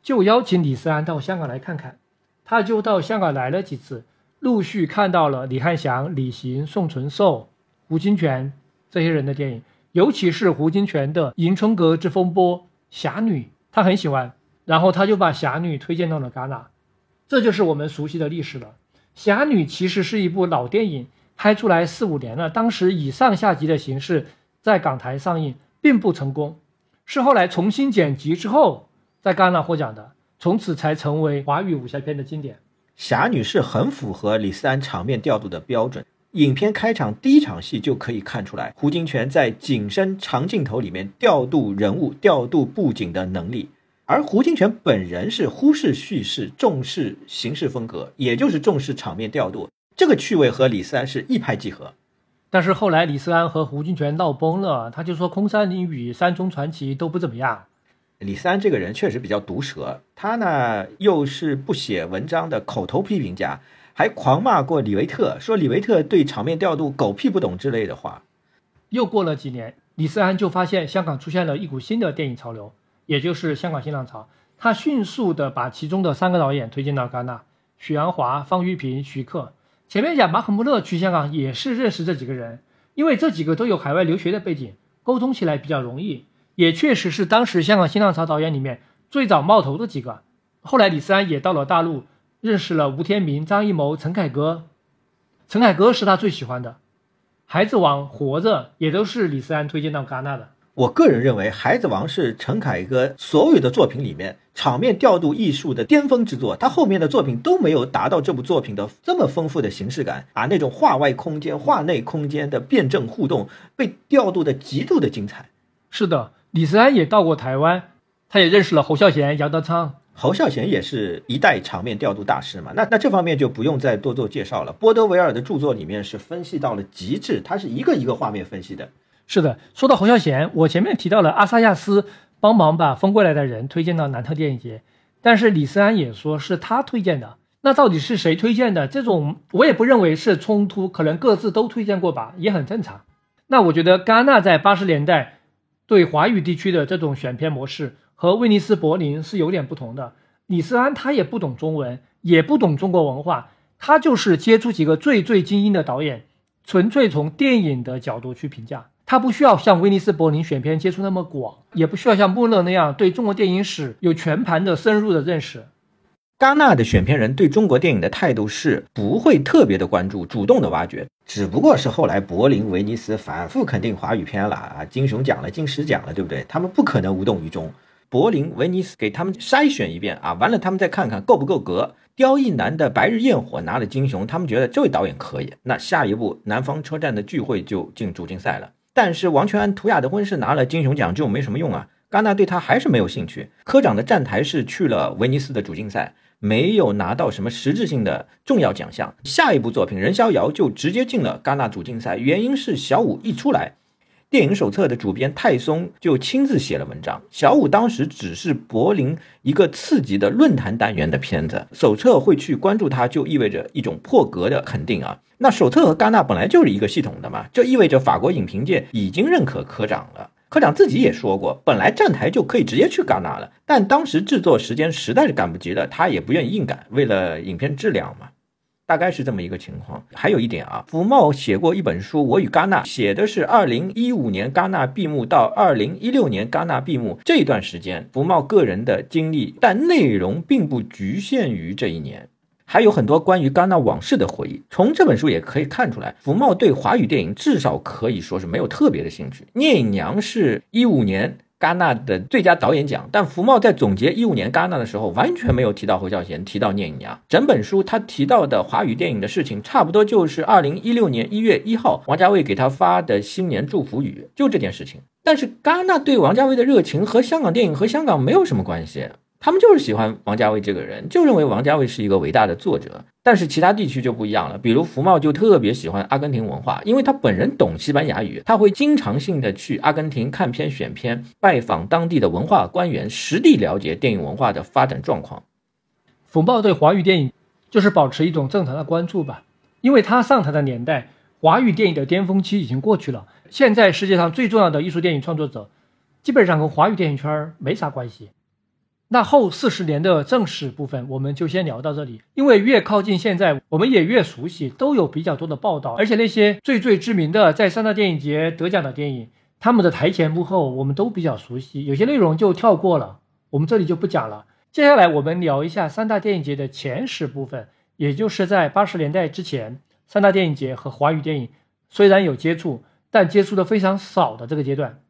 就邀请李斯安到香港来看看。他就到香港来了几次，陆续看到了李汉祥、李行、宋存寿、胡金铨这些人的电影，尤其是胡金铨的《迎春阁之风波》《侠女》，他很喜欢。然后他就把《侠女》推荐到了戛纳，这就是我们熟悉的历史了。侠女其实是一部老电影，拍出来四五年了。当时以上下集的形式在港台上映，并不成功，是后来重新剪辑之后在戛纳获奖的，从此才成为华语武侠片的经典。侠女是很符合李斯安场面调度的标准。影片开场第一场戏就可以看出来，胡金铨在景深长镜头里面调度人物、调度布景的能力。而胡金铨本人是忽视叙事、重视形式风格，也就是重视场面调度，这个趣味和李斯安是一拍即合。但是后来李斯安和胡金铨闹崩了，他就说《空山灵雨》《山中传奇》都不怎么样。李斯安这个人确实比较毒舌，他呢又是不写文章的口头批评家，还狂骂过李维特，说李维特对场面调度狗屁不懂之类的话。又过了几年，李斯安就发现香港出现了一股新的电影潮流。也就是香港新浪潮，他迅速的把其中的三个导演推荐到戛纳：许鞍华、方玉平、徐克。前面讲马可·穆勒去香港也是认识这几个人，因为这几个都有海外留学的背景，沟通起来比较容易，也确实是当时香港新浪潮导演里面最早冒头的几个。后来李思安也到了大陆，认识了吴天明、张艺谋、陈凯歌。陈凯歌是他最喜欢的，《孩子王》《活着》也都是李思安推荐到戛纳的。我个人认为，《孩子王》是陈凯歌所有的作品里面场面调度艺术的巅峰之作。他后面的作品都没有达到这部作品的这么丰富的形式感啊，那种画外空间、画内空间的辩证互动被调度的极度的精彩。是的，李斯安也到过台湾，他也认识了侯孝贤、杨德昌。侯孝贤也是一代场面调度大师嘛，那那这方面就不用再多做介绍了。波德维尔的著作里面是分析到了极致，他是一个一个画面分析的。是的，说到侯孝贤，我前面提到了阿萨亚斯帮忙把《风过来的人》推荐到南特电影节，但是李斯安也说是他推荐的。那到底是谁推荐的？这种我也不认为是冲突，可能各自都推荐过吧，也很正常。那我觉得戛纳在八十年代对华语地区的这种选片模式和威尼斯、柏林是有点不同的。李斯安他也不懂中文，也不懂中国文化，他就是接触几个最最精英的导演，纯粹从电影的角度去评价。他不需要像威尼斯、柏林选片接触那么广，也不需要像穆勒那样对中国电影史有全盘的深入的认识。戛纳的选片人对中国电影的态度是不会特别的关注，主动的挖掘，只不过是后来柏林、威尼斯反复肯定华语片了啊，金熊奖了、金狮奖了，对不对？他们不可能无动于衷。柏林、威尼斯给他们筛选一遍啊，完了他们再看看够不够格。刁亦男的《白日焰火》拿了金熊，他们觉得这位导演可以，那下一步《南方车站的聚会》就进主竞赛了。但是王全安《图雅的婚事》拿了金熊奖就没什么用啊，戛纳对他还是没有兴趣。科长的站台是去了威尼斯的主竞赛。没有拿到什么实质性的重要奖项，下一部作品《任逍遥》就直接进了戛纳主竞赛。原因是小五一出来，电影手册的主编泰松就亲自写了文章。小五当时只是柏林一个次级的论坛单元的片子，手册会去关注它，就意味着一种破格的肯定啊。那手册和戛纳本来就是一个系统的嘛，这意味着法国影评界已经认可科长了。科长自己也说过，本来站台就可以直接去戛纳了，但当时制作时间实在是赶不及了，他也不愿意硬赶，为了影片质量嘛，大概是这么一个情况。还有一点啊，福茂写过一本书《我与戛纳》，写的是二零一五年戛纳闭幕到二零一六年戛纳闭幕这段时间，福茂个人的经历，但内容并不局限于这一年。还有很多关于戛纳往事的回忆，从这本书也可以看出来，福茂对华语电影至少可以说是没有特别的兴趣。聂隐娘是一五年戛纳的最佳导演奖，但福茂在总结一五年戛纳的时候，完全没有提到侯孝贤，提到聂隐娘。整本书他提到的华语电影的事情，差不多就是二零一六年一月一号王家卫给他发的新年祝福语，就这件事情。但是戛纳对王家卫的热情和香港电影和香港没有什么关系。他们就是喜欢王家卫这个人，就认为王家卫是一个伟大的作者。但是其他地区就不一样了，比如福茂就特别喜欢阿根廷文化，因为他本人懂西班牙语，他会经常性的去阿根廷看片、选片，拜访当地的文化官员，实地了解电影文化的发展状况。福茂对华语电影就是保持一种正常的关注吧，因为他上台的年代，华语电影的巅峰期已经过去了。现在世界上最重要的艺术电影创作者，基本上跟华语电影圈没啥关系。那后四十年的正史部分，我们就先聊到这里。因为越靠近现在，我们也越熟悉，都有比较多的报道，而且那些最最知名的在三大电影节得奖的电影，他们的台前幕后我们都比较熟悉。有些内容就跳过了，我们这里就不讲了。接下来我们聊一下三大电影节的前史部分，也就是在八十年代之前，三大电影节和华语电影虽然有接触，但接触的非常少的这个阶段。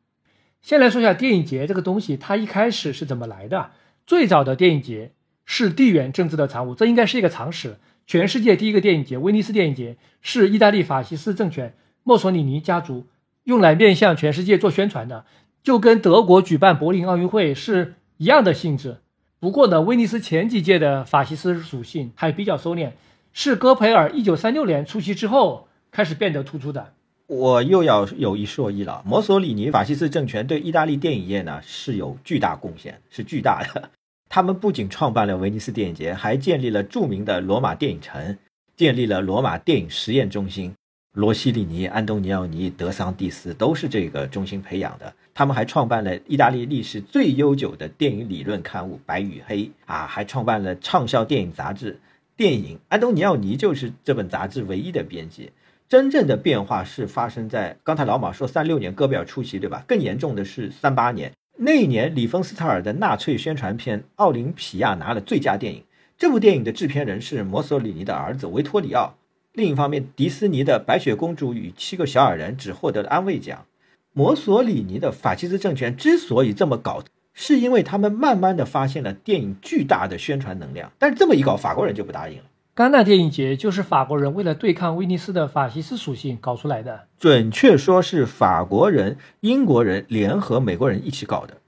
先来说一下电影节这个东西，它一开始是怎么来的？最早的电影节是地缘政治的产物，这应该是一个常识。全世界第一个电影节——威尼斯电影节，是意大利法西斯政权墨索里尼家族用来面向全世界做宣传的，就跟德国举办柏林奥运会是一样的性质。不过呢，威尼斯前几届的法西斯属性还比较收敛，是戈培尔1936年出席之后开始变得突出的。我又要有一说一了，墨索里尼法西斯政权对意大利电影业呢是有巨大贡献，是巨大的。他们不仅创办了威尼斯电影节，还建立了著名的罗马电影城，建立了罗马电影实验中心。罗西里尼、安东尼奥尼、德桑蒂斯都是这个中心培养的。他们还创办了意大利历史最悠久的电影理论刊物《白与黑》啊，还创办了畅销电影杂志《电影》。安东尼奥尼就是这本杂志唯一的编辑。真正的变化是发生在刚才老马说三六年戈贝尔出席，对吧？更严重的是三八年那一年，里芬斯塔尔的纳粹宣传片《奥林匹亚》拿了最佳电影。这部电影的制片人是墨索里尼的儿子维托里奥。另一方面，迪士尼的《白雪公主与七个小矮人》只获得了安慰奖。墨索里尼的法西斯政权之所以这么搞，是因为他们慢慢的发现了电影巨大的宣传能量。但是这么一搞，法国人就不答应了。戛纳电影节就是法国人为了对抗威尼斯的法西斯属性搞出来的，准确说是法国人、英国人联合美国人一起搞的。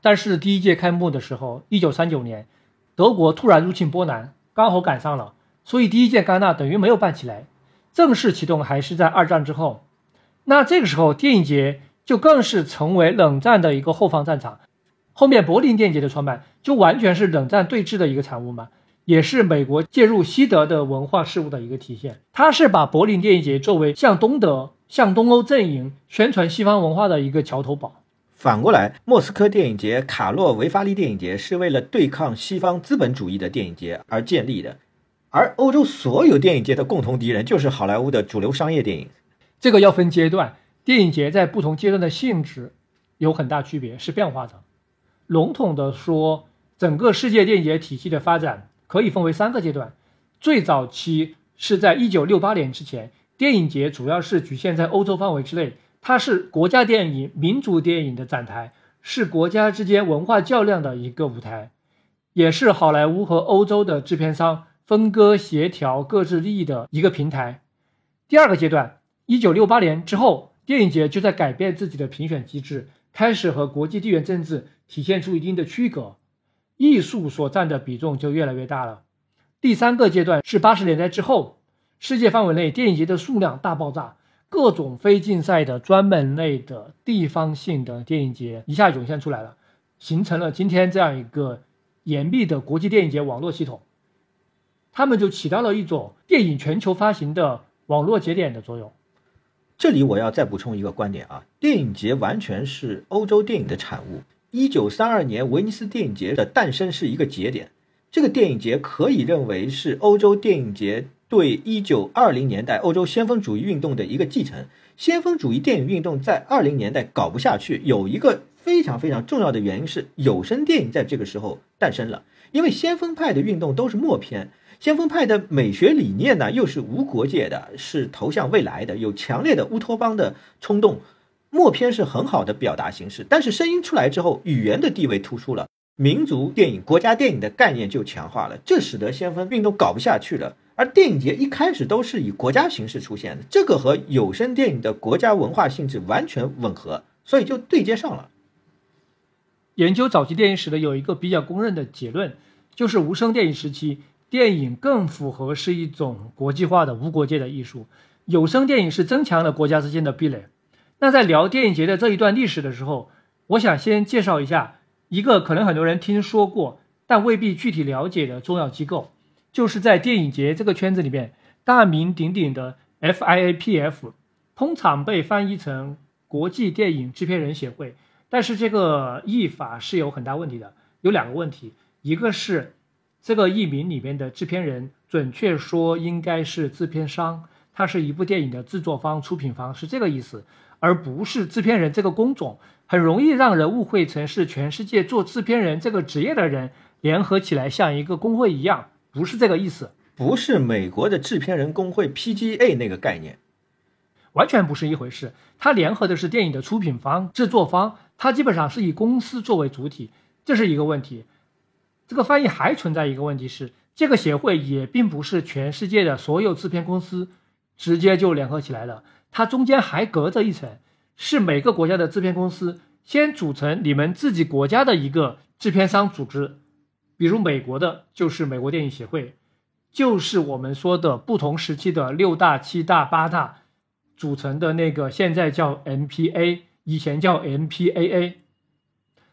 但是第一届开幕的时候，一九三九年，德国突然入侵波兰，刚好赶上了，所以第一届戛纳等于没有办起来。正式启动还是在二战之后。那这个时候，电影节就更是成为冷战的一个后方战场。后面柏林电影节的创办，就完全是冷战对峙的一个产物嘛。也是美国介入西德的文化事务的一个体现。它是把柏林电影节作为向东德、向东欧阵营宣传西方文化的一个桥头堡。反过来，莫斯科电影节、卡洛维法利电影节是为了对抗西方资本主义的电影节而建立的，而欧洲所有电影节的共同敌人就是好莱坞的主流商业电影。这个要分阶段，电影节在不同阶段的性质有很大区别，是变化的。笼统的说，整个世界电影节体系的发展可以分为三个阶段。最早期是在一九六八年之前，电影节主要是局限在欧洲范围之内。它是国家电影、民族电影的展台，是国家之间文化较量的一个舞台，也是好莱坞和欧洲的制片商分割协调各自利益的一个平台。第二个阶段，一九六八年之后，电影节就在改变自己的评选机制，开始和国际地缘政治体现出一定的区隔，艺术所占的比重就越来越大了。第三个阶段是八十年代之后，世界范围内电影节的数量大爆炸。各种非竞赛的专门类的地方性的电影节一下涌现出来了，形成了今天这样一个严密的国际电影节网络系统。他们就起到了一种电影全球发行的网络节点的作用。这里我要再补充一个观点啊，电影节完全是欧洲电影的产物。一九三二年威尼斯电影节的诞生是一个节点，这个电影节可以认为是欧洲电影节。对一九二零年代欧洲先锋主义运动的一个继承，先锋主义电影运动在二零年代搞不下去，有一个非常非常重要的原因是有声电影在这个时候诞生了。因为先锋派的运动都是默片，先锋派的美学理念呢又是无国界的，是投向未来的，有强烈的乌托邦的冲动。默片是很好的表达形式，但是声音出来之后，语言的地位突出了，民族电影、国家电影的概念就强化了，这使得先锋运动搞不下去了。而电影节一开始都是以国家形式出现的，这个和有声电影的国家文化性质完全吻合，所以就对接上了。研究早期电影史的有一个比较公认的结论，就是无声电影时期，电影更符合是一种国际化的无国界的艺术，有声电影是增强了国家之间的壁垒。那在聊电影节的这一段历史的时候，我想先介绍一下一个可能很多人听说过但未必具体了解的重要机构。就是在电影节这个圈子里面，大名鼎鼎的 FIAPF，通常被翻译成国际电影制片人协会，但是这个译法是有很大问题的，有两个问题，一个是这个译名里面的制片人，准确说应该是制片商，它是一部电影的制作方、出品方是这个意思，而不是制片人这个工种，很容易让人误会成是全世界做制片人这个职业的人联合起来像一个工会一样。不是这个意思，不是美国的制片人工会 PGA 那个概念，完全不是一回事。它联合的是电影的出品方、制作方，它基本上是以公司作为主体，这是一个问题。这个翻译还存在一个问题是，这个协会也并不是全世界的所有制片公司直接就联合起来了，它中间还隔着一层，是每个国家的制片公司先组成你们自己国家的一个制片商组织。比如美国的，就是美国电影协会，就是我们说的不同时期的六大、七大、八大组成的那个，现在叫 MPA，以前叫 MPAA。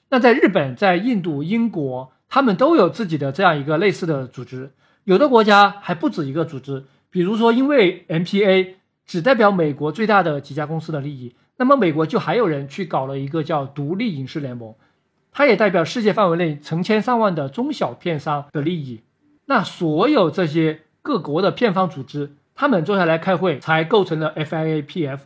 那在日本、在印度、英国，他们都有自己的这样一个类似的组织，有的国家还不止一个组织。比如说，因为 MPA 只代表美国最大的几家公司的利益，那么美国就还有人去搞了一个叫独立影视联盟。它也代表世界范围内成千上万的中小片商的利益。那所有这些各国的片方组织，他们坐下来开会，才构成了 FIAPF。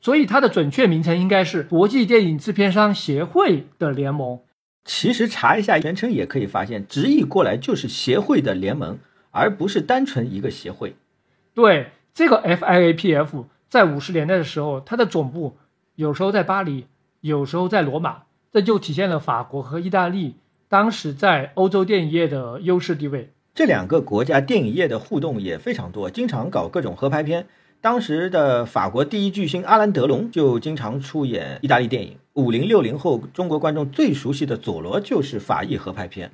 所以它的准确名称应该是国际电影制片商协会的联盟。其实查一下全称也可以发现，直译过来就是协会的联盟，而不是单纯一个协会。对，这个 FIAPF 在五十年代的时候，它的总部有时候在巴黎，有时候在罗马。这就体现了法国和意大利当时在欧洲电影业的优势地位。这两个国家电影业的互动也非常多，经常搞各种合拍片。当时的法国第一巨星阿兰·德龙就经常出演意大利电影。五零六零后中国观众最熟悉的佐罗就是法意合拍片，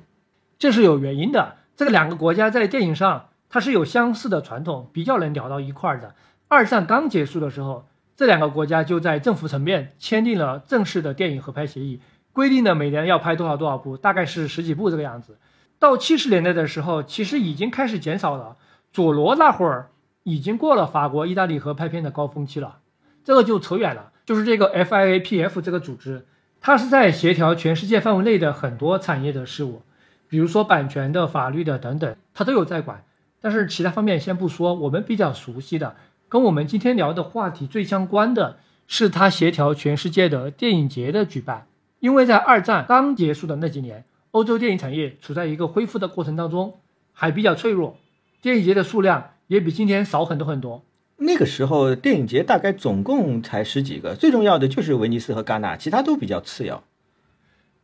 这是有原因的。这个两个国家在电影上它是有相似的传统，比较能聊到一块儿的。二战刚结束的时候，这两个国家就在政府层面签订了正式的电影合拍协议。规定的每年要拍多少多少部，大概是十几部这个样子。到七十年代的时候，其实已经开始减少了。佐罗那会儿已经过了法国、意大利合拍片的高峰期了，这个就扯远了。就是这个 FIAPF 这个组织，它是在协调全世界范围内的很多产业的事务，比如说版权的、法律的等等，它都有在管。但是其他方面先不说，我们比较熟悉的，跟我们今天聊的话题最相关的是他协调全世界的电影节的举办。因为在二战刚结束的那几年，欧洲电影产业处在一个恢复的过程当中，还比较脆弱，电影节的数量也比今天少很多很多。那个时候电影节大概总共才十几个，最重要的就是威尼斯和戛纳，其他都比较次要。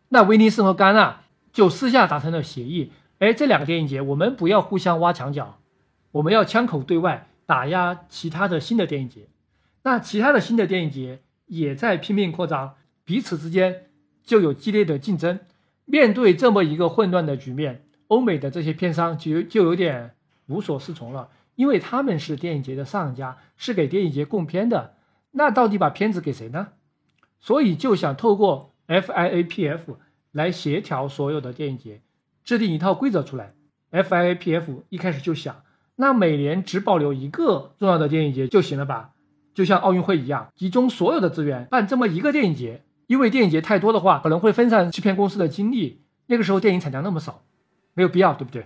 那威尼斯和戛纳就私下达成了协议，哎，这两个电影节我们不要互相挖墙脚，我们要枪口对外打压其他的新的电影节。那其他的新的电影节也在拼命扩张，彼此之间就有激烈的竞争。面对这么一个混乱的局面，欧美的这些片商就就有点无所适从了。因为他们是电影节的上家，是给电影节供片的，那到底把片子给谁呢？所以就想透过 FIAPF 来协调所有的电影节，制定一套规则出来。FIAPF 一开始就想，那每年只保留一个重要的电影节就行了吧？就像奥运会一样，集中所有的资源办这么一个电影节。因为电影节太多的话，可能会分散制片公司的精力。那个时候电影产量那么少，没有必要，对不对？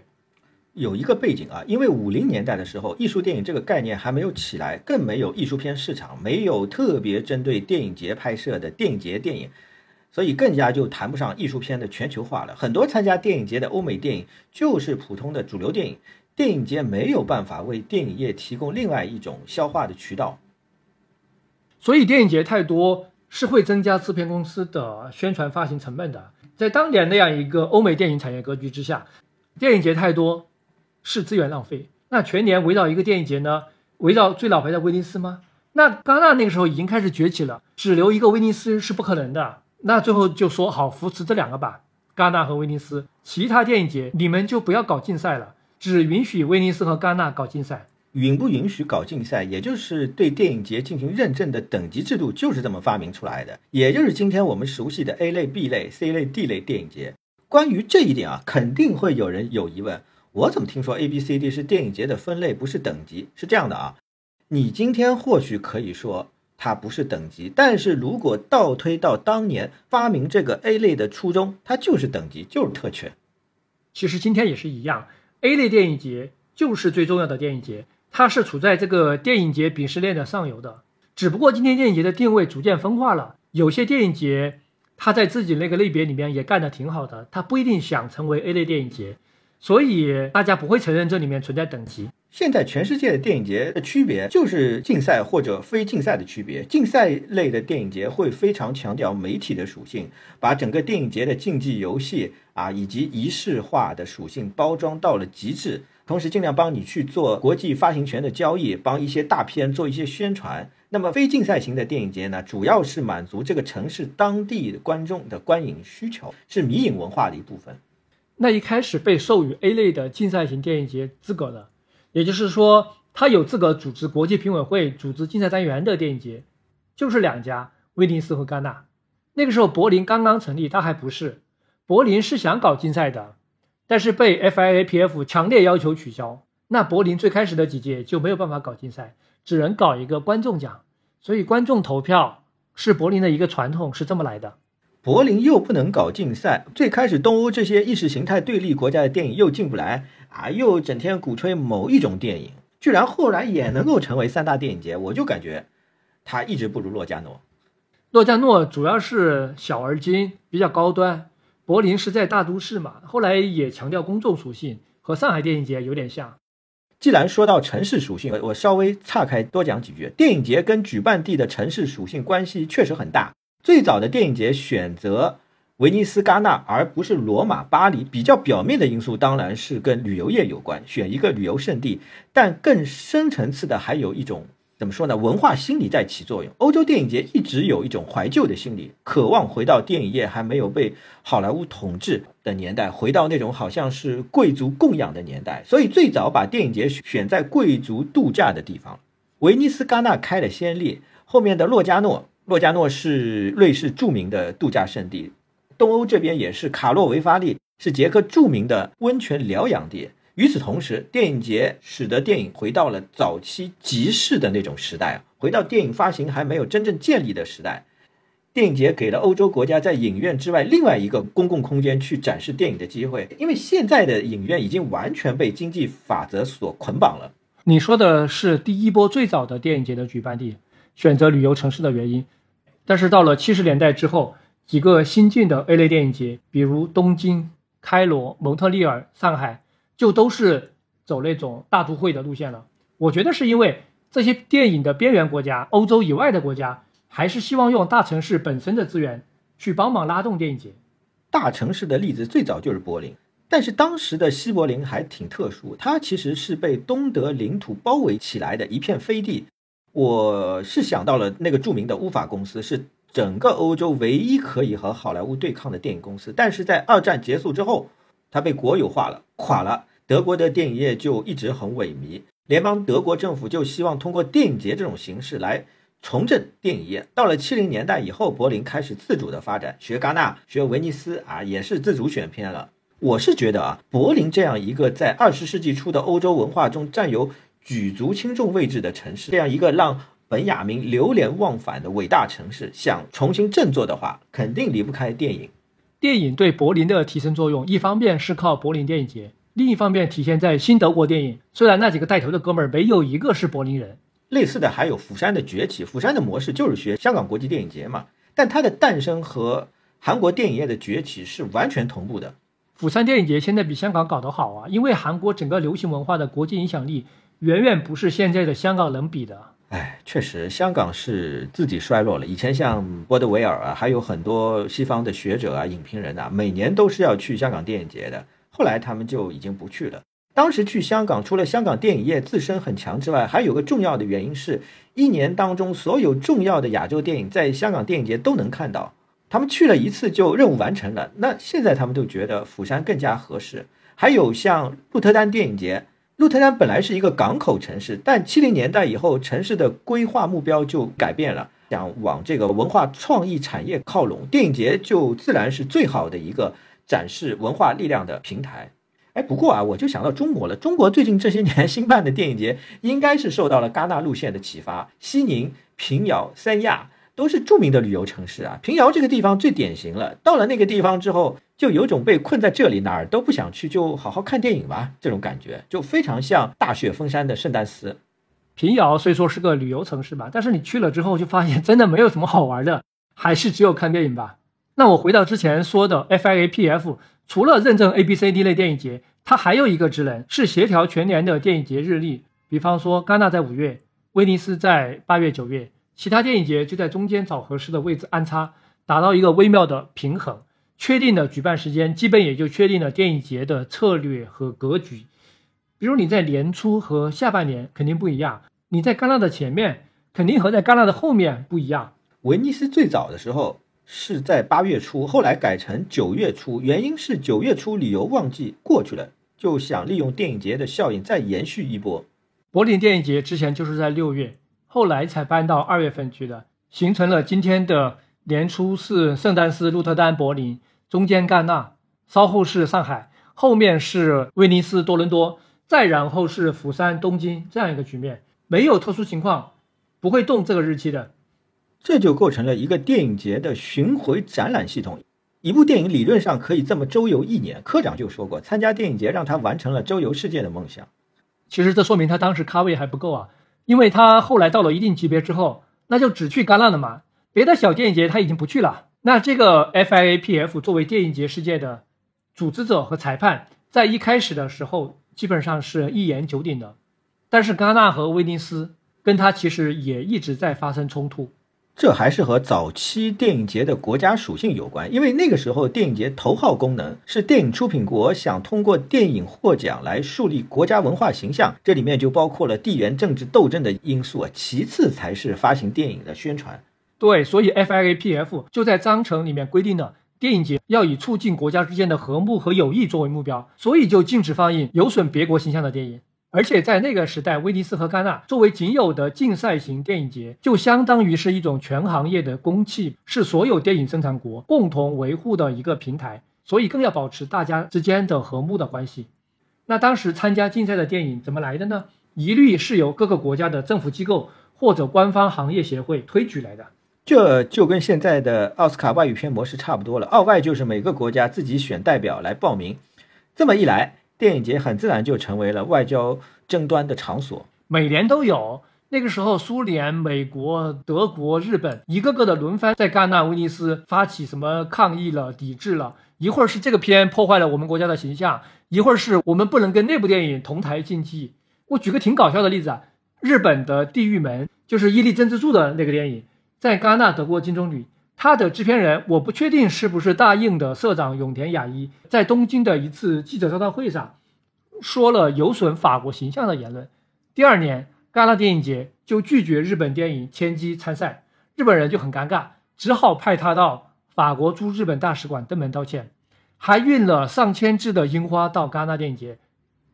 有一个背景啊，因为五零年代的时候，艺术电影这个概念还没有起来，更没有艺术片市场，没有特别针对电影节拍摄的电影节电影，所以更加就谈不上艺术片的全球化了。很多参加电影节的欧美电影就是普通的主流电影，电影节没有办法为电影业提供另外一种消化的渠道，所以电影节太多是会增加制片公司的宣传发行成本的。在当年那样一个欧美电影产业格局之下，电影节太多。是资源浪费。那全年围绕一个电影节呢？围绕最老牌的威尼斯吗？那戛纳那个时候已经开始崛起了，只留一个威尼斯是不可能的。那最后就说好扶持这两个吧，戛纳和威尼斯。其他电影节你们就不要搞竞赛了，只允许威尼斯和戛纳搞竞赛。允不允许搞竞赛，也就是对电影节进行认证的等级制度，就是这么发明出来的。也就是今天我们熟悉的 A 类、B 类、C 类、D 类电影节。关于这一点啊，肯定会有人有疑问。我怎么听说 A、B、C、D 是电影节的分类，不是等级？是这样的啊，你今天或许可以说它不是等级，但是如果倒推到当年发明这个 A 类的初衷，它就是等级，就是特权。其实今天也是一样，A 类电影节就是最重要的电影节，它是处在这个电影节鄙视链的上游的。只不过今天电影节的定位逐渐分化了，有些电影节它在自己那个类别里面也干得挺好的，它不一定想成为 A 类电影节。所以大家不会承认这里面存在等级。现在全世界的电影节的区别就是竞赛或者非竞赛的区别。竞赛类的电影节会非常强调媒体的属性，把整个电影节的竞技游戏啊以及仪式化的属性包装到了极致，同时尽量帮你去做国际发行权的交易，帮一些大片做一些宣传。那么非竞赛型的电影节呢，主要是满足这个城市当地观众的观影需求，是迷影文化的一部分。那一开始被授予 A 类的竞赛型电影节资格的，也就是说，他有资格组织国际评委会组织竞赛单元的电影节，就是两家，威尼斯和戛纳。那个时候柏林刚刚成立，他还不是。柏林是想搞竞赛的，但是被 FIAPF 强烈要求取消。那柏林最开始的几届就没有办法搞竞赛，只能搞一个观众奖。所以观众投票是柏林的一个传统，是这么来的。柏林又不能搞竞赛，最开始东欧这些意识形态对立国家的电影又进不来啊，又整天鼓吹某一种电影，居然后来也能够成为三大电影节，我就感觉他一直不如洛迦诺。洛迦诺主要是小而精，比较高端；柏林是在大都市嘛，后来也强调公众属性，和上海电影节有点像。既然说到城市属性，我稍微岔开多讲几句，电影节跟举办地的城市属性关系确实很大。最早的电影节选择威尼斯、戛纳，而不是罗马、巴黎。比较表面的因素当然是跟旅游业有关，选一个旅游胜地。但更深层次的还有一种怎么说呢？文化心理在起作用。欧洲电影节一直有一种怀旧的心理，渴望回到电影业还没有被好莱坞统治的年代，回到那种好像是贵族供养的年代。所以最早把电影节选在贵族度假的地方，威尼斯、戛纳开了先例，后面的洛迦诺。洛迦诺是瑞士著名的度假胜地，东欧这边也是卡洛维发利是捷克著名的温泉疗养地。与此同时，电影节使得电影回到了早期集市的那种时代，回到电影发行还没有真正建立的时代。电影节给了欧洲国家在影院之外另外一个公共空间去展示电影的机会，因为现在的影院已经完全被经济法则所捆绑了。你说的是第一波最早的电影节的举办地，选择旅游城市的原因。但是到了七十年代之后，几个新晋的 A 类电影节，比如东京、开罗、蒙特利尔、上海，就都是走那种大都会的路线了。我觉得是因为这些电影的边缘国家，欧洲以外的国家。还是希望用大城市本身的资源去帮忙拉动电影节。大城市的例子最早就是柏林，但是当时的西柏林还挺特殊，它其实是被东德领土包围起来的一片飞地。我是想到了那个著名的乌法公司，是整个欧洲唯一可以和好莱坞对抗的电影公司。但是在二战结束之后，它被国有化了，垮了。德国的电影业就一直很萎靡，联邦德国政府就希望通过电影节这种形式来。重振电影业，到了七零年代以后，柏林开始自主的发展，学戛纳，学威尼斯啊，也是自主选片了。我是觉得啊，柏林这样一个在二十世纪初的欧洲文化中占有举足轻重位置的城市，这样一个让本雅明流连忘返的伟大城市，想重新振作的话，肯定离不开电影。电影对柏林的提升作用，一方面是靠柏林电影节，另一方面体现在新德国电影。虽然那几个带头的哥们儿没有一个是柏林人。类似的还有釜山的崛起，釜山的模式就是学香港国际电影节嘛，但它的诞生和韩国电影业的崛起是完全同步的。釜山电影节现在比香港搞得好啊，因为韩国整个流行文化的国际影响力远远不是现在的香港能比的。哎，确实，香港是自己衰落了。以前像波德维尔啊，还有很多西方的学者啊、影评人啊，每年都是要去香港电影节的，后来他们就已经不去了。当时去香港，除了香港电影业自身很强之外，还有个重要的原因是，一年当中所有重要的亚洲电影在香港电影节都能看到。他们去了一次就任务完成了。那现在他们都觉得釜山更加合适。还有像鹿特丹电影节，鹿特丹本来是一个港口城市，但七零年代以后，城市的规划目标就改变了，想往这个文化创意产业靠拢，电影节就自然是最好的一个展示文化力量的平台。哎，不过啊，我就想到中国了。中国最近这些年新办的电影节，应该是受到了戛纳路线的启发。西宁、平遥、三亚都是著名的旅游城市啊。平遥这个地方最典型了，到了那个地方之后，就有种被困在这里哪儿都不想去，就好好看电影吧这种感觉，就非常像大雪封山的圣诞斯。平遥虽说是个旅游城市吧，但是你去了之后就发现真的没有什么好玩的，还是只有看电影吧。那我回到之前说的 FIAPF。除了认证 A、B、C、D 类电影节，它还有一个职能是协调全年的电影节日历。比方说，戛纳在五月，威尼斯在八月、九月，其他电影节就在中间找合适的位置安插，达到一个微妙的平衡。确定的举办时间，基本也就确定了电影节的策略和格局。比如你在年初和下半年肯定不一样，你在戛纳的前面肯定和在戛纳的后面不一样。威尼斯最早的时候。是在八月初，后来改成九月初，原因是九月初旅游旺季过去了，就想利用电影节的效应再延续一波。柏林电影节之前就是在六月，后来才搬到二月份去的，形成了今天的年初是圣丹斯、鹿特丹、柏林，中间戛纳，稍后是上海，后面是威尼斯、多伦多，再然后是釜山、东京这样一个局面，没有特殊情况，不会动这个日期的。这就构成了一个电影节的巡回展览系统。一部电影理论上可以这么周游一年。科长就说过，参加电影节让他完成了周游世界的梦想。其实这说明他当时咖位还不够啊，因为他后来到了一定级别之后，那就只去戛纳了嘛，别的小电影节他已经不去了。那这个 FIAPF 作为电影节世界的组织者和裁判，在一开始的时候基本上是一言九鼎的，但是戛纳和威尼斯跟他其实也一直在发生冲突。这还是和早期电影节的国家属性有关，因为那个时候电影节头号功能是电影出品国想通过电影获奖来树立国家文化形象，这里面就包括了地缘政治斗争的因素啊，其次才是发行电影的宣传。对，所以 FIAPF 就在章程里面规定了，电影节要以促进国家之间的和睦和友谊作为目标，所以就禁止放映有损别国形象的电影。而且在那个时代，威尼斯和戛纳作为仅有的竞赛型电影节，就相当于是一种全行业的公器，是所有电影生产国共同维护的一个平台，所以更要保持大家之间的和睦的关系。那当时参加竞赛的电影怎么来的呢？一律是由各个国家的政府机构或者官方行业协会推举来的。这就跟现在的奥斯卡外语片模式差不多了。奥外就是每个国家自己选代表来报名，这么一来，电影节很自然就成为了外交争端的场所。每年都有。那个时候，苏联、美国、德国、日本一个个的轮番在戛纳、威尼斯发起什么抗议了、抵制了。一会儿是这个片破坏了我们国家的形象，一会儿是我们不能跟那部电影同台竞技。我举个挺搞笑的例子啊，日本的《地狱门》就是伊利真之助的那个电影，在戛纳得过金棕榈。他的制片人我不确定是不是大映的社长永田雅一，在东京的一次记者招待会上说了有损法国形象的言论。第二年。戛纳电影节就拒绝日本电影《千机》参赛，日本人就很尴尬，只好派他到法国驻日本大使馆登门道歉，还运了上千只的樱花到戛纳电影节，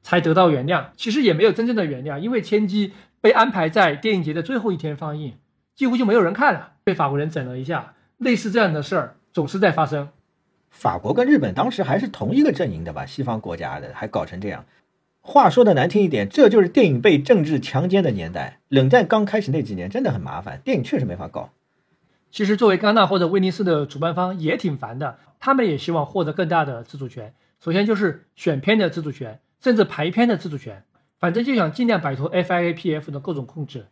才得到原谅。其实也没有真正的原谅，因为《千机》被安排在电影节的最后一天放映，几乎就没有人看了，被法国人整了一下。类似这样的事儿总是在发生。法国跟日本当时还是同一个阵营的吧？西方国家的还搞成这样。话说的难听一点，这就是电影被政治强奸的年代。冷战刚开始那几年真的很麻烦，电影确实没法搞。其实作为戛纳或者威尼斯的主办方也挺烦的，他们也希望获得更大的自主权。首先就是选片的自主权，甚至排片的自主权，反正就想尽量摆脱 FIAPF 的各种控制。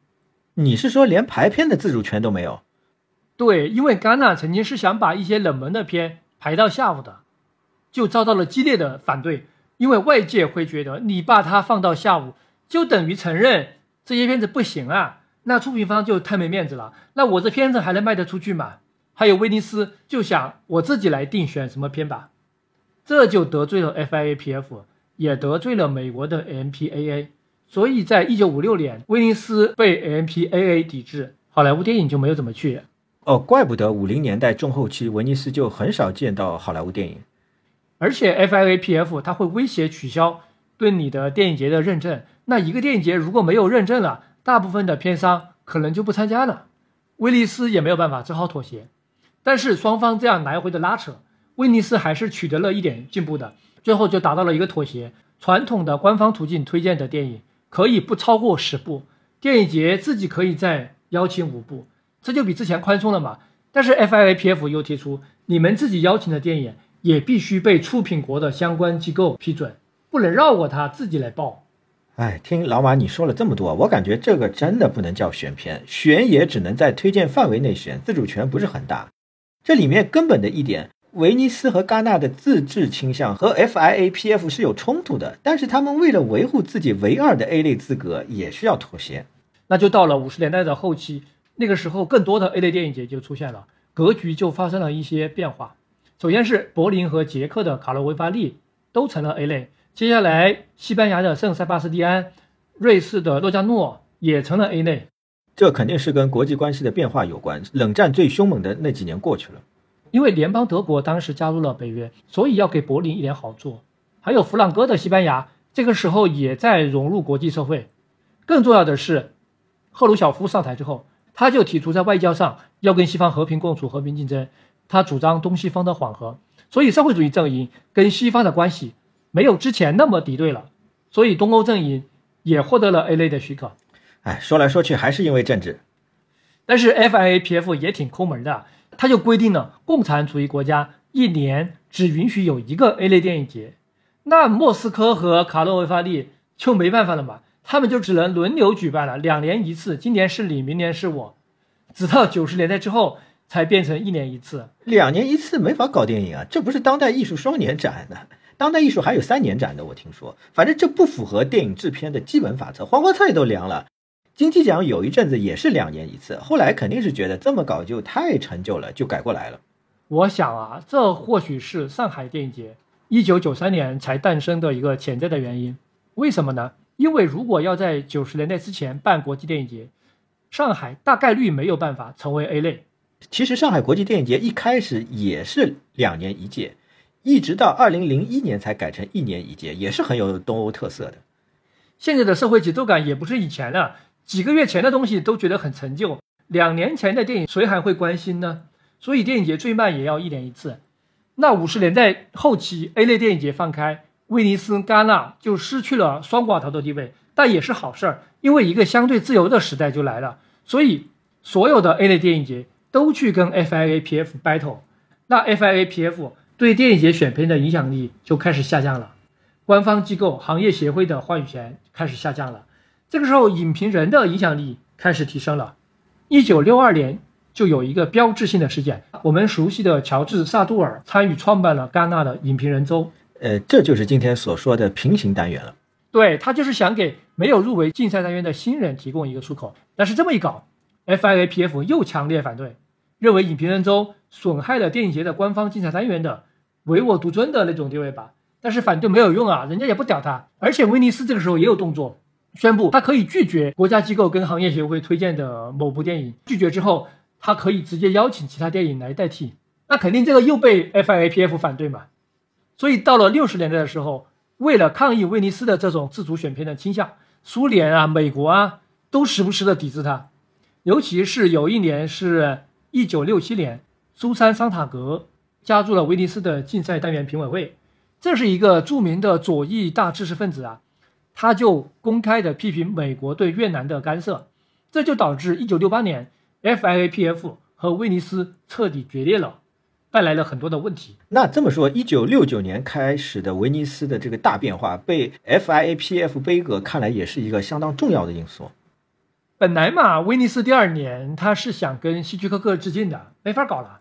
你是说连排片的自主权都没有？对，因为戛纳曾经是想把一些冷门的片排到下午的，就遭到了激烈的反对。因为外界会觉得你把它放到下午，就等于承认这些片子不行啊，那出品方就太没面子了。那我这片子还能卖得出去吗？还有威尼斯就想我自己来定选什么片吧，这就得罪了 FIAPF，也得罪了美国的 MPAA。所以在一九五六年，威尼斯被 MPAA 抵制，好莱坞电影就没有怎么去。哦，怪不得五零年代中后期威尼斯就很少见到好莱坞电影。而且 FIAPF 它会威胁取消对你的电影节的认证。那一个电影节如果没有认证了，大部分的片商可能就不参加了。威尼斯也没有办法，只好妥协。但是双方这样来回的拉扯，威尼斯还是取得了一点进步的，最后就达到了一个妥协。传统的官方途径推荐的电影可以不超过十部，电影节自己可以再邀请五部，这就比之前宽松了嘛。但是 FIAPF 又提出，你们自己邀请的电影。也必须被出品国的相关机构批准，不能绕过他自己来报。哎，听老马你说了这么多，我感觉这个真的不能叫选片，选也只能在推荐范围内选，自主权不是很大。这里面根本的一点，威尼斯和戛纳的自治倾向和 FIAPF 是有冲突的，但是他们为了维护自己唯二的 A 类资格，也需要妥协。那就到了五十年代的后期，那个时候更多的 A 类电影节就出现了，格局就发生了一些变化。首先是柏林和捷克的卡罗维发利都成了 A 类，接下来西班牙的圣塞巴斯蒂安、瑞士的洛迦诺也成了 A 类，这肯定是跟国际关系的变化有关。冷战最凶猛的那几年过去了，因为联邦德国当时加入了北约，所以要给柏林一点好处。还有弗朗哥的西班牙，这个时候也在融入国际社会。更重要的是，赫鲁晓夫上台之后，他就提出在外交上要跟西方和平共处、和平竞争。他主张东西方的缓和，所以社会主义阵营跟西方的关系没有之前那么敌对了，所以东欧阵营也获得了 A 类的许可。哎，说来说去还是因为政治。但是 FIAPF 也挺抠门的，他就规定了共产主义国家一年只允许有一个 A 类电影节，那莫斯科和卡洛维发利就没办法了嘛，他们就只能轮流举办了，两年一次，今年是你，明年是我，直到九十年代之后。才变成一年一次，两年一次没法搞电影啊！这不是当代艺术双年展呢，当代艺术还有三年展的，我听说。反正这不符合电影制片的基本法则。黄花菜都凉了，金鸡奖有一阵子也是两年一次，后来肯定是觉得这么搞就太陈旧了，就改过来了。我想啊，这或许是上海电影节一九九三年才诞生的一个潜在的原因。为什么呢？因为如果要在九十年代之前办国际电影节，上海大概率没有办法成为 A 类。其实上海国际电影节一开始也是两年一届，一直到二零零一年才改成一年一届，也是很有东欧特色的。现在的社会节奏感也不是以前了，几个月前的东西都觉得很陈旧，两年前的电影谁还会关心呢？所以电影节最慢也要一年一次。那五十年代后期 A 类电影节放开，威尼斯、戛纳就失去了双寡头的地位，但也是好事儿，因为一个相对自由的时代就来了。所以所有的 A 类电影节。都去跟 FIAPF battle，那 FIAPF 对电影节选片的影响力就开始下降了，官方机构、行业协会的话语权开始下降了。这个时候，影评人的影响力开始提升了。一九六二年就有一个标志性的事件，我们熟悉的乔治·萨杜尔参与创办了戛纳的影评人周。呃，这就是今天所说的平行单元了。对他就是想给没有入围竞赛单元的新人提供一个出口，但是这么一搞，FIAPF 又强烈反对，认为影评人周损害了电影节的官方竞赛单元的唯我独尊的那种地位吧。但是反对没有用啊，人家也不屌他。而且威尼斯这个时候也有动作，宣布他可以拒绝国家机构跟行业协会推荐的某部电影，拒绝之后，他可以直接邀请其他电影来代替。那肯定这个又被 FIAPF 反对嘛。所以到了六十年代的时候。为了抗议威尼斯的这种自主选片的倾向，苏联啊、美国啊都时不时的抵制它。尤其是有一年是一九六七年，苏珊·桑塔格加入了威尼斯的竞赛单元评委会。这是一个著名的左翼大知识分子啊，他就公开的批评美国对越南的干涉，这就导致一九六八年 FIAPF 和威尼斯彻底决裂了。带来了很多的问题。那这么说，一九六九年开始的威尼斯的这个大变化，被 FIAPF 杯葛看来也是一个相当重要的因素。本来嘛，威尼斯第二年他是想跟希区柯克致敬的，没法搞了，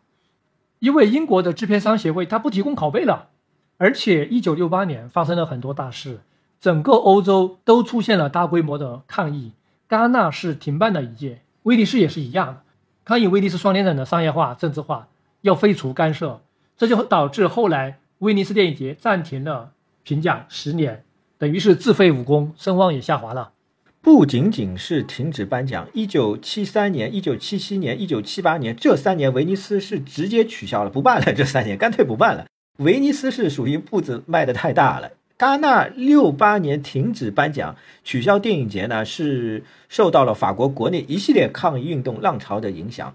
因为英国的制片商协会他不提供拷贝了，而且一九六八年发生了很多大事，整个欧洲都出现了大规模的抗议，戛纳是停办的一届，威尼斯也是一样，抗议威尼斯双年展的商业化、政治化。要废除干涉，这就导致后来威尼斯电影节暂停了评奖十年，等于是自废武功，声望也下滑了。不仅仅是停止颁奖，一九七三年、一九七七年、一九七八年这三年，威尼斯是直接取消了，不办了。这三年干脆不办了。威尼斯是属于步子迈得太大了。戛纳六八年停止颁奖、取消电影节呢，是受到了法国国内一系列抗议运动浪潮的影响。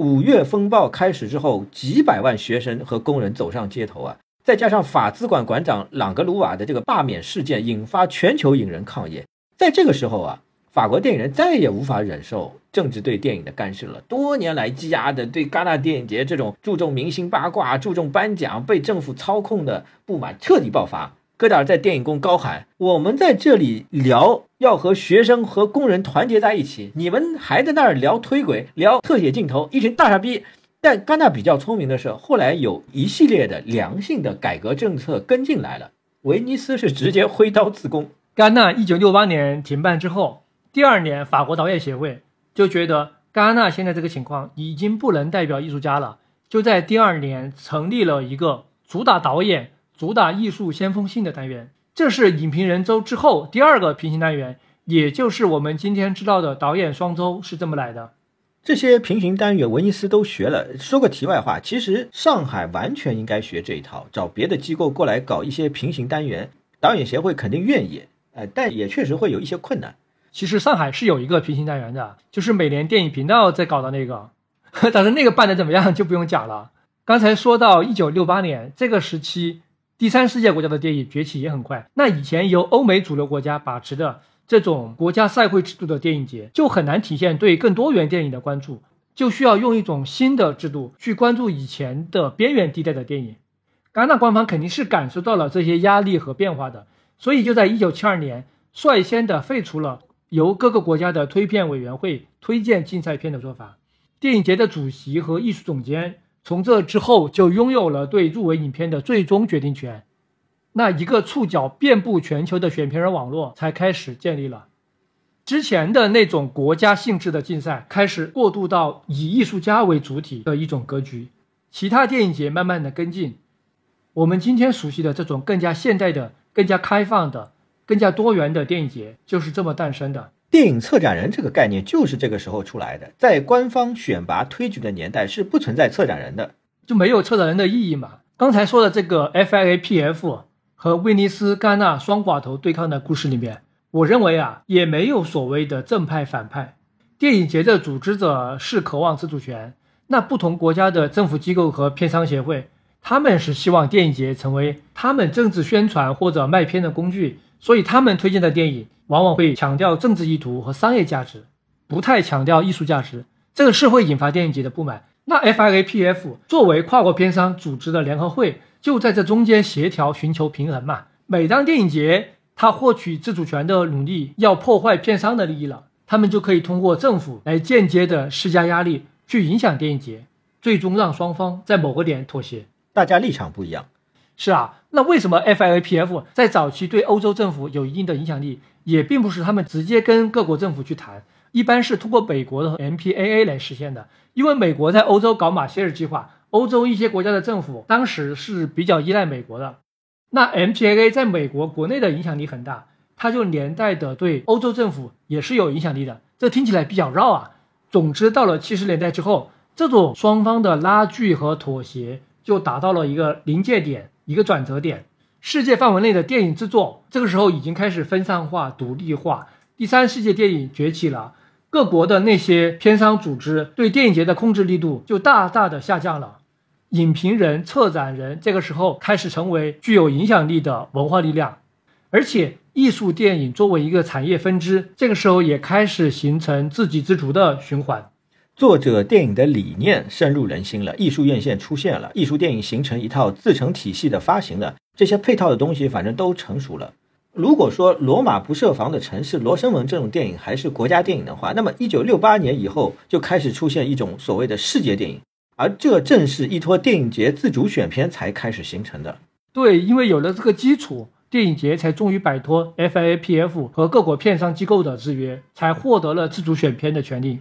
五月风暴开始之后，几百万学生和工人走上街头啊！再加上法资馆馆长朗格鲁瓦的这个罢免事件，引发全球影人抗议。在这个时候啊，法国电影人再也无法忍受政治对电影的干涉了。多年来积压的对戛纳电影节这种注重明星八卦、注重颁奖、被政府操控的不满彻底爆发。戈达尔在电影宫高喊：“我们在这里聊要和学生和工人团结在一起，你们还在那儿聊推轨、聊特写镜头，一群大傻逼。”但戛纳比较聪明的是，后来有一系列的良性的改革政策跟进来了。威尼斯是直接挥刀自宫。戛纳一九六八年停办之后，第二年法国导演协会就觉得戛纳现在这个情况已经不能代表艺术家了，就在第二年成立了一个主打导演。主打艺术先锋性的单元，这是影评人周之后第二个平行单元，也就是我们今天知道的导演双周是这么来的。这些平行单元，威尼斯都学了。说个题外话，其实上海完全应该学这一套，找别的机构过来搞一些平行单元，导演协会肯定愿意。呃，但也确实会有一些困难。其实上海是有一个平行单元的，就是美联电影频道在搞的那个，但是那个办的怎么样就不用讲了。刚才说到一九六八年这个时期。第三世界国家的电影崛起也很快。那以前由欧美主流国家把持的这种国家赛会制度的电影节，就很难体现对更多元电影的关注，就需要用一种新的制度去关注以前的边缘地带的电影。戛纳官方肯定是感受到了这些压力和变化的，所以就在1972年率先的废除了由各个国家的推片委员会推荐竞赛片的做法。电影节的主席和艺术总监。从这之后，就拥有了对入围影片的最终决定权。那一个触角遍布全球的选片人网络才开始建立了。之前的那种国家性质的竞赛，开始过渡到以艺术家为主体的一种格局。其他电影节慢慢的跟进，我们今天熟悉的这种更加现代的、更加开放的、更加多元的电影节，就是这么诞生的。电影策展人这个概念就是这个时候出来的，在官方选拔推举的年代是不存在策展人的，就没有策展人的意义嘛。刚才说的这个 FIAPF 和威尼斯戛纳双寡头对抗的故事里面，我认为啊，也没有所谓的正派反派。电影节的组织者是渴望自主权，那不同国家的政府机构和片商协会，他们是希望电影节成为他们政治宣传或者卖片的工具，所以他们推荐的电影。往往会强调政治意图和商业价值，不太强调艺术价值。这个是会引发电影节的不满。那 FIAPF 作为跨国片商组织的联合会，就在这中间协调，寻求平衡嘛。每当电影节它获取自主权的努力要破坏片商的利益了，他们就可以通过政府来间接的施加压力，去影响电影节，最终让双方在某个点妥协。大家立场不一样。是啊，那为什么 FIAPF 在早期对欧洲政府有一定的影响力，也并不是他们直接跟各国政府去谈，一般是通过美国的 MPAA 来实现的。因为美国在欧洲搞马歇尔计划，欧洲一些国家的政府当时是比较依赖美国的。那 MPAA 在美国国内的影响力很大，它就连带的对欧洲政府也是有影响力的。这听起来比较绕啊。总之，到了七十年代之后，这种双方的拉锯和妥协就达到了一个临界点，一个转折点。世界范围内的电影制作这个时候已经开始分散化、独立化，第三世界电影崛起了。各国的那些片商组织对电影节的控制力度就大大的下降了，影评人、策展人这个时候开始成为具有影响力的文化力量，而且艺术电影作为一个产业分支，这个时候也开始形成自给自足的循环。作者电影的理念深入人心了，艺术院线出现了，艺术电影形成一套自成体系的发行了，这些配套的东西反正都成熟了。如果说《罗马不设防的城市》《罗生门》这种电影还是国家电影的话，那么一九六八年以后就开始出现一种所谓的世界电影，而这正是依托电影节自主选片才开始形成的。对，因为有了这个基础，电影节才终于摆脱 FIAPF 和各国片商机构的制约，才获得了自主选片的权利。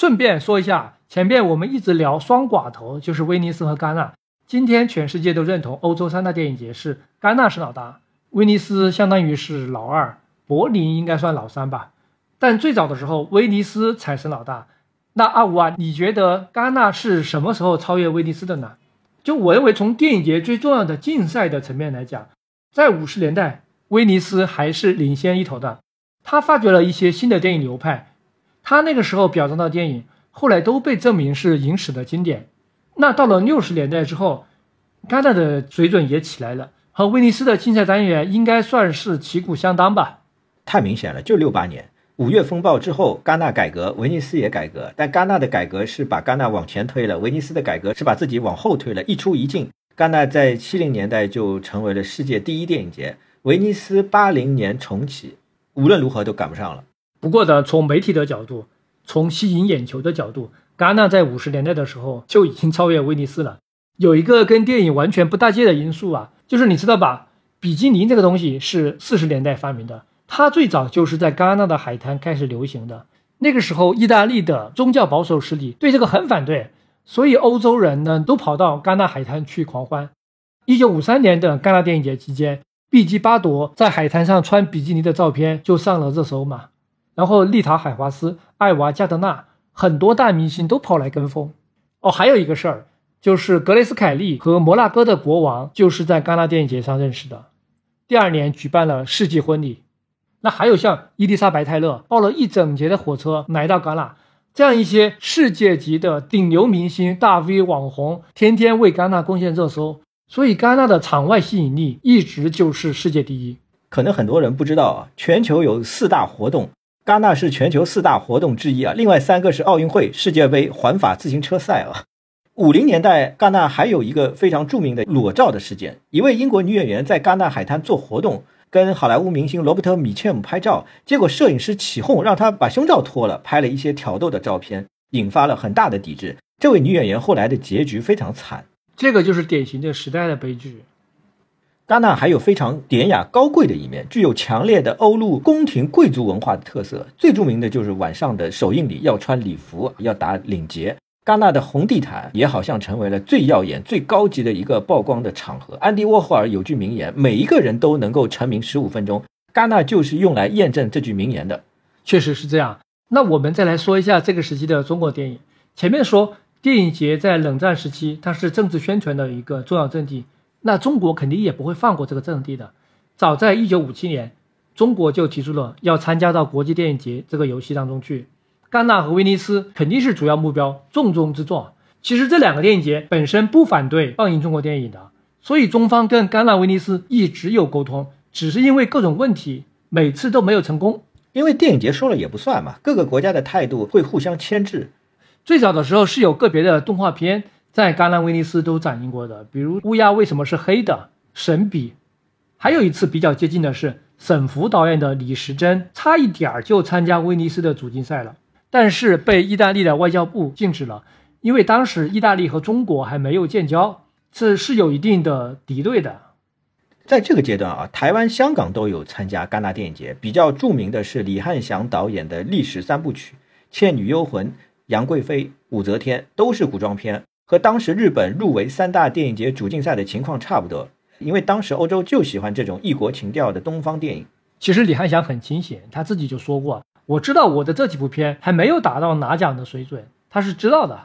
顺便说一下，前面我们一直聊双寡头，就是威尼斯和戛纳。今天全世界都认同欧洲三大电影节是戛纳是老大。威尼斯相当于是老二，柏林应该算老三吧。但最早的时候，威尼斯才是老大。那阿五啊，你觉得戛纳是什么时候超越威尼斯的呢？就我认为，从电影节最重要的竞赛的层面来讲，在五十年代，威尼斯还是领先一头的。他发掘了一些新的电影流派，他那个时候表彰的电影，后来都被证明是影史的经典。那到了六十年代之后，戛纳的水准也起来了。和威尼斯的竞赛单元应该算是旗鼓相当吧？太明显了，就六八年五月风暴之后，戛纳改革，威尼斯也改革，但戛纳的改革是把戛纳往前推了，威尼斯的改革是把自己往后推了，一出一进。戛纳在七零年代就成为了世界第一电影节，威尼斯八零年重启，无论如何都赶不上了。不过呢，从媒体的角度，从吸引眼球的角度，戛纳在五十年代的时候就已经超越威尼斯了。有一个跟电影完全不搭界的因素啊。就是你知道吧，比基尼这个东西是四十年代发明的，它最早就是在戛纳的海滩开始流行的。那个时候，意大利的宗教保守势力对这个很反对，所以欧洲人呢都跑到戛纳海滩去狂欢。一九五三年的戛纳电影节期间，毕基巴朵在海滩上穿比基尼的照片就上了热搜嘛。然后丽塔海华斯、艾娃加德纳很多大明星都跑来跟风。哦，还有一个事儿。就是格雷斯·凯利和摩纳哥的国王就是在戛纳电影节上认识的，第二年举办了世纪婚礼。那还有像伊丽莎白·泰勒报了一整节的火车来到戛纳，这样一些世界级的顶流明星、大 V 网红，天天为戛纳贡献热搜，所以戛纳的场外吸引力一直就是世界第一。可能很多人不知道啊，全球有四大活动，戛纳是全球四大活动之一啊，另外三个是奥运会、世界杯、环法自行车赛啊。五零年代，戛纳还有一个非常著名的裸照的事件。一位英国女演员在戛纳海滩做活动，跟好莱坞明星罗伯特·米切姆拍照，结果摄影师起哄，让她把胸罩脱了，拍了一些挑逗的照片，引发了很大的抵制。这位女演员后来的结局非常惨。这个就是典型的时代的悲剧。戛纳还有非常典雅高贵的一面，具有强烈的欧陆宫廷贵族文化的特色。最著名的就是晚上的首映礼要穿礼服，要打领结。戛纳的红地毯也好像成为了最耀眼、最高级的一个曝光的场合。安迪沃霍尔有句名言：“每一个人都能够成名十五分钟。”戛纳就是用来验证这句名言的。确实是这样。那我们再来说一下这个时期的中国电影。前面说电影节在冷战时期它是政治宣传的一个重要阵地，那中国肯定也不会放过这个阵地的。早在一九五七年，中国就提出了要参加到国际电影节这个游戏当中去。戛纳和威尼斯肯定是主要目标，重中之重。其实这两个电影节本身不反对放映中国电影的，所以中方跟戛纳、威尼斯一直有沟通，只是因为各种问题，每次都没有成功。因为电影节说了也不算嘛，各个国家的态度会互相牵制。最早的时候是有个别的动画片在戛纳、威尼斯都展映过的，比如《乌鸦为什么是黑的》《神笔》，还有一次比较接近的是沈福导演的《李时珍》，差一点儿就参加威尼斯的主竞赛了，但是被意大利的外交部禁止了，因为当时意大利和中国还没有建交，这是有一定的敌对的。在这个阶段啊，台湾、香港都有参加戛纳电影节。比较著名的是李翰祥导演的历史三部曲《倩女幽魂》《杨贵妃》《武则天》，都是古装片，和当时日本入围三大电影节主竞赛的情况差不多。因为当时欧洲就喜欢这种异国情调的东方电影。其实李翰祥很清醒，他自己就说过：“我知道我的这几部片还没有达到拿奖的水准。”他是知道的。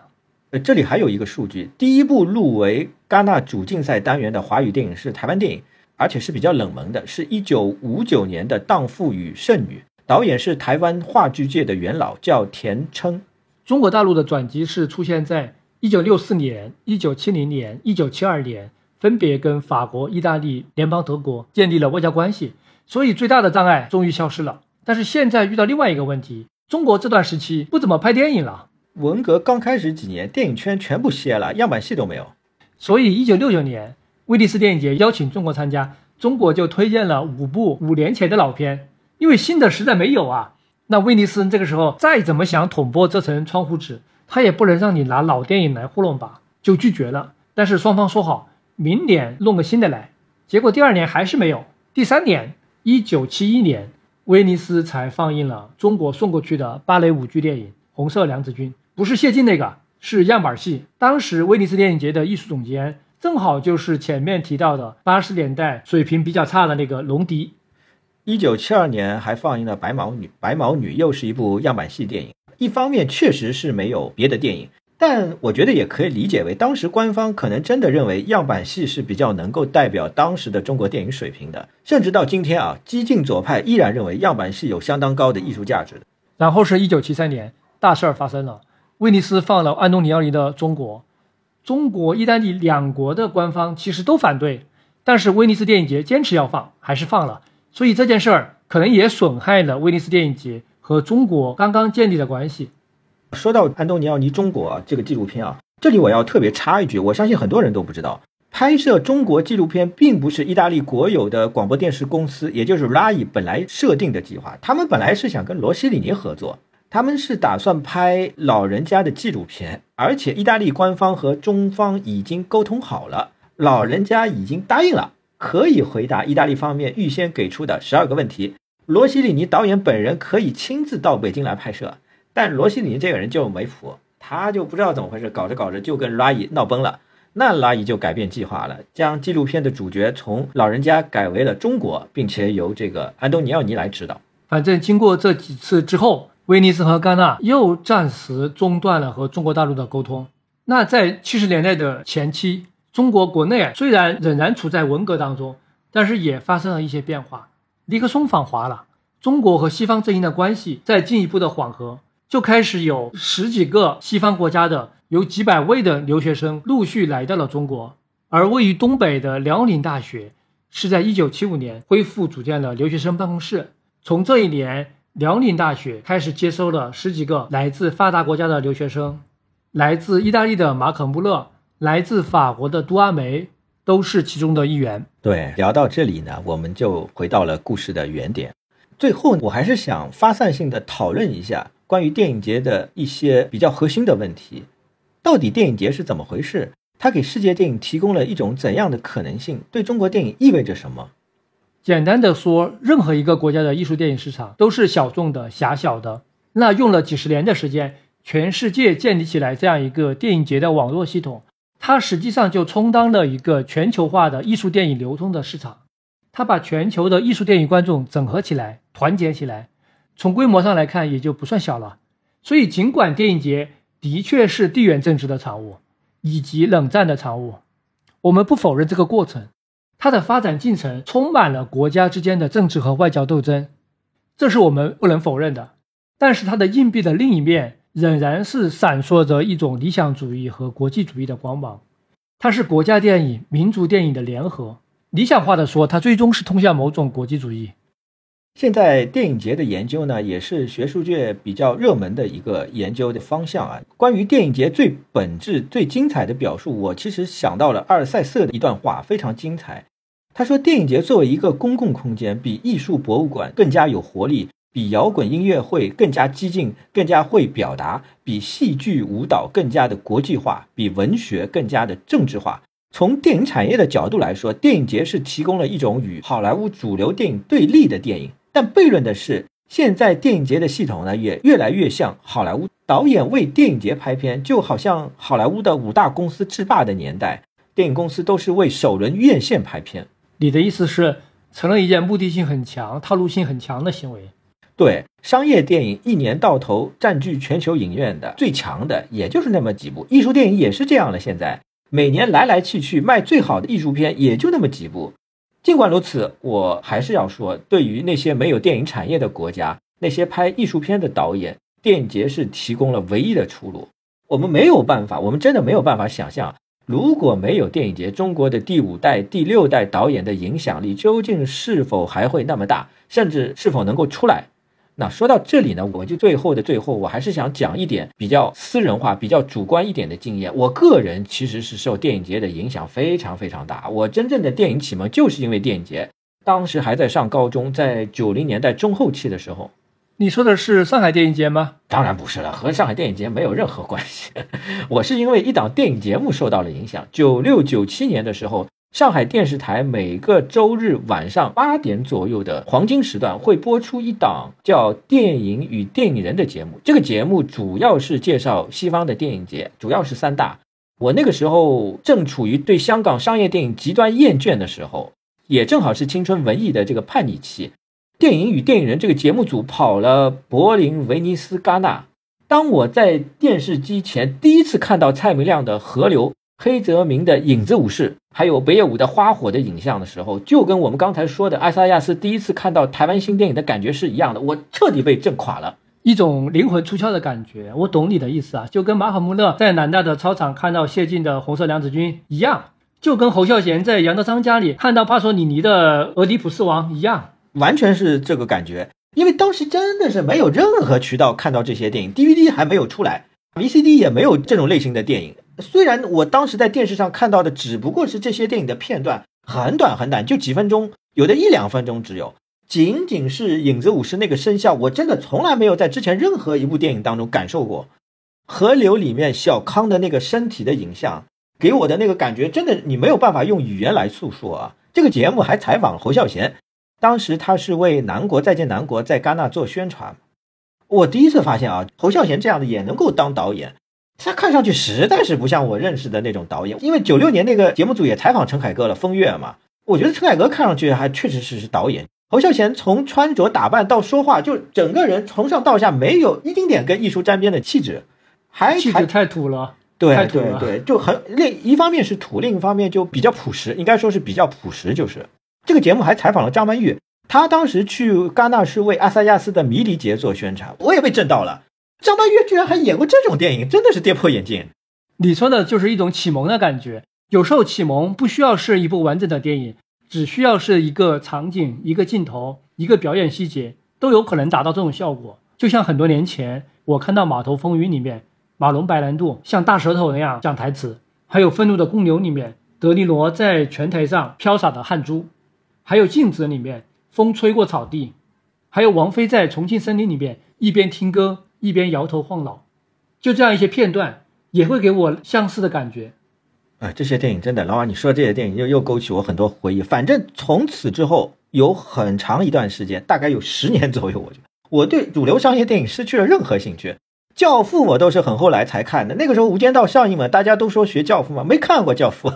呃，这里还有一个数据：第一部入围戛纳主竞赛单元的华语电影是台湾电影。而且是比较冷门的，是一九五九年的《荡妇与剩女》，导演是台湾话剧界的元老，叫田琛。中国大陆的转机是出现在一九六四年、一九七零年、一九七二年，分别跟法国、意大利、联邦德国建立了外交关系，所以最大的障碍终于消失了。但是现在遇到另外一个问题，中国这段时期不怎么拍电影了。文革刚开始几年，电影圈全部歇了，样板戏都没有。所以一九六九年。威尼斯电影节邀请中国参加，中国就推荐了五部五年前的老片，因为新的实在没有啊。那威尼斯这个时候再怎么想捅破这层窗户纸，他也不能让你拿老电影来糊弄吧，就拒绝了。但是双方说好，明年弄个新的来。结果第二年还是没有。第三年，一九七一年，威尼斯才放映了中国送过去的芭蕾舞剧电影《红色娘子军》，不是谢晋那个，是样板戏。当时威尼斯电影节的艺术总监。正好就是前面提到的八十年代水平比较差的那个龙迪。一九七二年还放映了《白毛女》，《白毛女》又是一部样板戏电影。一方面确实是没有别的电影，但我觉得也可以理解为当时官方可能真的认为样板戏是比较能够代表当时的中国电影水平的。甚至到今天啊，激进左派依然认为样板戏有相当高的艺术价值的。然后是一九七三年，大事儿发生了，威尼斯放了安东尼奥尼的《中国》。中国、意大利两国的官方其实都反对，但是威尼斯电影节坚持要放，还是放了。所以这件事儿可能也损害了威尼斯电影节和中国刚刚建立的关系。说到安东尼奥尼《中国》这个纪录片啊，这里我要特别插一句，我相信很多人都不知道，拍摄中国纪录片并不是意大利国有的广播电视公司，也就是 RAI 本来设定的计划，他们本来是想跟罗西里尼合作。他们是打算拍老人家的纪录片，而且意大利官方和中方已经沟通好了，老人家已经答应了，可以回答意大利方面预先给出的十二个问题。罗西里尼导演本人可以亲自到北京来拍摄，但罗西里尼这个人就没谱，他就不知道怎么回事，搞着搞着就跟拉伊闹崩了，那拉伊就改变计划了，将纪录片的主角从老人家改为了中国，并且由这个安东尼奥尼来指导。反正经过这几次之后。威尼斯和戛纳又暂时中断了和中国大陆的沟通。那在七十年代的前期，中国国内虽然仍然处在文革当中，但是也发生了一些变化。尼克松访华了，中国和西方阵营的关系在进一步的缓和，就开始有十几个西方国家的有几百位的留学生陆续来到了中国。而位于东北的辽宁大学是在一九七五年恢复组建了留学生办公室。从这一年。辽宁大学开始接收了十几个来自发达国家的留学生，来自意大利的马可·穆勒，来自法国的杜阿梅，都是其中的一员。对，聊到这里呢，我们就回到了故事的原点。最后，我还是想发散性的讨论一下关于电影节的一些比较核心的问题：到底电影节是怎么回事？它给世界电影提供了一种怎样的可能性？对中国电影意味着什么？简单的说，任何一个国家的艺术电影市场都是小众的、狭小的。那用了几十年的时间，全世界建立起来这样一个电影节的网络系统，它实际上就充当了一个全球化的艺术电影流通的市场。它把全球的艺术电影观众整合起来、团结起来，从规模上来看也就不算小了。所以，尽管电影节的确是地缘政治的产物，以及冷战的产物，我们不否认这个过程。它的发展进程充满了国家之间的政治和外交斗争，这是我们不能否认的。但是它的硬币的另一面仍然是闪烁着一种理想主义和国际主义的光芒。它是国家电影、民族电影的联合。理想化的说，它最终是通向某种国际主义。现在电影节的研究呢，也是学术界比较热门的一个研究的方向啊。关于电影节最本质、最精彩的表述，我其实想到了阿尔塞瑟的一段话，非常精彩。他说，电影节作为一个公共空间，比艺术博物馆更加有活力，比摇滚音乐会更加激进、更加会表达，比戏剧舞蹈更加的国际化，比文学更加的政治化。从电影产业的角度来说，电影节是提供了一种与好莱坞主流电影对立的电影。但悖论的是，现在电影节的系统呢，也越来越像好莱坞导演为电影节拍片，就好像好莱坞的五大公司制霸的年代，电影公司都是为首轮院线拍片。你的意思是，成了一件目的性很强、套路性很强的行为？对，商业电影一年到头占据全球影院的最强的，也就是那么几部；艺术电影也是这样了，现在每年来来去去卖最好的艺术片也就那么几部。尽管如此，我还是要说，对于那些没有电影产业的国家，那些拍艺术片的导演，电影节是提供了唯一的出路。我们没有办法，我们真的没有办法想象，如果没有电影节，中国的第五代、第六代导演的影响力究竟是否还会那么大，甚至是否能够出来。那说到这里呢，我就最后的最后，我还是想讲一点比较私人化、比较主观一点的经验。我个人其实是受电影节的影响非常非常大。我真正的电影启蒙就是因为电影节，当时还在上高中，在九零年代中后期的时候。你说的是上海电影节吗？当然不是了，和上海电影节没有任何关系。我是因为一档电影节目受到了影响。九六九七年的时候。上海电视台每个周日晚上八点左右的黄金时段会播出一档叫《电影与电影人》的节目。这个节目主要是介绍西方的电影节，主要是三大。我那个时候正处于对香港商业电影极端厌倦的时候，也正好是青春文艺的这个叛逆期。《电影与电影人》这个节目组跑了柏林、威尼斯、戛纳。当我在电视机前第一次看到蔡明亮的《河流》。黑泽明的影子武士，还有北野武的花火的影像的时候，就跟我们刚才说的艾萨亚斯第一次看到台湾新电影的感觉是一样的。我彻底被震垮了，一种灵魂出窍的感觉。我懂你的意思啊，就跟马可·穆勒在南大的操场看到谢晋的《红色娘子军》一样，就跟侯孝贤在杨德昌家里看到帕索里尼的《俄狄浦斯王》一样，完全是这个感觉。因为当时真的是没有任何渠道看到这些电影，DVD 还没有出来，VCD 也没有这种类型的电影。虽然我当时在电视上看到的只不过是这些电影的片段，很短很短，就几分钟，有的一两分钟只有。仅仅是影子武士那个声效，我真的从来没有在之前任何一部电影当中感受过。河流里面小康的那个身体的影像，给我的那个感觉，真的你没有办法用语言来诉说啊。这个节目还采访侯孝贤，当时他是为《南国再见南国》在戛纳做宣传。我第一次发现啊，侯孝贤这样的也能够当导演。他看上去实在是不像我认识的那种导演，因为九六年那个节目组也采访陈凯歌了，《风月》嘛。我觉得陈凯歌看上去还确实是是导演。侯孝贤从穿着打扮到说话，就整个人从上到下没有一丁点跟艺术沾边的气质，还气质太土了。对对对，就很另一方面是土，另一方面就比较朴实，应该说是比较朴实。就是这个节目还采访了张曼玉，他当时去戛纳是为阿萨亚斯的《迷离节》做宣传，我也被震到了。张曼玉居然还演过这种电影，真的是跌破眼镜。你说的就是一种启蒙的感觉。有时候启蒙不需要是一部完整的电影，只需要是一个场景、一个镜头、一个表演细节，都有可能达到这种效果。就像很多年前我看到《码头风云》里面，马龙白兰度像大舌头那样讲台词，还有《愤怒的公牛》里面德尼罗在拳台上飘洒的汗珠，还有《镜子》里面风吹过草地，还有王菲在《重庆森林》里面一边听歌。一边摇头晃脑，就这样一些片段也会给我相似的感觉。啊，这些电影真的，老王，你说这些电影又又勾起我很多回忆。反正从此之后有很长一段时间，大概有十年左右，我觉得我对主流商业电影失去了任何兴趣。《教父》我都是很后来才看的，那个时候《无间道》上映嘛，大家都说学《教父》嘛，没看过《教父》。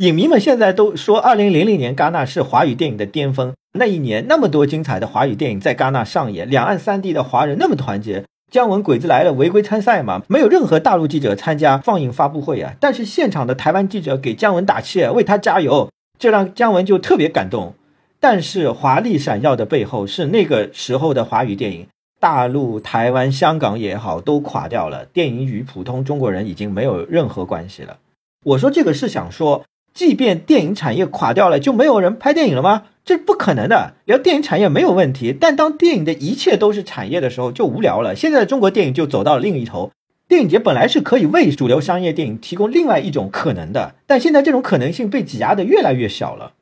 影迷们现在都说，二零零零年戛纳是华语电影的巅峰。那一年，那么多精彩的华语电影在戛纳上演，两岸三地的华人那么团结。姜文鬼子来了，违规参赛嘛？没有任何大陆记者参加放映发布会啊，但是现场的台湾记者给姜文打气，为他加油，这让姜文就特别感动。但是华丽闪耀的背后是那个时候的华语电影，大陆、台湾、香港也好，都垮掉了。电影与普通中国人已经没有任何关系了。我说这个是想说，即便电影产业垮掉了，就没有人拍电影了吗？这不可能的。聊电影产业没有问题，但当电影的一切都是产业的时候，就无聊了。现在的中国电影就走到了另一头。电影节本来是可以为主流商业电影提供另外一种可能的，但现在这种可能性被挤压的越来越小了。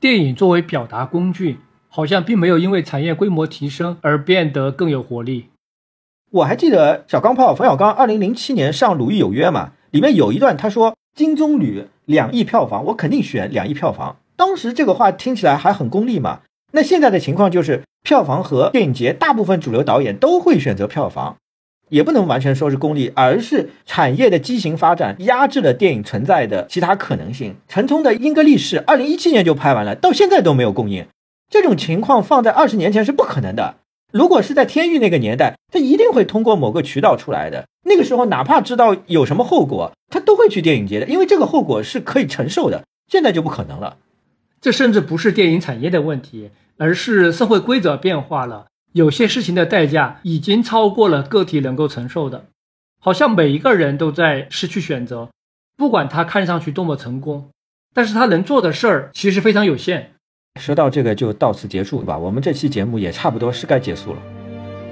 电影作为表达工具，好像并没有因为产业规模提升而变得更有活力。我还记得小钢炮冯小刚二零零七年上《鲁豫有约》嘛，里面有一段他说：“金棕榈两亿票房，我肯定选两亿票房。”当时这个话听起来还很功利嘛。那现在的情况就是，票房和电影节大部分主流导演都会选择票房，也不能完全说是功利，而是产业的畸形发展压制了电影存在的其他可能性。陈冲的《英格力士》二零一七年就拍完了，到现在都没有供应，这种情况放在二十年前是不可能的。如果是在天域那个年代，他一定会通过某个渠道出来的。那个时候，哪怕知道有什么后果，他都会去电影节的，因为这个后果是可以承受的。现在就不可能了。这甚至不是电影产业的问题，而是社会规则变化了。有些事情的代价已经超过了个体能够承受的。好像每一个人都在失去选择，不管他看上去多么成功，但是他能做的事儿其实非常有限。说到这个就到此结束吧，我们这期节目也差不多是该结束了。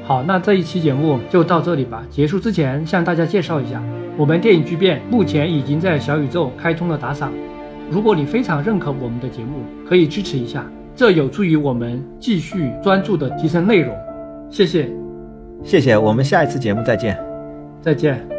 好，那这一期节目就到这里吧。结束之前向大家介绍一下，我们电影巨变目前已经在小宇宙开通了打赏。如果你非常认可我们的节目，可以支持一下，这有助于我们继续专注的提升内容。谢谢，谢谢，我们下一次节目再见，再见。